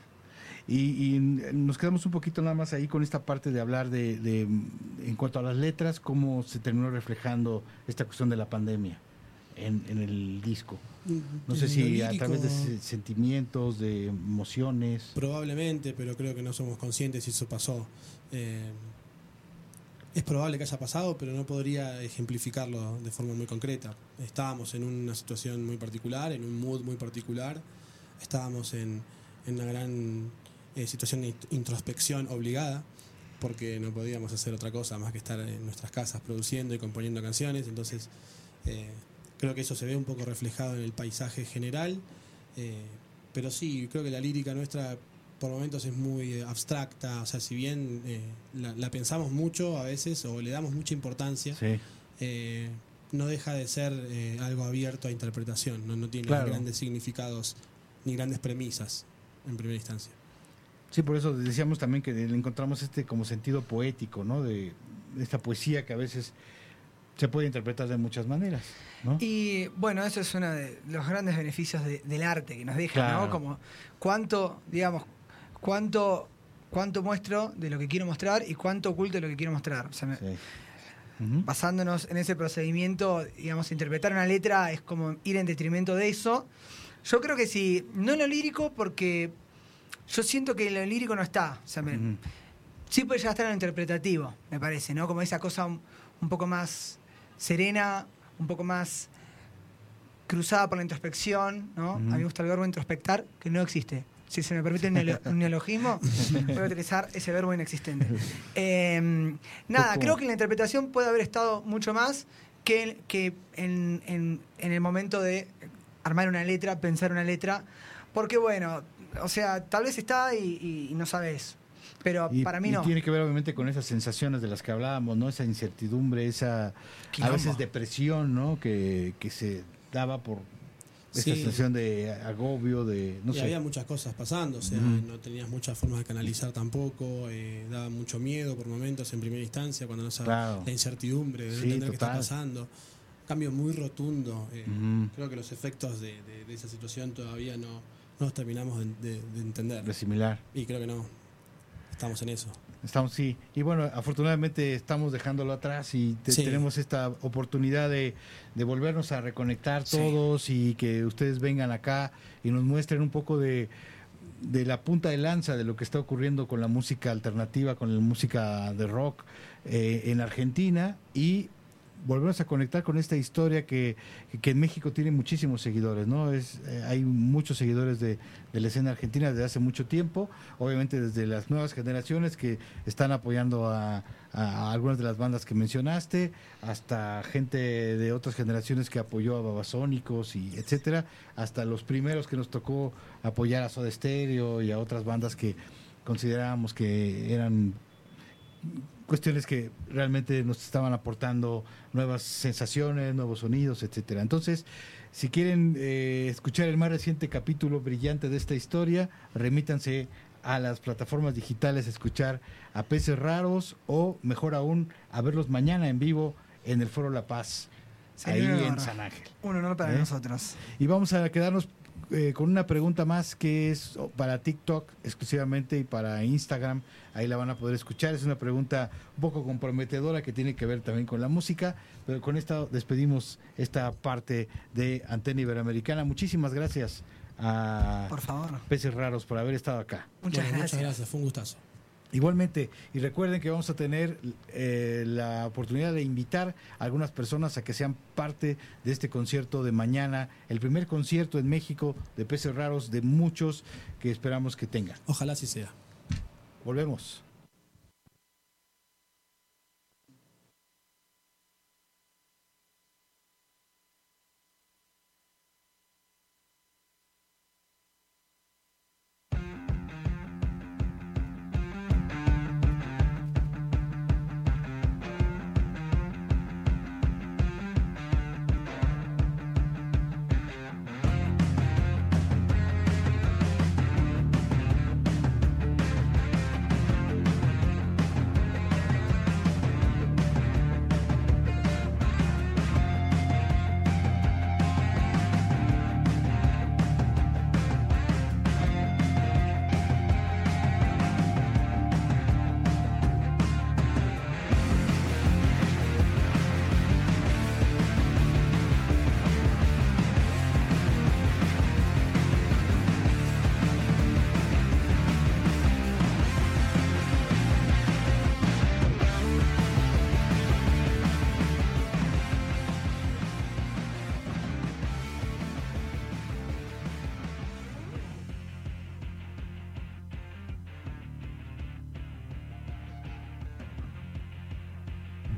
Y, y nos quedamos un poquito nada más ahí con esta parte de hablar de, de, en cuanto a las letras, cómo se terminó reflejando esta cuestión de la pandemia en, en el disco. No sé si lo a lírico, través de se- sentimientos, de emociones. Probablemente, pero creo que no somos conscientes si eso pasó. Eh, es probable que haya pasado, pero no podría ejemplificarlo de forma muy concreta. Estábamos en una situación muy particular, en un mood muy particular. Estábamos en, en una gran eh, situación de int- introspección obligada, porque no podíamos hacer otra cosa más que estar en nuestras casas produciendo y componiendo canciones. Entonces, eh, creo que eso se ve un poco reflejado en el paisaje general. Eh, pero sí, creo que la lírica nuestra por momentos es muy abstracta, o sea, si bien eh, la, la pensamos mucho a veces o le damos mucha importancia, Sí. eh, no deja de ser algo abierto a interpretación, no, no tiene Claro. grandes significados ni grandes premisas en primera instancia. Sí, por eso decíamos también que le encontramos este como sentido poético, ¿no? De, de esta poesía que a veces se puede interpretar de muchas maneras, ¿no? Y bueno, eso es uno de los grandes beneficios de- del arte que nos deja, Claro. ¿no? Como cuánto, digamos, cuánto, cuánto muestro de lo que quiero mostrar y cuánto oculto de lo que quiero mostrar. O sea, me- Sí. Ujú. basándonos en ese procedimiento, digamos, interpretar una letra es como ir en detrimento de eso. Yo creo que sí, no en lo lírico, porque yo siento que lo lírico no está. O sea, me- Ujú. sí puede ya estar en lo interpretativo, me parece, ¿no? Como esa cosa un, un poco más serena, un poco más cruzada por la introspección, ¿no? A mí me gusta el verbo introspectar, que no existe. Si se me permite un, neolo- un neologismo, voy a utilizar ese verbo inexistente. Eh, nada, creo que la interpretación puede haber estado mucho más que, que en, en- en el momento de armar una letra, pensar una letra, porque bueno, o sea, tal vez está y, y no sabes, pero Y, para mí y no. tiene que ver obviamente con esas sensaciones de las que hablábamos, ¿no? Esa incertidumbre, esa a veces depresión, ¿no? Que, que se daba por esa Sí. sensación de agobio, de no y sé. había muchas cosas pasando, o sea, no tenías muchas formas de canalizar tampoco, eh, daba mucho miedo por momentos en primera instancia, cuando no sabes Claro. la incertidumbre de no Sí, entender qué está pasando. Cambio muy rotundo. eh. Creo que los efectos de, de- de esa situación todavía no, no los terminamos de, de- de entender. de similar. Y creo que no. Estamos en eso. Estamos, sí. Y bueno, afortunadamente estamos dejándolo atrás y te- Sí. tenemos esta oportunidad de, de volvernos a reconectar Sí. todos y que ustedes vengan acá y nos muestren un poco de, de la punta de lanza de lo que está ocurriendo con la música alternativa, con la música de rock eh, en Argentina y volvernos a conectar con esta historia que, que en México tiene muchísimos seguidores, ¿no? Es, eh, hay muchos seguidores de, de la escena argentina desde hace mucho tiempo, obviamente desde las nuevas generaciones que están apoyando a, a algunas de las bandas que mencionaste, hasta gente de otras generaciones que apoyó a Babasónicos y etcétera, hasta los primeros que nos tocó apoyar a Soda Stereo y a otras bandas que considerábamos que eran cuestiones que realmente nos estaban aportando nuevas sensaciones, nuevos sonidos, etcétera. Entonces, si quieren eh, escuchar el más reciente capítulo brillante de esta historia, remítanse a las plataformas digitales a escuchar a Peces Raros o, mejor aún, a verlos mañana en vivo en el Foro La Paz, ahí en. San Ángel. Un honor para ¿Eh? nosotros. Y vamos a quedarnos eh, con una pregunta más que es para TikTok exclusivamente y para Instagram. Ahí la van a poder escuchar. Es una pregunta un poco comprometedora que tiene que ver también con la música. Pero con esta despedimos esta parte de Antena Iberoamericana. Muchísimas gracias a Por favor. Peces Raros por haber estado acá. Muchas Bueno, gracias. Muchas gracias, fue un gustazo. Igualmente, y recuerden que vamos a tener eh, la oportunidad de invitar a algunas personas a que sean parte de este concierto de mañana, el primer concierto en México de peces raros de muchos que esperamos que tengan. Ojalá así sea. Volvemos.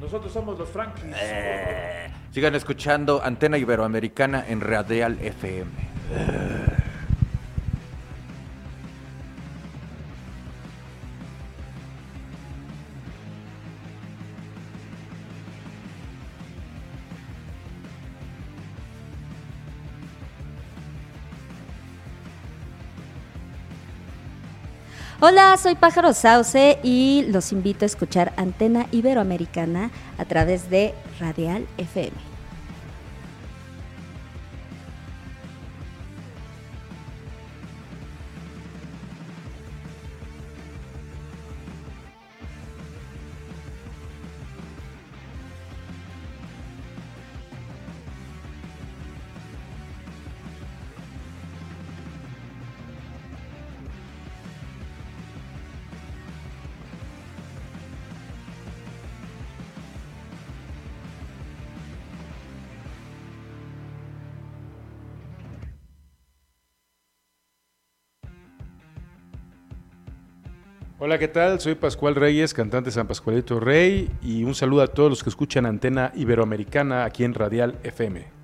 Nosotros somos los Frankies. Eh, sigan escuchando Antena Iberoamericana en Radial FM. Hola, soy Pájaro Sauce y los invito a escuchar Antena Iberoamericana a través de Radial FM. Hola, ¿qué tal? Soy Pascual Reyes, cantante San Pascualito Rey, y un saludo a todos los que escuchan Antena Iberoamericana aquí en Radial FM.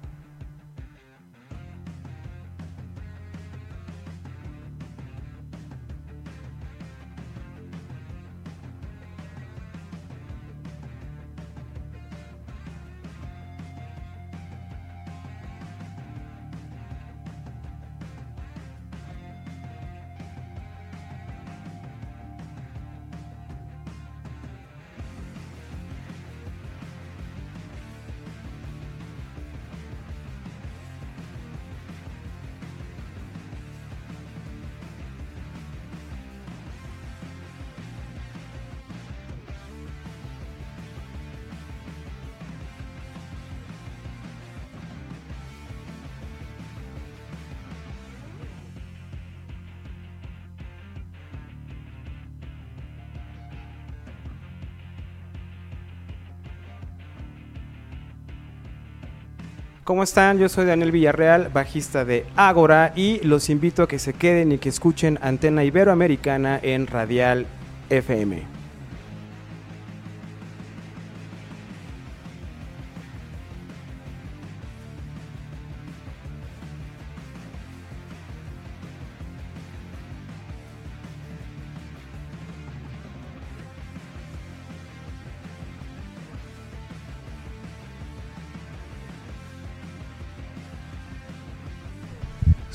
¿Cómo están? Yo soy Daniel Villarreal, bajista de Ágora y los invito a que se queden y que escuchen Antena Iberoamericana en Radial FM.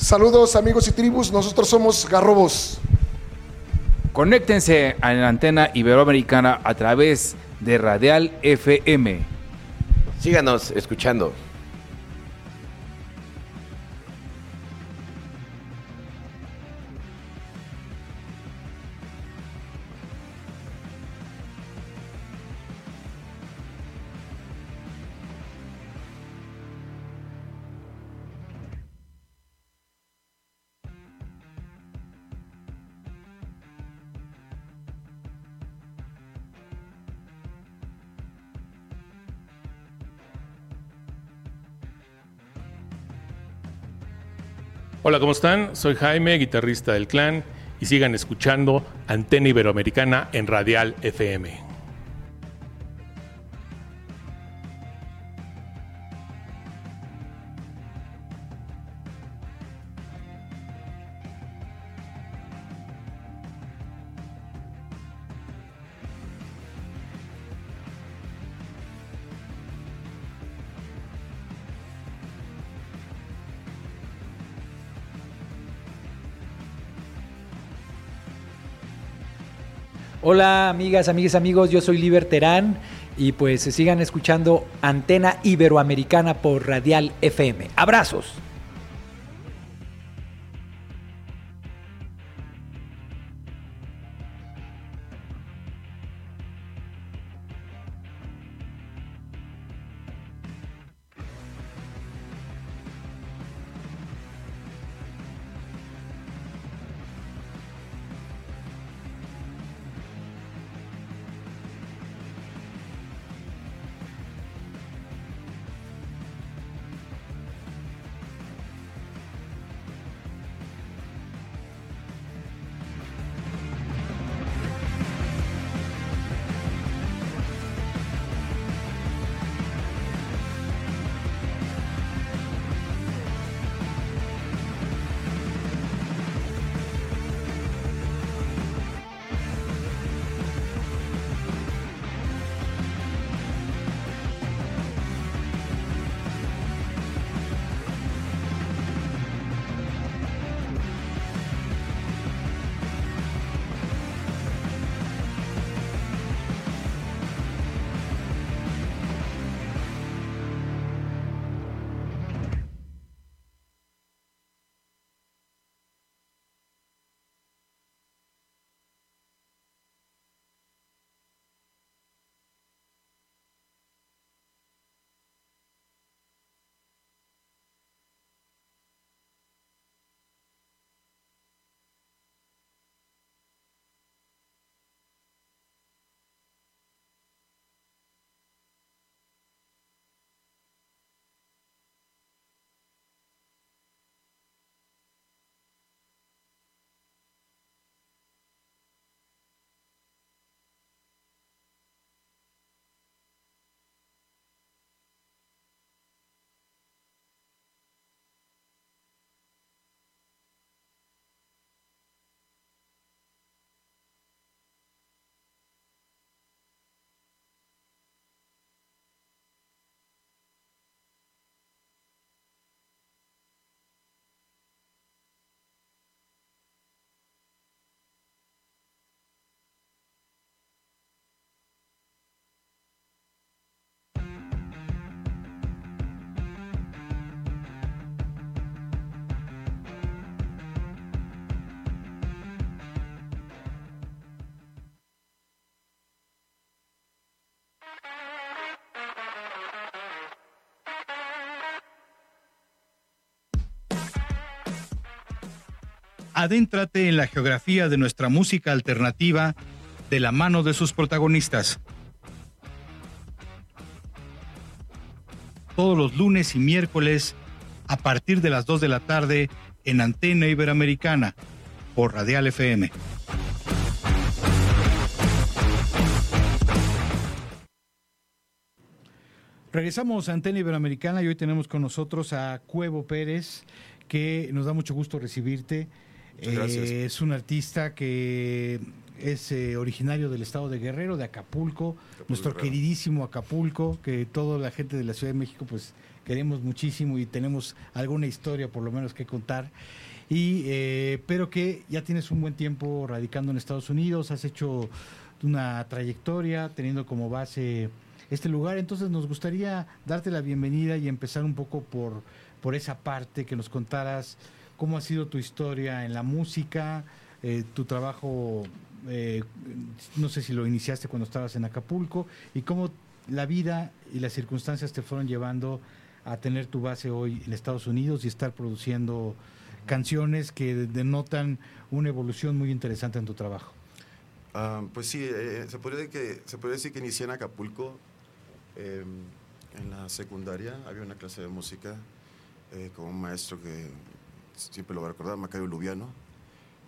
Saludos amigos y tribus, nosotros somos Garrobos. Conéctense a la antena iberoamericana a través de Radial FM. Síganos escuchando. Hola, ¿cómo están? Soy Jaime, guitarrista del clan, y sigan escuchando Antena Iberoamericana en Radial FM. Amigas, amigas, amigos, yo soy Liber Terán y pues se sigan escuchando Antena Iberoamericana por Radial FM. Abrazos. Adéntrate en la geografía de nuestra música alternativa de la mano de sus protagonistas. Todos los lunes y miércoles a partir de las 2 de la tarde en Antena Iberoamericana por Radial FM. Regresamos a Antena Iberoamericana y hoy tenemos con nosotros a Cuevo Pérez, que nos da mucho gusto recibirte. Eh, es un artista que es eh, originario del estado de Guerrero, de Acapulco, nuestro Guerrero. queridísimo Acapulco, que toda la gente de la Ciudad de México pues queremos muchísimo y tenemos alguna historia por lo menos que contar. Y eh, pero que ya tienes un buen tiempo radicando en Estados Unidos, has hecho una trayectoria teniendo como base este lugar, entonces nos gustaría darte la bienvenida y empezar un poco por, por esa parte, que nos contaras cómo ha sido tu historia en la música, eh, tu trabajo, eh, no sé si lo iniciaste cuando estabas en Acapulco, y cómo la vida y las circunstancias te fueron llevando a tener tu base hoy en Estados Unidos y estar produciendo canciones que denotan una evolución muy interesante en tu trabajo. Ah, pues sí, eh, se, podría decir que, inicié en Acapulco. eh, en la secundaria había una clase de música con un maestro que siempre lo voy a recordar, Macario Lubiano.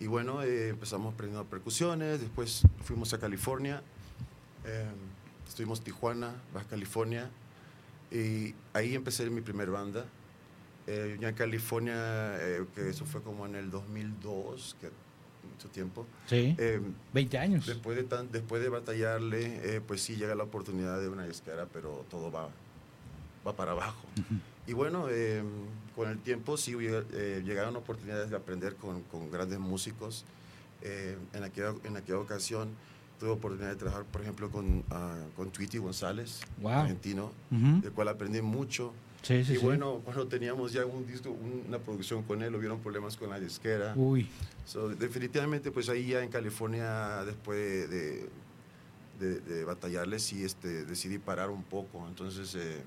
Y bueno, eh, empezamos aprendiendo percusiones, después fuimos a California, eh, estuvimos en Tijuana, Baja California, y ahí empecé mi primer banda. Eh, ya en California, eh, que eso fue como en el 2002, que mucho tiempo. Sí, Eh, 20 años. Después de, tan- después de batallarle, eh, pues sí llega la oportunidad de una disquera, pero todo va, va para abajo. Y bueno, eh, con el tiempo sí eh, llegaron oportunidades de aprender con, con grandes músicos. Eh, en, aquella, en aquella ocasión tuve oportunidad de trabajar, por ejemplo, con, ah, con Tweety González, Wow. argentino, Ujú. del cual aprendí mucho. Sí, sí, y sí. bueno, cuando teníamos ya un disco, un- una producción con él, hubieron problemas con la disquera. Uy. So, definitivamente, pues ahí ya en California, después de, de, de batallarle, sí este, decidí parar un poco. Entonces eh,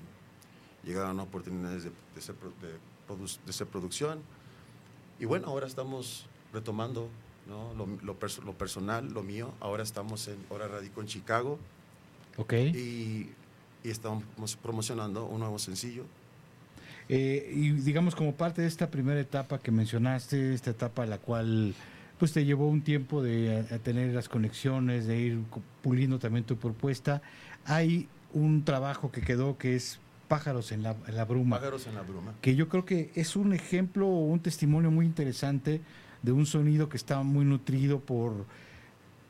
llegaron oportunidades de, de, ser, de, produ- de ser producción. Y bueno, ahora estamos retomando ¿no? lo, lo lo personal, lo mío. Ahora estamos en, ahora radico en Chicago. Ok. Y, y estamos promocionando un nuevo sencillo. Eh, y digamos como parte de esta primera etapa que mencionaste, esta etapa a la cual pues te llevó un tiempo de a- a tener las conexiones, de ir puliendo también tu propuesta, hay un trabajo que quedó que es Pájaros en la, en la bruma. Pájaros en la bruma. Que yo creo que es un ejemplo o un testimonio muy interesante de un sonido que está muy nutrido por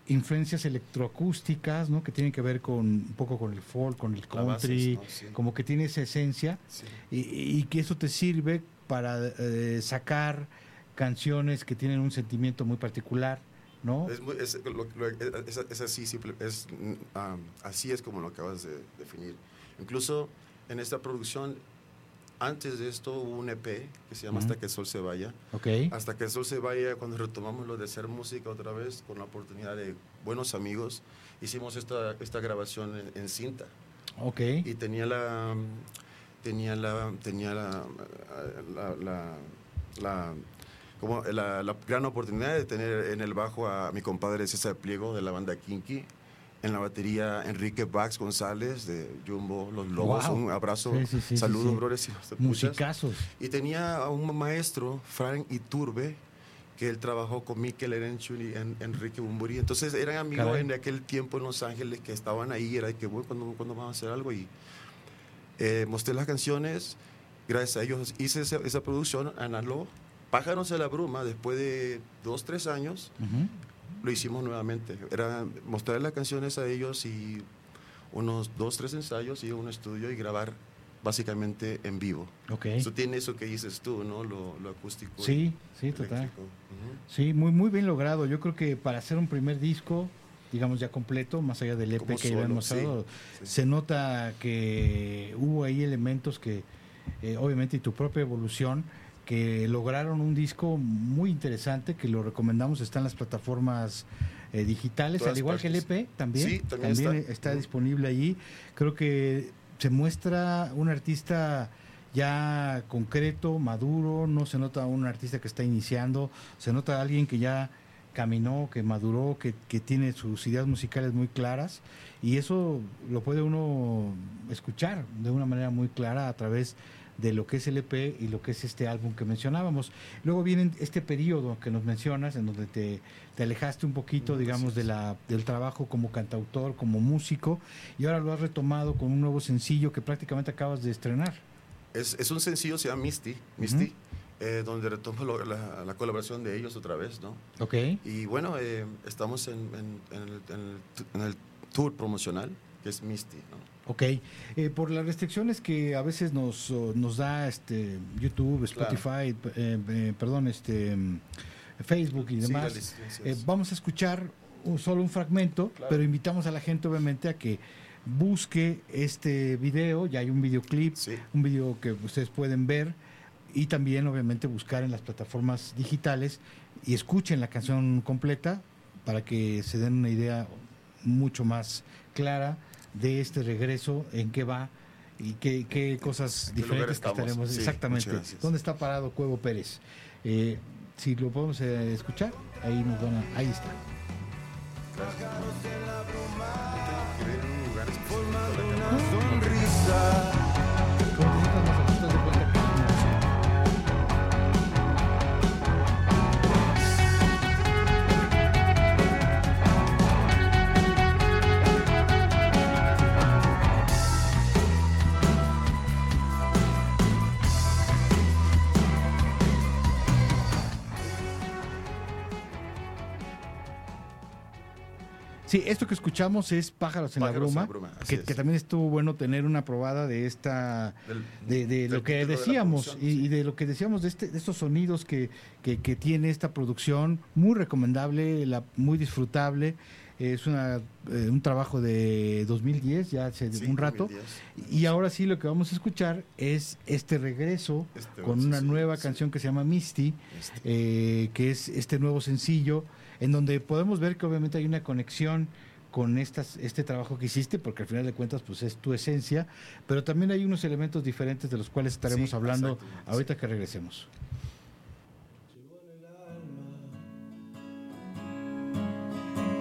influencias electroacústicas, ¿no? Que tienen que ver con un poco con el folk, con el country, ¿no? Sí. como que tiene esa esencia y, y que eso te sirve para eh, sacar canciones que tienen un sentimiento muy particular, ¿no? Es, muy- es- lo- lo- es- es así, simple, es, ah, así es como lo acabas de definir. Incluso en esta producción, antes de esto hubo un EP que se llama. Hasta que el sol se vaya. Ok. Hasta que el sol se vaya, cuando retomamos lo de hacer música otra vez, con la oportunidad de buenos amigos, hicimos esta, esta grabación en, en cinta. Ok. Y tenía la tenía la tenía la la, la- la- como la, la gran oportunidad de tener en el bajo a mi compadre César Pliego de la banda Kinky en la batería Enrique Bax González de Jumbo Los Lobos Wow. un abrazo Sí, sí, sí, saludos brothers. Musicazos. y tenía a un maestro Frank Iturbe que él trabajó con Mikel Erenchun y en- Enrique Bumburi. Entonces eran amigos Caray. en aquel tiempo en Los Ángeles que estaban ahí. Era de que, bueno, ¿cuándo, cuándo vamos a hacer algo? Y eh, mostré las canciones. Gracias a ellos hice esa, esa producción, Analó. Pájaros de la Bruma, después de dos, tres años. Lo hicimos nuevamente. Era mostrar las canciones a ellos y unos dos, tres ensayos y un estudio y grabar básicamente en vivo. Ok. Eso tiene eso que dices tú, ¿no? Lo, lo acústico. Sí, sí, total. Sí, muy muy bien logrado. Yo creo que para hacer un primer disco, digamos ya completo, más allá del EP Como que sí, mostrado, sí. se nota que hubo ahí elementos que, eh, obviamente, y tu propia evolución, que lograron un disco muy interesante, que lo recomendamos, está en las plataformas eh, digitales, Todas al igual que el. EP también, Sí, también está. disponible allí. Creo que se muestra un artista ya concreto, maduro, no se nota un artista que está iniciando, se nota alguien que ya caminó, que maduró, que, que tiene sus ideas musicales muy claras y eso lo puede uno escuchar de una manera muy clara a través de lo que es el EP y lo que es este álbum que mencionábamos. Luego viene este periodo que nos mencionas, en donde te, te alejaste un poquito, digamos, de la, del trabajo como cantautor, como músico, y ahora lo has retomado con un nuevo sencillo que prácticamente acabas de estrenar. Es, es un sencillo, se llama Misty, Misty eh, donde retomo lo- la, la colaboración de ellos otra vez, ¿no? Ok. Y bueno, eh, estamos en, en- en el, en el tu- en el tour promocional, que es Misty, ¿no? Ok, Eh, por las restricciones que a veces nos, nos da este YouTube, Spotify, eh, eh, perdón, este Facebook y demás, eh, vamos a escuchar un- solo un fragmento, Claro. pero invitamos a la gente obviamente a que busque este video, ya hay un videoclip, un video que ustedes pueden ver y también obviamente buscar en las plataformas digitales y escuchen la canción completa para que se den una idea mucho más clara de este regreso, en qué va y qué, qué cosas diferentes que estaremos. Sí, Exactamente. gracias. ¿Dónde está parado Cuevo Pérez? Eh, si lo podemos eh, escuchar, ahí nos van a- ahí está. Sí, esto que escuchamos es Pájaros en Pájaros la la Bruma, que, es. que también estuvo bueno tener una probada de esta, Del- de, de del lo que de decíamos y, de lo que decíamos de, este, de estos sonidos que, que, que tiene esta producción, muy recomendable, la, muy disfrutable. Es una, eh, un trabajo de 2010, ya hace Sí, un rato. 2010. Y ahora sí lo que vamos a escuchar es este regreso Este con una sí, nueva canción que se llama Misty, eh, que es este nuevo sencillo, en donde podemos ver que obviamente hay una conexión con estas, este trabajo que hiciste, porque al final de cuentas pues es tu esencia, pero también hay unos elementos diferentes de los cuales estaremos Sí, hablando ahorita que regresemos.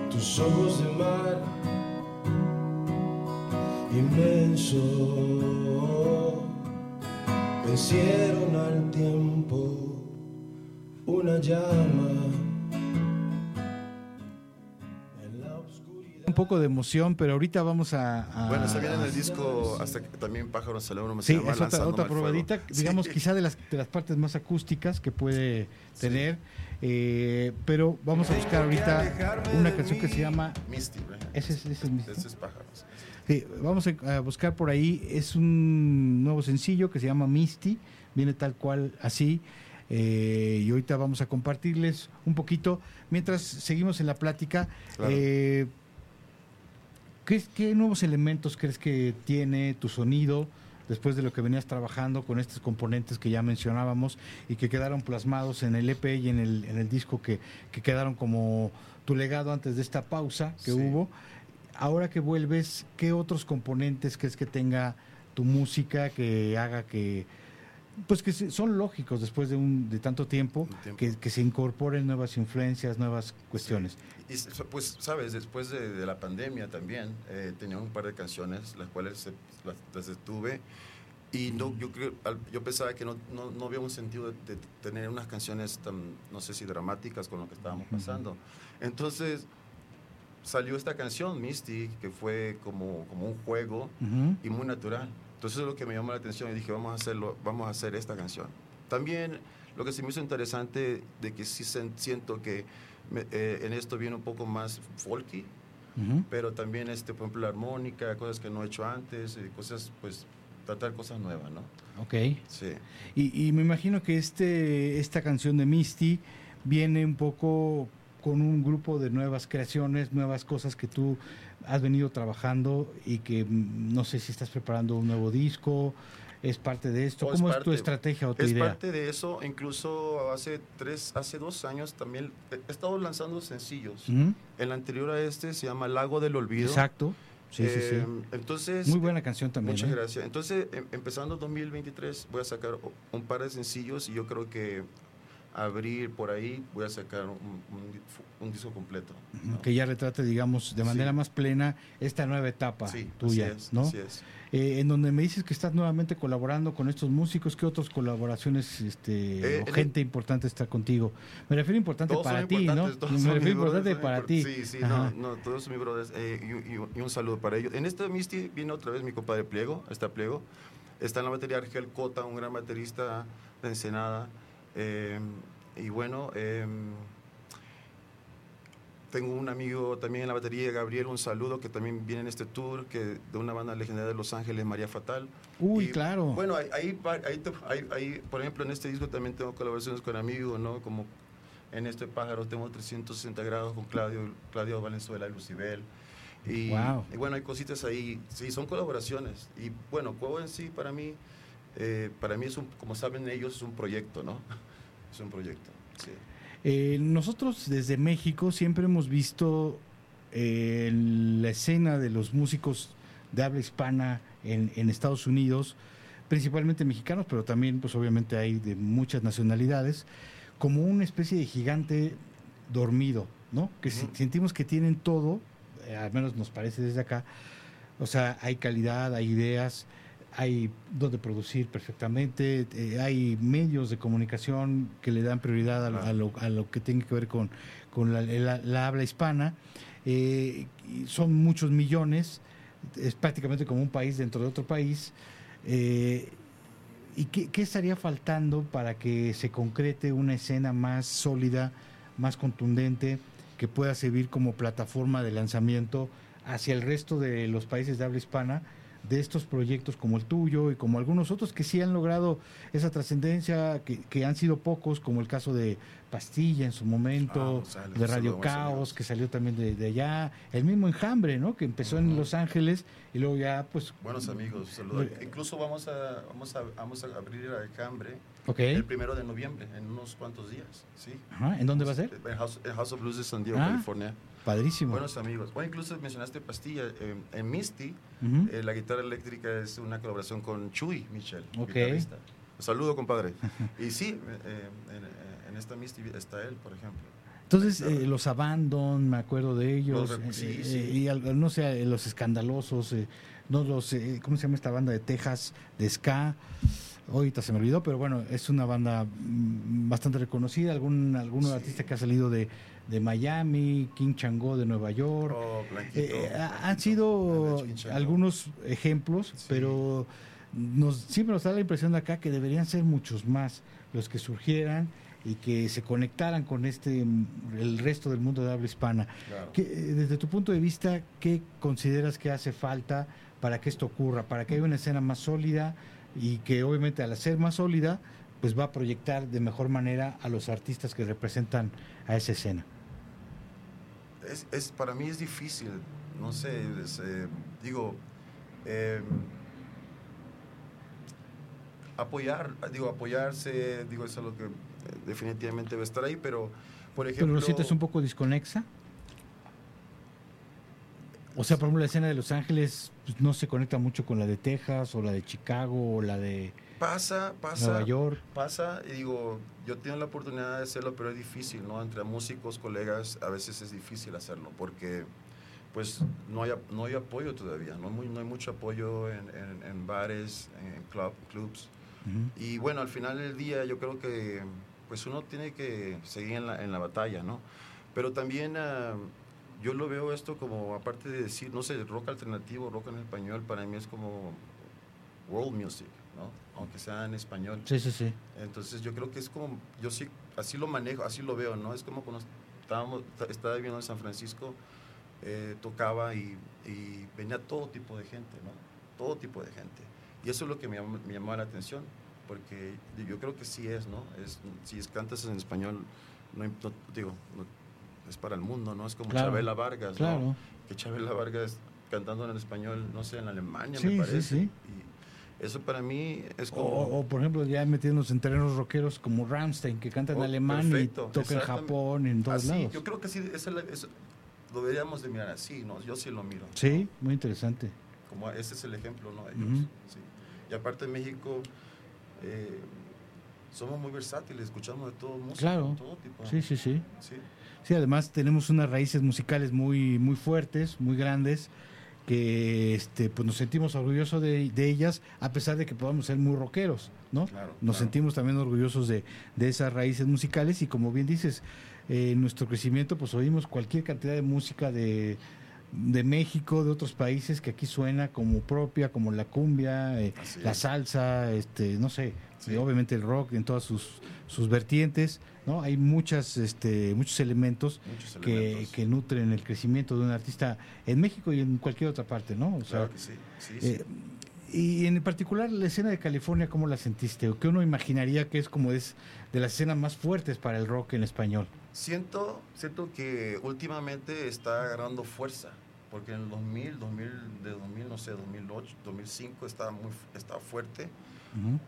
tus ojos de mar inmenso vencieron al tiempo una llama Un poco de emoción, pero ahorita vamos a... a- Bueno, está bien en el disco, hasta que también Pájaros Salón, me Sí, llama es otra, probadita, digamos, Sí. quizá de las, de las partes más acústicas que puede tener. eh, pero vamos a buscar ahorita una canción que se llama Misty. Ese es, ese es Misty. Ese es Pájaros. Sí, vamos a, a buscar por ahí. Es un nuevo sencillo que se llama Misty. Viene tal cual así. eh, y ahorita vamos a compartirles un poquito. Mientras seguimos en la plática, Claro. eh, ¿qué, qué nuevos elementos crees que tiene tu sonido después de lo que venías trabajando con estos componentes que ya mencionábamos y que quedaron plasmados en el EP y en el, en el disco que, que quedaron como tu legado antes de esta pausa que Sí. hubo? Ahora que vuelves, ¿qué otros componentes crees que tenga tu música que haga que, pues que son lógicos después de un de tanto tiempo, tiempo. Que, que se incorporen nuevas influencias, nuevas cuestiones? Y s- pues, sabes, después de, de la pandemia también, eh, tenía un par de canciones, las cuales se- las, las detuve. Y no, yo, yo pensaba que no, no, no había un sentido de, de tener unas canciones tan, no sé si dramáticas con lo que estábamos pasando. Entonces salió esta canción, Misty, que fue como, como un juego Ujú. y muy natural. Entonces es lo que me llamó la atención y dije, vamos a hacerlo, vamos a hacer esta canción. También lo que se me hizo interesante de que sí siento que me- eh, en esto viene un poco más folky, Ujú. pero también este, por ejemplo la armónica, cosas que no he hecho antes, eh, cosas pues tratar cosas nuevas, ¿no? Ok. Sí. Y, y me imagino que este esta canción de Misty viene un poco con un grupo de nuevas creaciones, nuevas cosas que tú has venido trabajando y que mm, no sé si estás preparando un nuevo disco, es parte de esto. ¿Cómo es, tu estrategia o tu es idea? parte de eso, incluso hace tres, hace dos años también he he estado lanzando sencillos. El anterior a este se llama Lago del Olvido. Exacto. Sí, sí, sí. Eh, Entonces, Muy buena canción también. Muchas ¿eh? gracias. Entonces, em- empezando 2023, voy a sacar un par de sencillos y yo creo que abril por ahí voy a sacar un, un un disco completo. Ujú, Que ya retrate, digamos, de manera Sí. más plena esta nueva etapa Sí, tuya, así es, ¿no? así es. Eh, en donde me dices que estás nuevamente colaborando con estos músicos, ¿qué otras colaboraciones este, Eh, o en gente importante está contigo? Me refiero importante para ti, ¿no? Me refiero importante para ti. Sí, sí, Ajá. no, no, todos son mis brothers. eh, y, y- y un saludo para ellos. En este Misty viene otra vez mi compadre Pliego, está Pliego. Está en la batería Argel Cota, un gran baterista de Ensenada. Eh, y bueno, eh, tengo un amigo también en la batería, Gabriel, un saludo, que también viene en este tour, que de una banda legendaria de Los Ángeles, María Fatal. Uy, Y, claro. Bueno, ahí, ahí, ahí- ahí, por ejemplo, en este disco también tengo colaboraciones con amigos, ¿no? Como en este pájaro tengo 360 grados con Claudio, Claudio Valenzuela y Lucibel. Y, Wow. y bueno, hay cositas ahí, sí, son colaboraciones. Y bueno, Cuevo en sí, para mí, eh, para mí es un, como saben ellos, es un proyecto, ¿no? Es un proyecto, sí. Eh, nosotros desde México siempre hemos visto eh, la escena de los músicos de habla hispana en, en Estados Unidos, principalmente mexicanos, pero también pues obviamente hay de muchas nacionalidades, como una especie de gigante dormido, ¿no? Que sentimos que tienen todo, al menos nos parece desde acá, o sea, hay calidad, hay ideas, hay donde producir perfectamente, eh, hay medios de comunicación que le dan prioridad a, lo- a lo, a lo que tenga que ver con, con la, la- la habla hispana. Eh, son muchos millones, es prácticamente como un país dentro de otro país. Eh, ¿Y qué, qué estaría faltando para que se concrete una escena más sólida, más contundente, que pueda servir como plataforma de lanzamiento hacia el resto de los países de habla hispana de estos proyectos como el tuyo y como algunos otros que sí han logrado esa trascendencia, que, que han sido pocos, como el caso de Pastilla en su Ah, momento, González, de un Radio Caos, que salió también de, de allá, el mismo Enjambre, ¿no? que empezó en Los Ángeles y luego ya pues... Buenos amigos, saludos. Incluso vamos a, vamos a, vamos a abrir a Cambre Ok. el primero de noviembre, en unos cuantos días. ¿sí? Ajá, ¿en dónde va a ser? En House, House of Blues de San Diego, Ah, California. padrísimo. Buenos amigos. Bueno, incluso mencionaste Pastilla. eh, en Misty, Ujú. eh, la guitarra eléctrica es una colaboración con Chuy Michel, Ok. guitarrista. Saludo, compadre. y sí, eh, en, en esta Misty está él, por ejemplo. Entonces, eh, los Abandon, me acuerdo de ellos, Los eh, sí, eh, sí. y no sé, eh, los escandalosos, eh, no los, eh, ¿cómo se llama esta banda de Texas, de ska? Ahorita se me olvidó, pero bueno, es una banda mm, bastante reconocida, algún, algún artista que ha salido de, de Miami, King Chango de Nueva York. Oh, Blanquito, Eh, ha- han sido algunos ejemplos, pero nos, siempre nos da la impresión de acá que deberían ser muchos más los que surgieran y que se conectaran con este mm, el resto del mundo de habla hispana. Claro. ¿Qué, eh, desde tu punto de vista, ¿qué consideras que hace falta para que esto ocurra? Para que haya una escena más sólida y que obviamente al ser más sólida, pues va a proyectar de mejor manera a los artistas que representan a esa escena. Es, es- para mí es difícil, no sé, es, eh, digo, eh, apoyar, digo, apoyarse, digo, eso es lo que eh, definitivamente debe estar ahí, pero, por ejemplo... ¿Pero lo sientes un poco desconexa? O sea, por ejemplo, la escena de Los Ángeles pues, no se conecta mucho con la de Texas o la de Chicago o la de Pasa, pasa. Nueva York. Pasa, y digo, yo tengo la oportunidad de hacerlo, pero es difícil, ¿no? Entre músicos, colegas, a veces es difícil hacerlo, porque pues no hay, no hay apoyo todavía, no hay, muy- no hay mucho apoyo en, en- en bares, en club, clubs. Y bueno, al final del día yo creo que pues uno tiene que seguir en la, en la batalla, ¿no? Pero también ah, yo lo veo esto como, aparte de decir, no sé, rock alternativo, rock en español, para mí es como world music, ¿no? Aunque sea en español. Sí, sí, sí. Entonces yo creo que es como, yo sí, así lo manejo, así lo veo, ¿no? Es como cuando estábamos, estaba viviendo en San Francisco, eh, tocaba y, y venía todo tipo de gente, ¿no? Todo tipo de gente. Y eso es lo que me llamó, me llamó la atención, porque yo creo que sí es, ¿no? Es, si cantas en español, no, no- digo, no- es para el mundo, ¿no? Es como Claro, Chabela Vargas, claro. ¿no? Que Chabela Vargas cantando en español, no sé, en Alemania, Sí, me sí, parece. sí. Y eso para mí es O, como... o, por ejemplo, ya metiéndonos en terrenos rockeros como Ramstein, que canta en Oh, alemán perfecto, y toca en. Japón, en todos Así, lados. Yo creo que sí, esa es la- es- lo deberíamos de mirar así, ¿no? Yo sí lo miro. Sí, muy interesante. Como ese es el ejemplo, ¿no? Ellos, Ujú. sí. Y aparte en México eh, somos muy versátiles, escuchamos de todo música, Claro. todo tipo. Sí, sí, sí. Sí. Sí, además tenemos unas raíces musicales muy, muy fuertes, muy grandes, que este, pues nos sentimos orgullosos de, de ellas, a pesar de que podamos ser muy rockeros, ¿no? Claro, nos claro. sentimos también orgullosos de, de esas raíces musicales y como bien dices, eh, en nuestro crecimiento pues oímos cualquier cantidad de música de, de México, de otros países que aquí suena como propia, como la cumbia, eh, la es. salsa, este, no sé, obviamente el rock en todas sus, sus vertientes, ¿no? Hay muchas, este, muchos elementos, Muchos que, elementos. que nutren el crecimiento de un artista en México y en cualquier otra parte, ¿no? O sea, Claro que sí, sí, sí. eh, y en particular la escena de California, ¿cómo la sentiste? ¿O qué uno imaginaría que es como es de las escenas más fuertes para el rock en español? Siento, siento que últimamente está agarrando fuerza, porque en el 2000, 2000, de 2000, no sé, 2008, 2005 estaba muy estaba fuerte. Ujú. Vino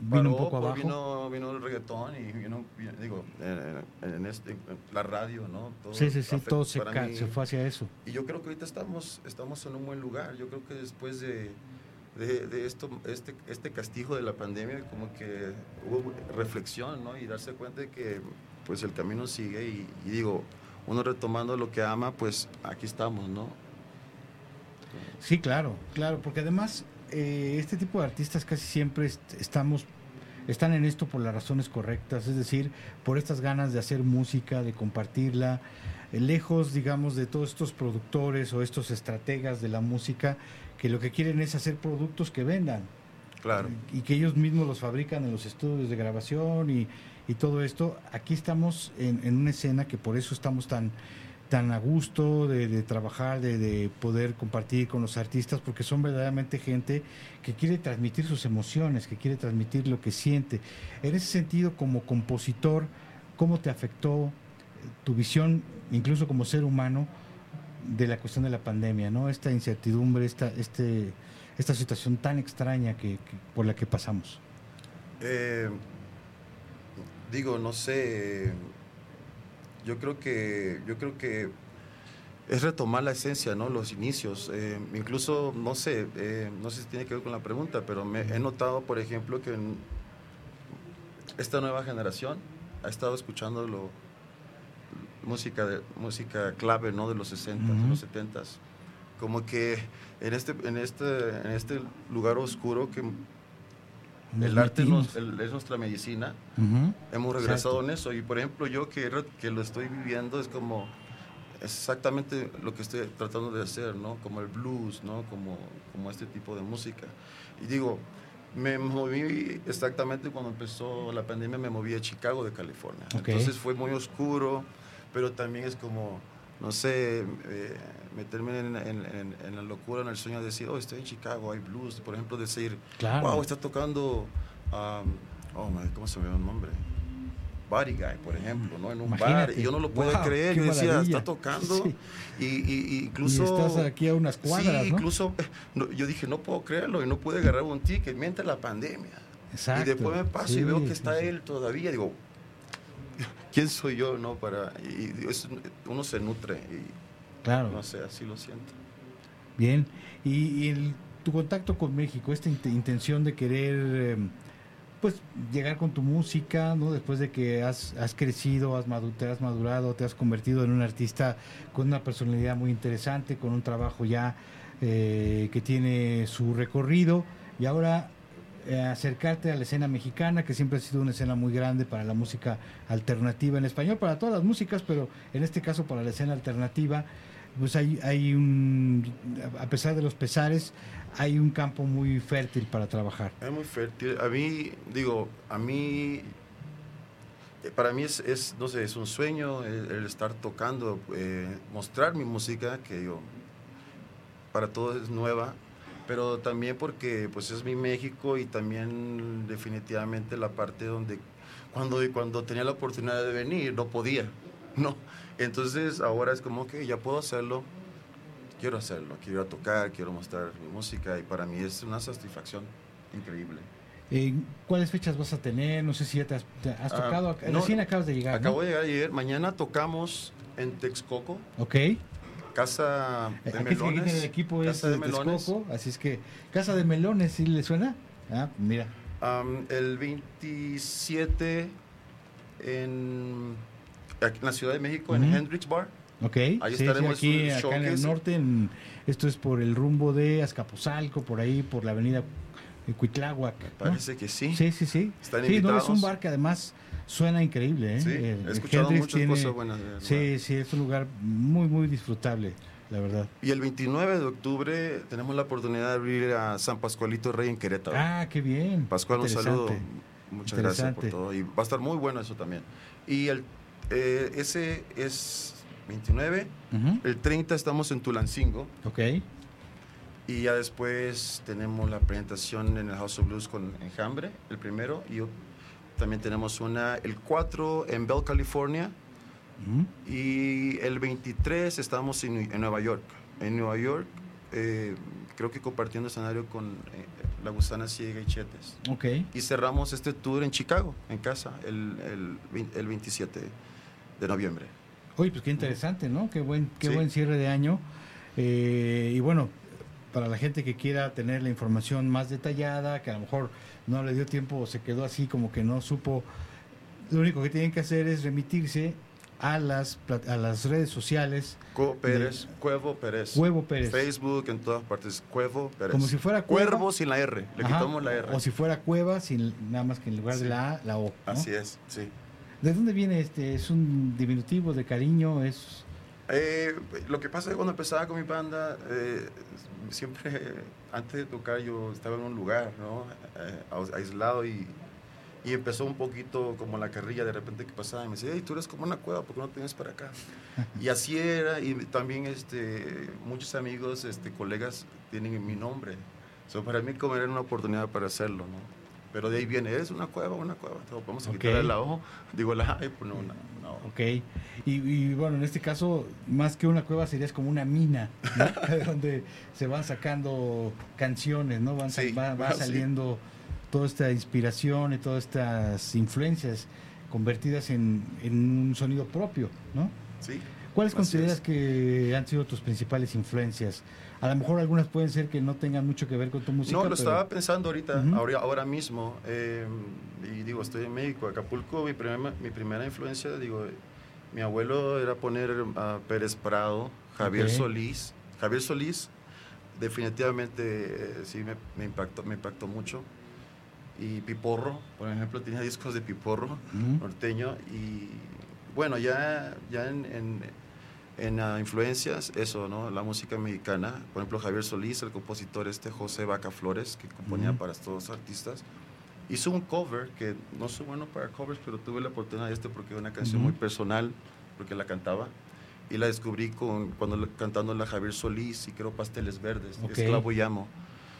un Paró, poco pues, abajo. Vino, vino el reggaetón y vino, vino- digo, en, en este, en la radio, ¿no? Todo Sí, sí, sí, todo se, fue hacia eso. Y yo creo que ahorita estamos, estamos en un buen lugar. Yo creo que después de, de, de esto, este, este castigo de la pandemia, como que hubo reflexión, ¿no? Y darse cuenta de que pues el camino sigue y, y digo, uno retomando lo que ama, pues aquí estamos, ¿no? Sí, claro, claro, porque además eh, este tipo de artistas casi siempre est- estamos están en esto por las razones correctas, es decir, por estas ganas de hacer música, de compartirla, eh, lejos, digamos, de todos estos productores o estos estrategas de la música que lo que quieren es hacer productos que vendan Claro. y que ellos mismos los fabrican en los estudios de grabación y, y todo esto. Aquí estamos en, en una escena que por eso estamos tan tan a gusto de, trabajar, de, de poder compartir con los artistas, porque son verdaderamente gente que quiere transmitir sus emociones, que quiere transmitir lo que siente. En ese sentido, como compositor, ¿cómo te afectó eh, tu visión, incluso como ser humano, de la cuestión de la pandemia, ¿no? Esta incertidumbre, esta, este, esta situación tan extraña que- por la que pasamos. Eh, digo, no sé. Yo creo que yo creo que es retomar la esencia, ¿no? Los inicios. Eh, incluso, no sé, eh, no sé si tiene que ver con la pregunta, pero me he notado, por ejemplo, que en esta nueva generación ha estado escuchando lo, música de música clave, ¿no? De los 60, de Ujú. los 70 Como que en este en este en este lugar oscuro que el arte es, nos- el- es nuestra medicina. Ujú. Hemos regresado Exacto. en eso. Y por ejemplo, yo que, que lo estoy viviendo es como exactamente lo que estoy tratando de hacer, ¿no? Como el blues, ¿no? Como, como este tipo de música. Y digo, me moví exactamente cuando empezó la pandemia, me moví a Chicago de California. Ok. Entonces fue muy oscuro, pero también es como, no sé, eh, meterme en, en- en- en la locura, en el sueño de decir, oh, estoy en Chicago, hay blues. Por ejemplo, decir, Claro. wow, está tocando, um, oh, ¿cómo se me llama el nombre? Body Guy, por ejemplo, ¿no? En un bar. Y yo no lo Wow, creer. Yo decía, maravilla. está tocando. Sí. Y, y- y incluso. Y estás aquí a unas cuadras, Sí, ¿no? incluso. eh, no, yo dije, no puedo creerlo. Y no pude agarrar un ticket mientras la pandemia. Exacto. Y después me paso y veo que está él todavía. Digo, ¿quién soy yo, no? Para. Y, es- uno se nutre. Y, Claro. No sé, así lo siento. Bien. Y, y el- tu contacto con México, esta int- intención de querer, eh, pues, llegar con tu música, ¿no? Después de que has, has crecido, has madu- te has madurado, te has convertido en un artista con una personalidad muy interesante, con un trabajo ya eh, que tiene su recorrido y ahora eh, acercarte a la escena mexicana, que siempre ha sido una escena muy grande para la música alternativa en español, para todas las músicas, pero en este caso para la escena alternativa, pues hay, hay un, a pesar de los pesares, hay un campo muy fértil para trabajar. Es muy fértil. A mí, digo, a mí, para mí es, no sé, es un sueño el, el estar tocando, eh, mostrar mi música, que yo, para todos es nueva, pero también porque pues es mi México y también definitivamente la parte donde cuando, cuando tenía la oportunidad de venir no podía, ¿no? Entonces ahora es como que ya puedo hacerlo, quiero hacerlo, quiero ir a tocar, quiero mostrar mi música y para mí es una satisfacción increíble. Eh, ¿Cuáles fechas vas a tener? No sé si ya te has, te has Ah, tocado, no, recién acabas de llegar, Acabo ¿no? de llegar ayer, mañana tocamos en Texcoco. Ok. Casa de Aquí es que aquí Melones. el equipo es de de. Texcoco, así es que Casa de Melones, ¿sí le suena? Ah, mira. El 27 en, la Ciudad de México, en. Hendrix Bar. Ok, Ahí sí, sí, estaremos aquí acá en el norte, en- esto es por el rumbo de Azcapotzalco, por ahí, por la avenida Cuitláhuac. Parece que sí. Sí, sí, sí. Están sí, no, es un bar que además suena increíble. ¿eh? Sí, he escuchado Hendrix muchas cosas buenas Sí, sí, es un lugar muy, muy disfrutable, la verdad. Y el 29 de octubre tenemos la oportunidad de abrir a San Pascualito Rey en Querétaro. Ah, qué bien. Pascual, un saludo. Muchas gracias por todo. Y va a estar muy bueno eso también. Y el, eh, ese es 29. Ujú. El 30 estamos en Tulancingo. Ok. Y ya después tenemos la presentación en el House of Blues con Enjambre, el primero. Y yo- también tenemos una, el 4 en Bell, California. Y el 23 estamos en, en Nueva York. En Nueva York, eh, creo que compartiendo escenario con eh, La Gusana Ciega y Chetes. Ok. Y cerramos este tour en Chicago, en casa, el, el, el 27 de noviembre. Oye, pues qué interesante, ¿no? Qué buen, qué Sí. buen cierre de año. Eh, y bueno, para la gente que quiera tener la información más detallada, que a lo mejor no le dio tiempo o se quedó así como que no supo, lo único que tienen que hacer es remitirse a las, a las redes sociales. Co Pérez, de- Cuevo Pérez. Cuevo Pérez. Facebook, en todas partes, Cuevo Pérez. Como si fuera Cueva. Cuervo sin la R, le Ajá, quitamos la R. O si fuera Cueva, sin, nada más que en lugar de la A, la O. ¿no? Así es, sí. ¿De dónde viene este? ¿Es un diminutivo de cariño? ¿Es Eh, lo que pasa es que cuando empezaba con mi banda, eh, siempre antes de tocar yo estaba en un lugar, ¿no? Eh, aislado y, y empezó un poquito como la carrilla de repente que pasaba y me decía, hey, tú eres como una cueva, ¿por qué no te vienes para acá? y así era y también este, muchos amigos, este, colegas tienen mi nombre. So, para mí como era una oportunidad para hacerlo, ¿no? Pero de ahí viene, eres una cueva, una cueva. Entonces, vamos a Ok. quitarle la O, digo la A y pues no, una, una O. Ok. Y, y, bueno, en este caso, más que una cueva, serías como una mina, ¿no? donde se van sacando canciones, ¿no? Van, Sí, va, va sí. saliendo toda esta inspiración y todas estas influencias convertidas en, en un sonido propio, ¿no? Sí. ¿Cuáles así consideras es. que han sido tus principales influencias? A lo mejor algunas pueden ser que no tengan mucho que ver con tu música. No, lo pero- estaba pensando ahorita, Ujú. ahora, ahora mismo. eh, y digo, estoy en México, Acapulco, mi, primera mi primera influencia, digo, mi abuelo era poner a Pérez Prado, Javier Ok. Solís. Javier Solís, definitivamente, eh, sí, me, me impactó, me impactó mucho. Y Piporro, por ejemplo, tenía discos de Piporro Ujú. norteño. Y bueno, ya, ya en, en, en ah, influencias, eso, ¿no? La música mexicana. Por ejemplo, Javier Solís, el compositor este, José Vaca Flores, que componía Ujú. para todos los artistas. Hizo un cover, que no soy bueno para covers, pero tuve la oportunidad de este porque era una canción Ujú. muy personal, porque la cantaba. Y la descubrí con, cuando cantando la Javier Solís y creo Pasteles Verdes, Ok. Esclavo y Amo.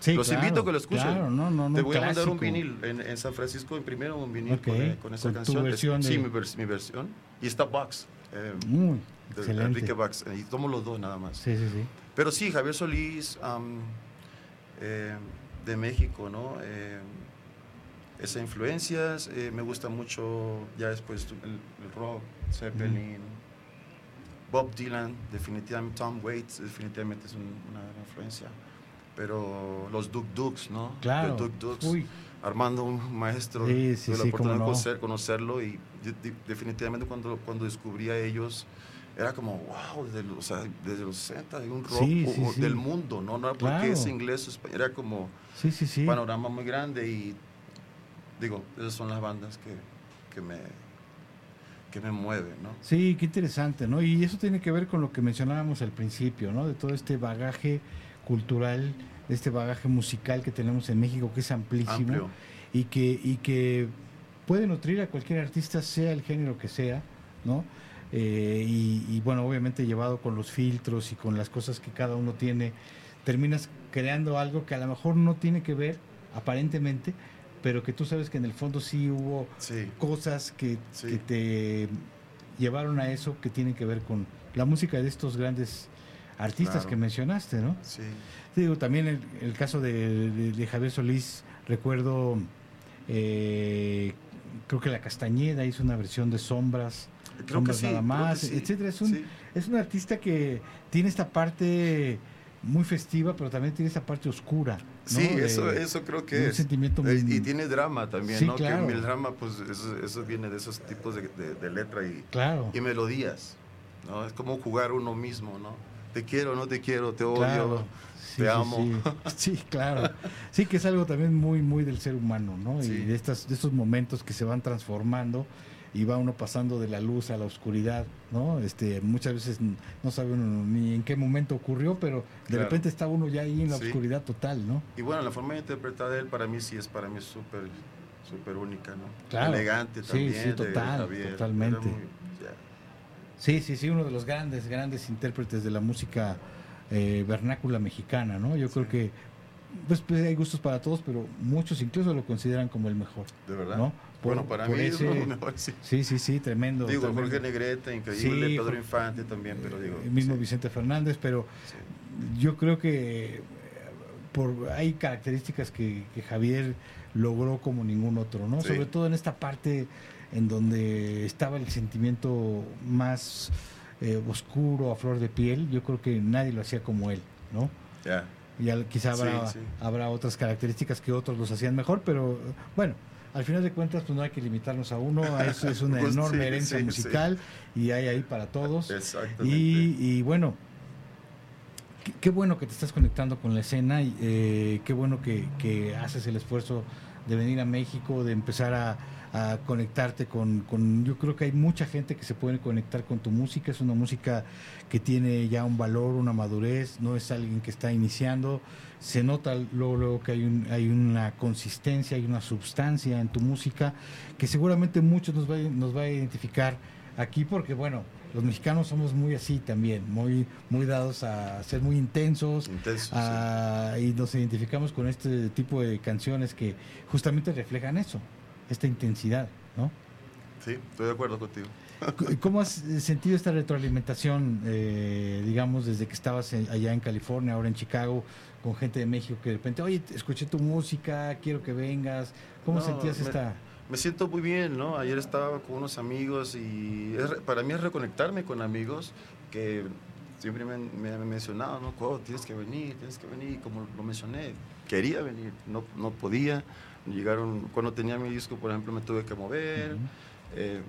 Sí, Los claro, invito a que lo escuchen. claro, no, no, no, Te voy a mandar un clásico. vinil. En, en San Francisco imprimieron un vinil Ok, con, eh, con esa con tu canción. Es- versión Sí, de- mi, vers- mi versión. Y está Box. eh, Muy de excelente. Enrique Bax. Y tomo los dos nada más. Sí, sí, sí. Pero sí, Javier Solís, am, eh, de México, ¿no? Eh, esas influencias, eh, me gusta mucho ya después el, el rock, Zeppelin, Bob Dylan, definitivamente, Tom Waits, definitivamente es un- una gran influencia. Pero los Duk Dukes, ¿no? Claro. Duk Dukes. Uy. Armando, un maestro, Sí, sí, tuve la sí, oportunidad de no. conocer- conocerlo y de- de- definitivamente cuando, cuando descubrí a ellos, era como, wow, desde los, o sea, desde los 60, de un rock Sí, o- sí, o sí. del mundo, ¿no? No era porque Claro. es inglés o español, era como Sí, sí, sí. un panorama muy grande y digo, esas son las bandas que, que me que me mueven, ¿no? Sí, qué interesante, ¿no? Y eso tiene que ver con lo que mencionábamos al principio, ¿no? De todo este bagaje cultural, de este bagaje musical que tenemos en México, que es amplísimo Amplio. y que y que puede nutrir a cualquier artista, sea el género que sea, ¿no? Eh, y, y, bueno, obviamente llevado con los filtros y con las cosas que cada uno tiene, terminas creando algo que a lo mejor no tiene que ver, aparentemente, pero que tú sabes que en el fondo sí hubo Sí. cosas que, Sí. que te llevaron a eso que tienen que ver con la música de estos grandes artistas Claro. que mencionaste, ¿no? Sí. Te digo, también el, el caso de, de- de Javier Solís, recuerdo, eh, creo que La Castañeda hizo una versión de Sombras. Creo que sí, nada creo que más, sí, etcétera. Es un, sí. es un artista que tiene esta parte muy festiva, pero también tiene esta parte oscura. ¿no? Sí, De- eso, eso creo que es. sentimiento Eh, muy- y tiene drama también, Sí, ¿no? claro. Que el drama, pues eso, eso viene de esos tipos de, de- de letra y, Claro. y melodías, ¿no? Es como jugar uno mismo, ¿no? Te quiero, no te quiero, te odio, Claro. Sí, te amo. Sí. Sí, claro. Sí, que es algo también muy, muy del ser humano, ¿no? Y de, estas, de estos momentos que se van transformando y va uno pasando de la luz a la oscuridad, ¿no? Este, muchas veces no sabe uno ni en qué momento ocurrió, pero de Claro. repente está uno ya ahí en la Sí. oscuridad total, ¿no? Y bueno, la forma de interpretar de él para mí sí es para mí súper súper única, ¿no? Claro. Elegante Sí, también. sí, de total, totalmente. muy-. Sí, sí, sí, uno de los grandes, grandes intérpretes de la música eh, vernácula mexicana, ¿no? Yo creo que pues, pues, hay gustos para todos, pero muchos incluso lo consideran como el mejor. ¿De verdad? ¿no? Bueno, para mí es uno de los mejores, sí. Sí, sí, sí, tremendo. Digo, tremendo. Jorge Negrete, increíble, Sí, Pedro Infante también, pero digo. el mismo Vicente Fernández, pero yo creo que eh, por hay características que, que Javier logró como ningún otro, ¿no? Sobre todo en esta parte en donde estaba el sentimiento más eh, oscuro, a flor de piel, yo creo que nadie lo hacía como él, ¿no? Ya. Y al- quizá habrá, habrá otras características que otros los hacían mejor, pero bueno, al final de cuentas pues no hay que limitarnos a uno, eso es una Pues, enorme sí, herencia sí, musical y hay ahí para todos. Exactamente. Y, y bueno, qué, qué bueno que te estás conectando con la escena, y, eh, qué bueno que, que haces el esfuerzo de venir a México, de empezar a, a conectarte con, con- Yo creo que hay mucha gente que se puede conectar con tu música, es una música que tiene ya un valor, una madurez, no es alguien que está iniciando, se nota luego, luego que hay, un, hay una consistencia, hay una substancia en tu música que seguramente muchos nos va, a- nos va a identificar aquí porque bueno, los mexicanos somos muy así también, muy, muy dados a ser muy intensos, a- y nos identificamos con este tipo de canciones que justamente reflejan eso, esta intensidad, ¿no? Sí, estoy de acuerdo contigo. ¿Cómo has eh, sentido esta retroalimentación, eh, digamos, desde que estabas en- allá en California, ahora en Chicago, con gente de México que de repente, oye, escuché tu música, quiero que vengas? ¿Cómo No, sentías me- esta...? Me siento muy bien, ¿no? Ayer estaba con unos amigos y es para mí es reconectarme con amigos que siempre me, han- me han mencionado, ¿no? "Oh, tienes que venir, tienes que venir, como lo mencioné. Quería venir, no, no podía. Llegaron, cuando tenía mi disco, por ejemplo, me tuve que mover. Eh,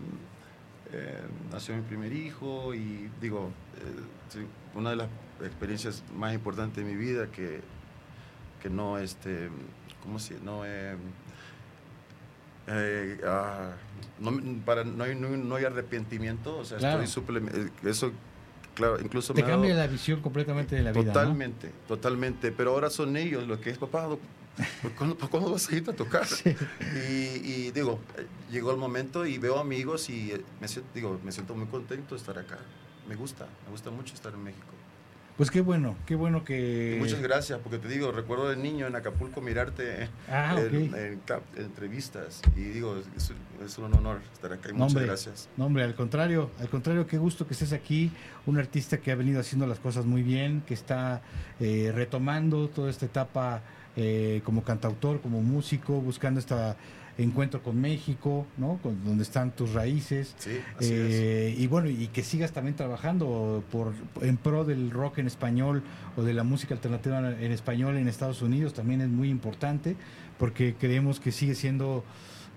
eh, nació mi primer hijo y digo, eh, sí, una de las experiencias más importantes de mi vida que, que no, este, ¿cómo se no, eh, eh, ah, no, para, no, hay, no, no hay arrepentimiento, o sea, Claro. estoy eh, eso, claro, incluso Te me ha dado- cambia la visión completamente de la vida, ¿no? Totalmente, totalmente. Pero ahora son ellos los que es, papá, ¿por cuándo, por cuándo vas a ir a tocar? Y, y digo, llegó el momento y veo amigos y eh, me siento, digo, me siento muy contento de estar acá. Me gusta, me gusta mucho estar en México. Pues qué bueno, qué bueno que... Y muchas gracias, porque te digo, recuerdo de niño en Acapulco mirarte Ah, en, ok. en cap- en entrevistas y digo, es, es un honor estar acá y No, muchas hombre, gracias. No, hombre, al contrario, al contrario, qué gusto que estés aquí, un artista que ha venido haciendo las cosas muy bien, que está eh, retomando toda esta etapa eh, como cantautor, como músico, buscando este encuentro con México, ¿no? Con, donde están tus raíces. Sí, así Eh, Y bueno, y que sigas también trabajando por en pro del rock en español o de la música alternativa en español en Estados Unidos también es muy importante porque creemos que sigue siendo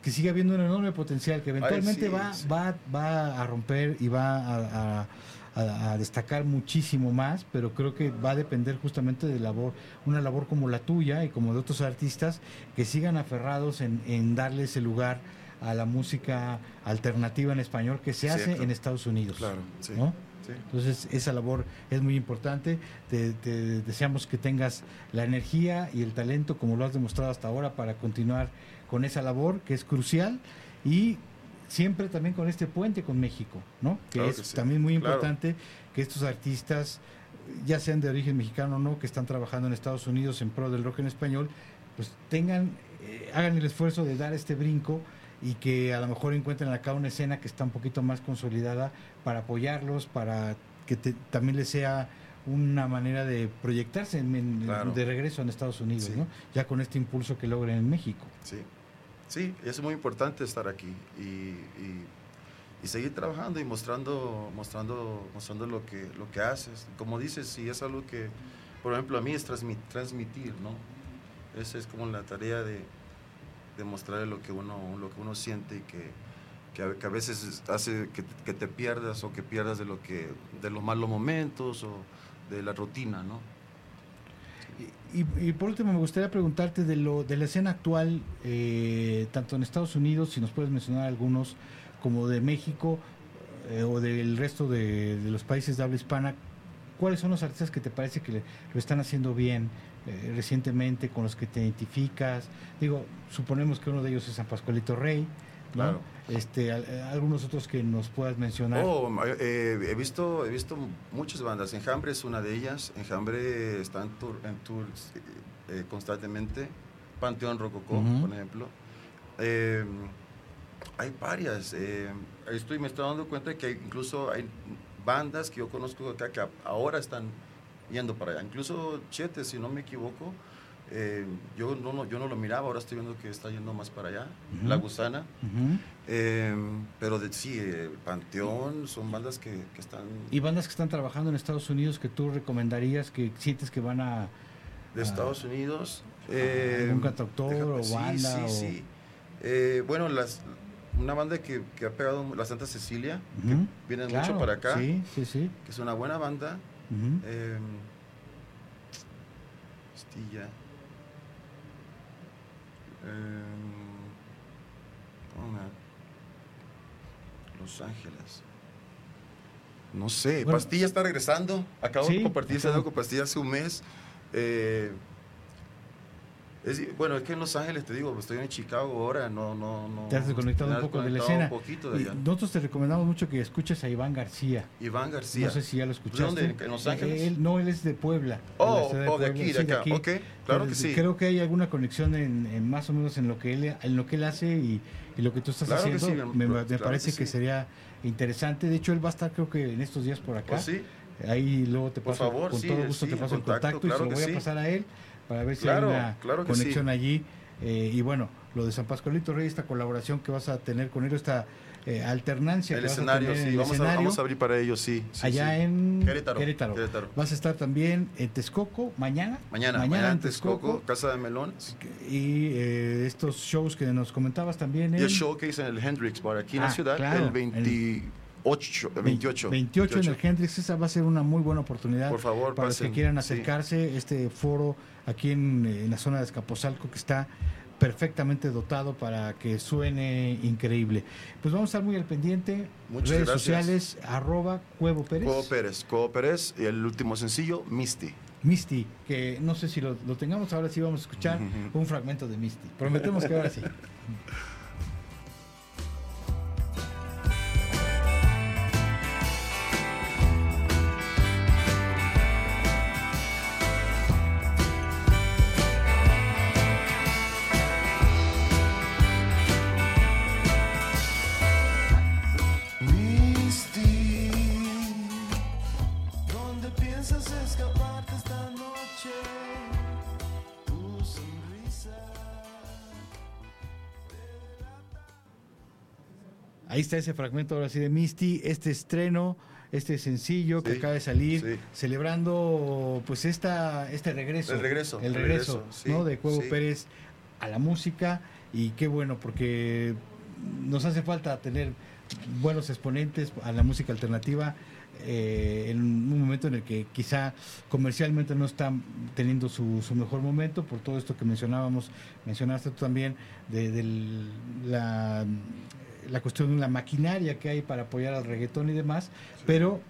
que sigue habiendo un enorme potencial que eventualmente sí, va, sí. va va a romper y va a, a- a- a destacar muchísimo más, pero creo que va a depender justamente de labor, una labor como la tuya y como de otros artistas que sigan aferrados en, en darle ese lugar a la música alternativa en español que se hace en Estados Unidos. Claro, sí, ¿no? sí. Entonces esa labor es muy importante. Te, te deseamos que tengas la energía y el talento como lo has demostrado hasta ahora para continuar con esa labor que es crucial y siempre también con este puente con México, ¿no? Que Claro es que sí, también muy claro. importante que estos artistas, ya sean de origen mexicano o no, que están trabajando en Estados Unidos en pro del rock en español, pues tengan, eh, hagan el esfuerzo de dar este brinco y que a lo mejor encuentren acá una escena que está un poquito más consolidada para apoyarlos, para que te- también les sea una manera de proyectarse en- en- Claro. de regreso en Estados Unidos, Sí. ¿no? ya con este impulso que logren en México. Sí, sí, es muy importante estar aquí y, y- seguir trabajando y mostrando, mostrando, mostrando lo que, lo que haces. Como dices, si es algo que, por ejemplo, a mí es transmi- transmitir, ¿no? Esa es como la tarea de, de mostrar lo que uno, lo que uno siente y que, que, que a veces hace que, que te pierdas o que pierdas de, lo que, de los malos momentos o de la rutina, ¿no? Y, y por último, me gustaría preguntarte de, lo, de la escena actual, eh, tanto en Estados Unidos, si nos puedes mencionar algunos, como de México eh, o del resto de, los países de habla hispana. ¿Cuáles son los artistas que te parece que le- lo están haciendo bien eh, recientemente, con los que te identificas? Digo, suponemos que uno de ellos es San Pascualito Rey, ¿no? Claro. Este, al- algunos otros que nos puedas mencionar. Oh, eh, he visto he visto muchas bandas. Enjambre es una de ellas. Enjambre está en tour, en tours eh, constantemente. Panteón Rococó, Ujú. por ejemplo. Eh, hay varias. eh, estoy me estoy dando cuenta que hay- incluso hay bandas que yo conozco acá que ahora están yendo para allá. Incluso Chete, si no me equivoco. Eh, yo, no, yo no lo miraba, ahora estoy viendo que está yendo más para allá. La Gusana. Eh, pero de, sí, eh, Panteón son bandas que, que están Y bandas que están trabajando en Estados Unidos que tú recomendarías, que sientes que van a... de a- Estados Unidos. algún cantautor o sí, banda Sí, o- sí. Eh, bueno, las, una banda que, que ha pegado, la Santa Cecilia, que Ujú, vienen claro, mucho para acá, Sí, sí, sí. que es una buena banda. Ujú. Eh, una- Los Ángeles. No sé, Bueno. Pastilla está regresando. Acabo Sí, de compartir algo con Pastilla hace un mes. Eh, es- bueno, es que en Los Ángeles, te digo, estoy en Chicago ahora, no, no, no. Te has desconectado me un poco de la escena. Un poquito de Y allá. nosotros te recomendamos mucho que escuches a Iván García. Iván García. No sé si ya lo ¿De escuchaste. dónde? ¿En Los Ángeles? Él, no, él es de Puebla. Oh, de oh, de aquí, de sí, acá. Ok, claro que sí. Creo que hay alguna conexión en, en más o menos en lo que él, en lo que él hace y, y lo que tú estás Claro que haciendo. sí, me, me claro parece que que, sería interesante. De hecho, él va a estar creo que en estos días por acá. ¿Oh, sí? Ahí luego te Por paso, favor, con sí, todo gusto sí, te paso el contacto, contacto y se lo voy a pasar a él para ver si Claro, hay una claro conexión allí. Eh, y bueno, lo de San Pascualito Rey, esta colaboración que vas a tener con él, esta eh, alternancia El que vas a escenario, tener sí, el vamos a, escenario. vamos a abrir para ellos, sí. sí, allá sí. en Querétaro, Querétaro. Querétaro. Vas a estar también en Texcoco mañana. Mañana, mañana, en Texcoco, Casa de Melón. Y eh, estos shows que nos comentabas también. Y en- el showcase en el Hendrix Bar aquí en Ah, la ciudad, claro, el 28, el 28. 28 en el Hendrix, esa va a ser una muy buena oportunidad Por favor, para los que quieran sí. acercarse. Este foro aquí en, en la zona de Escaposalco que está perfectamente dotado para que suene increíble. Pues vamos a estar muy al pendiente. Muchas Redes gracias. sociales, arroba Cuevo Pérez. Cuevo Pérez, Cuevo Pérez y el último sencillo, Misty. Misty, que no sé si lo, lo tengamos ahora, sí vamos a escuchar un fragmento de Misty. Prometemos que ahora sí. Ahí está ese fragmento ahora sí de Misty, este estreno, este sencillo que Sí, acaba de salir, sí. celebrando pues esta este regreso. El regreso, El regreso, regreso, sí, ¿no? De Cuevo. Pérez a la música y qué bueno porque nos hace falta tener buenos exponentes a la música alternativa eh, en un momento en el que quizá comercialmente no está teniendo su, su mejor momento por todo esto que mencionábamos, mencionaste tú también de, del- la, la cuestión de la maquinaria que hay para apoyar al reggaetón y demás, pero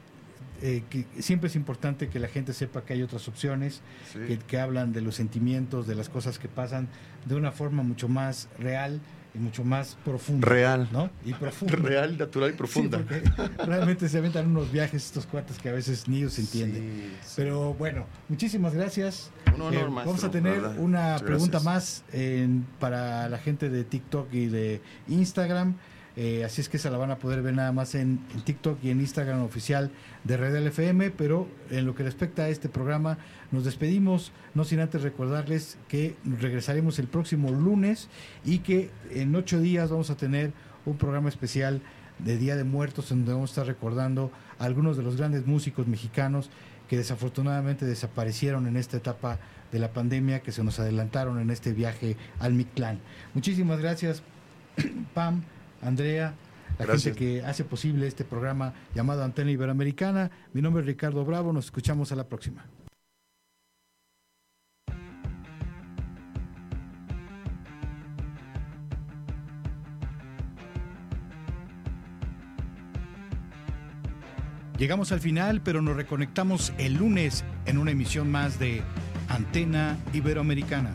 eh, que siempre es importante que la gente sepa que hay otras opciones, Sí. que, que hablan de los sentimientos, de las cosas que pasan de una forma mucho más real y mucho más profunda. Real. ¿no? Y profunda. Real, natural y profunda. Sí, realmente se aventan unos viajes estos cuates que a veces ni ellos se entienden. Sí. Pero bueno, muchísimas gracias. Eh, Un honor, maestro, vamos a tener verdad. una Muchas pregunta gracias. más en- para la gente de TikTok y de Instagram. Eh, así es que se la van a poder ver nada más en, TikTok y en Instagram oficial de Red FM. Pero en lo que respecta a este programa, nos despedimos, no sin antes recordarles que regresaremos el próximo lunes y que en ocho días vamos a tener un programa especial de Día de Muertos, en donde vamos a estar recordando a algunos de los grandes músicos mexicanos que desafortunadamente desaparecieron en esta etapa de la pandemia, que se nos adelantaron en este viaje al Mictlán. Muchísimas gracias, Pam, Andrea, la Gracias. gente que hace posible este programa llamado Antena Iberoamericana. Mi nombre es Ricardo Bravo, nos escuchamos a la próxima. Llegamos al final, pero nos reconectamos el lunes en una emisión más de Antena Iberoamericana.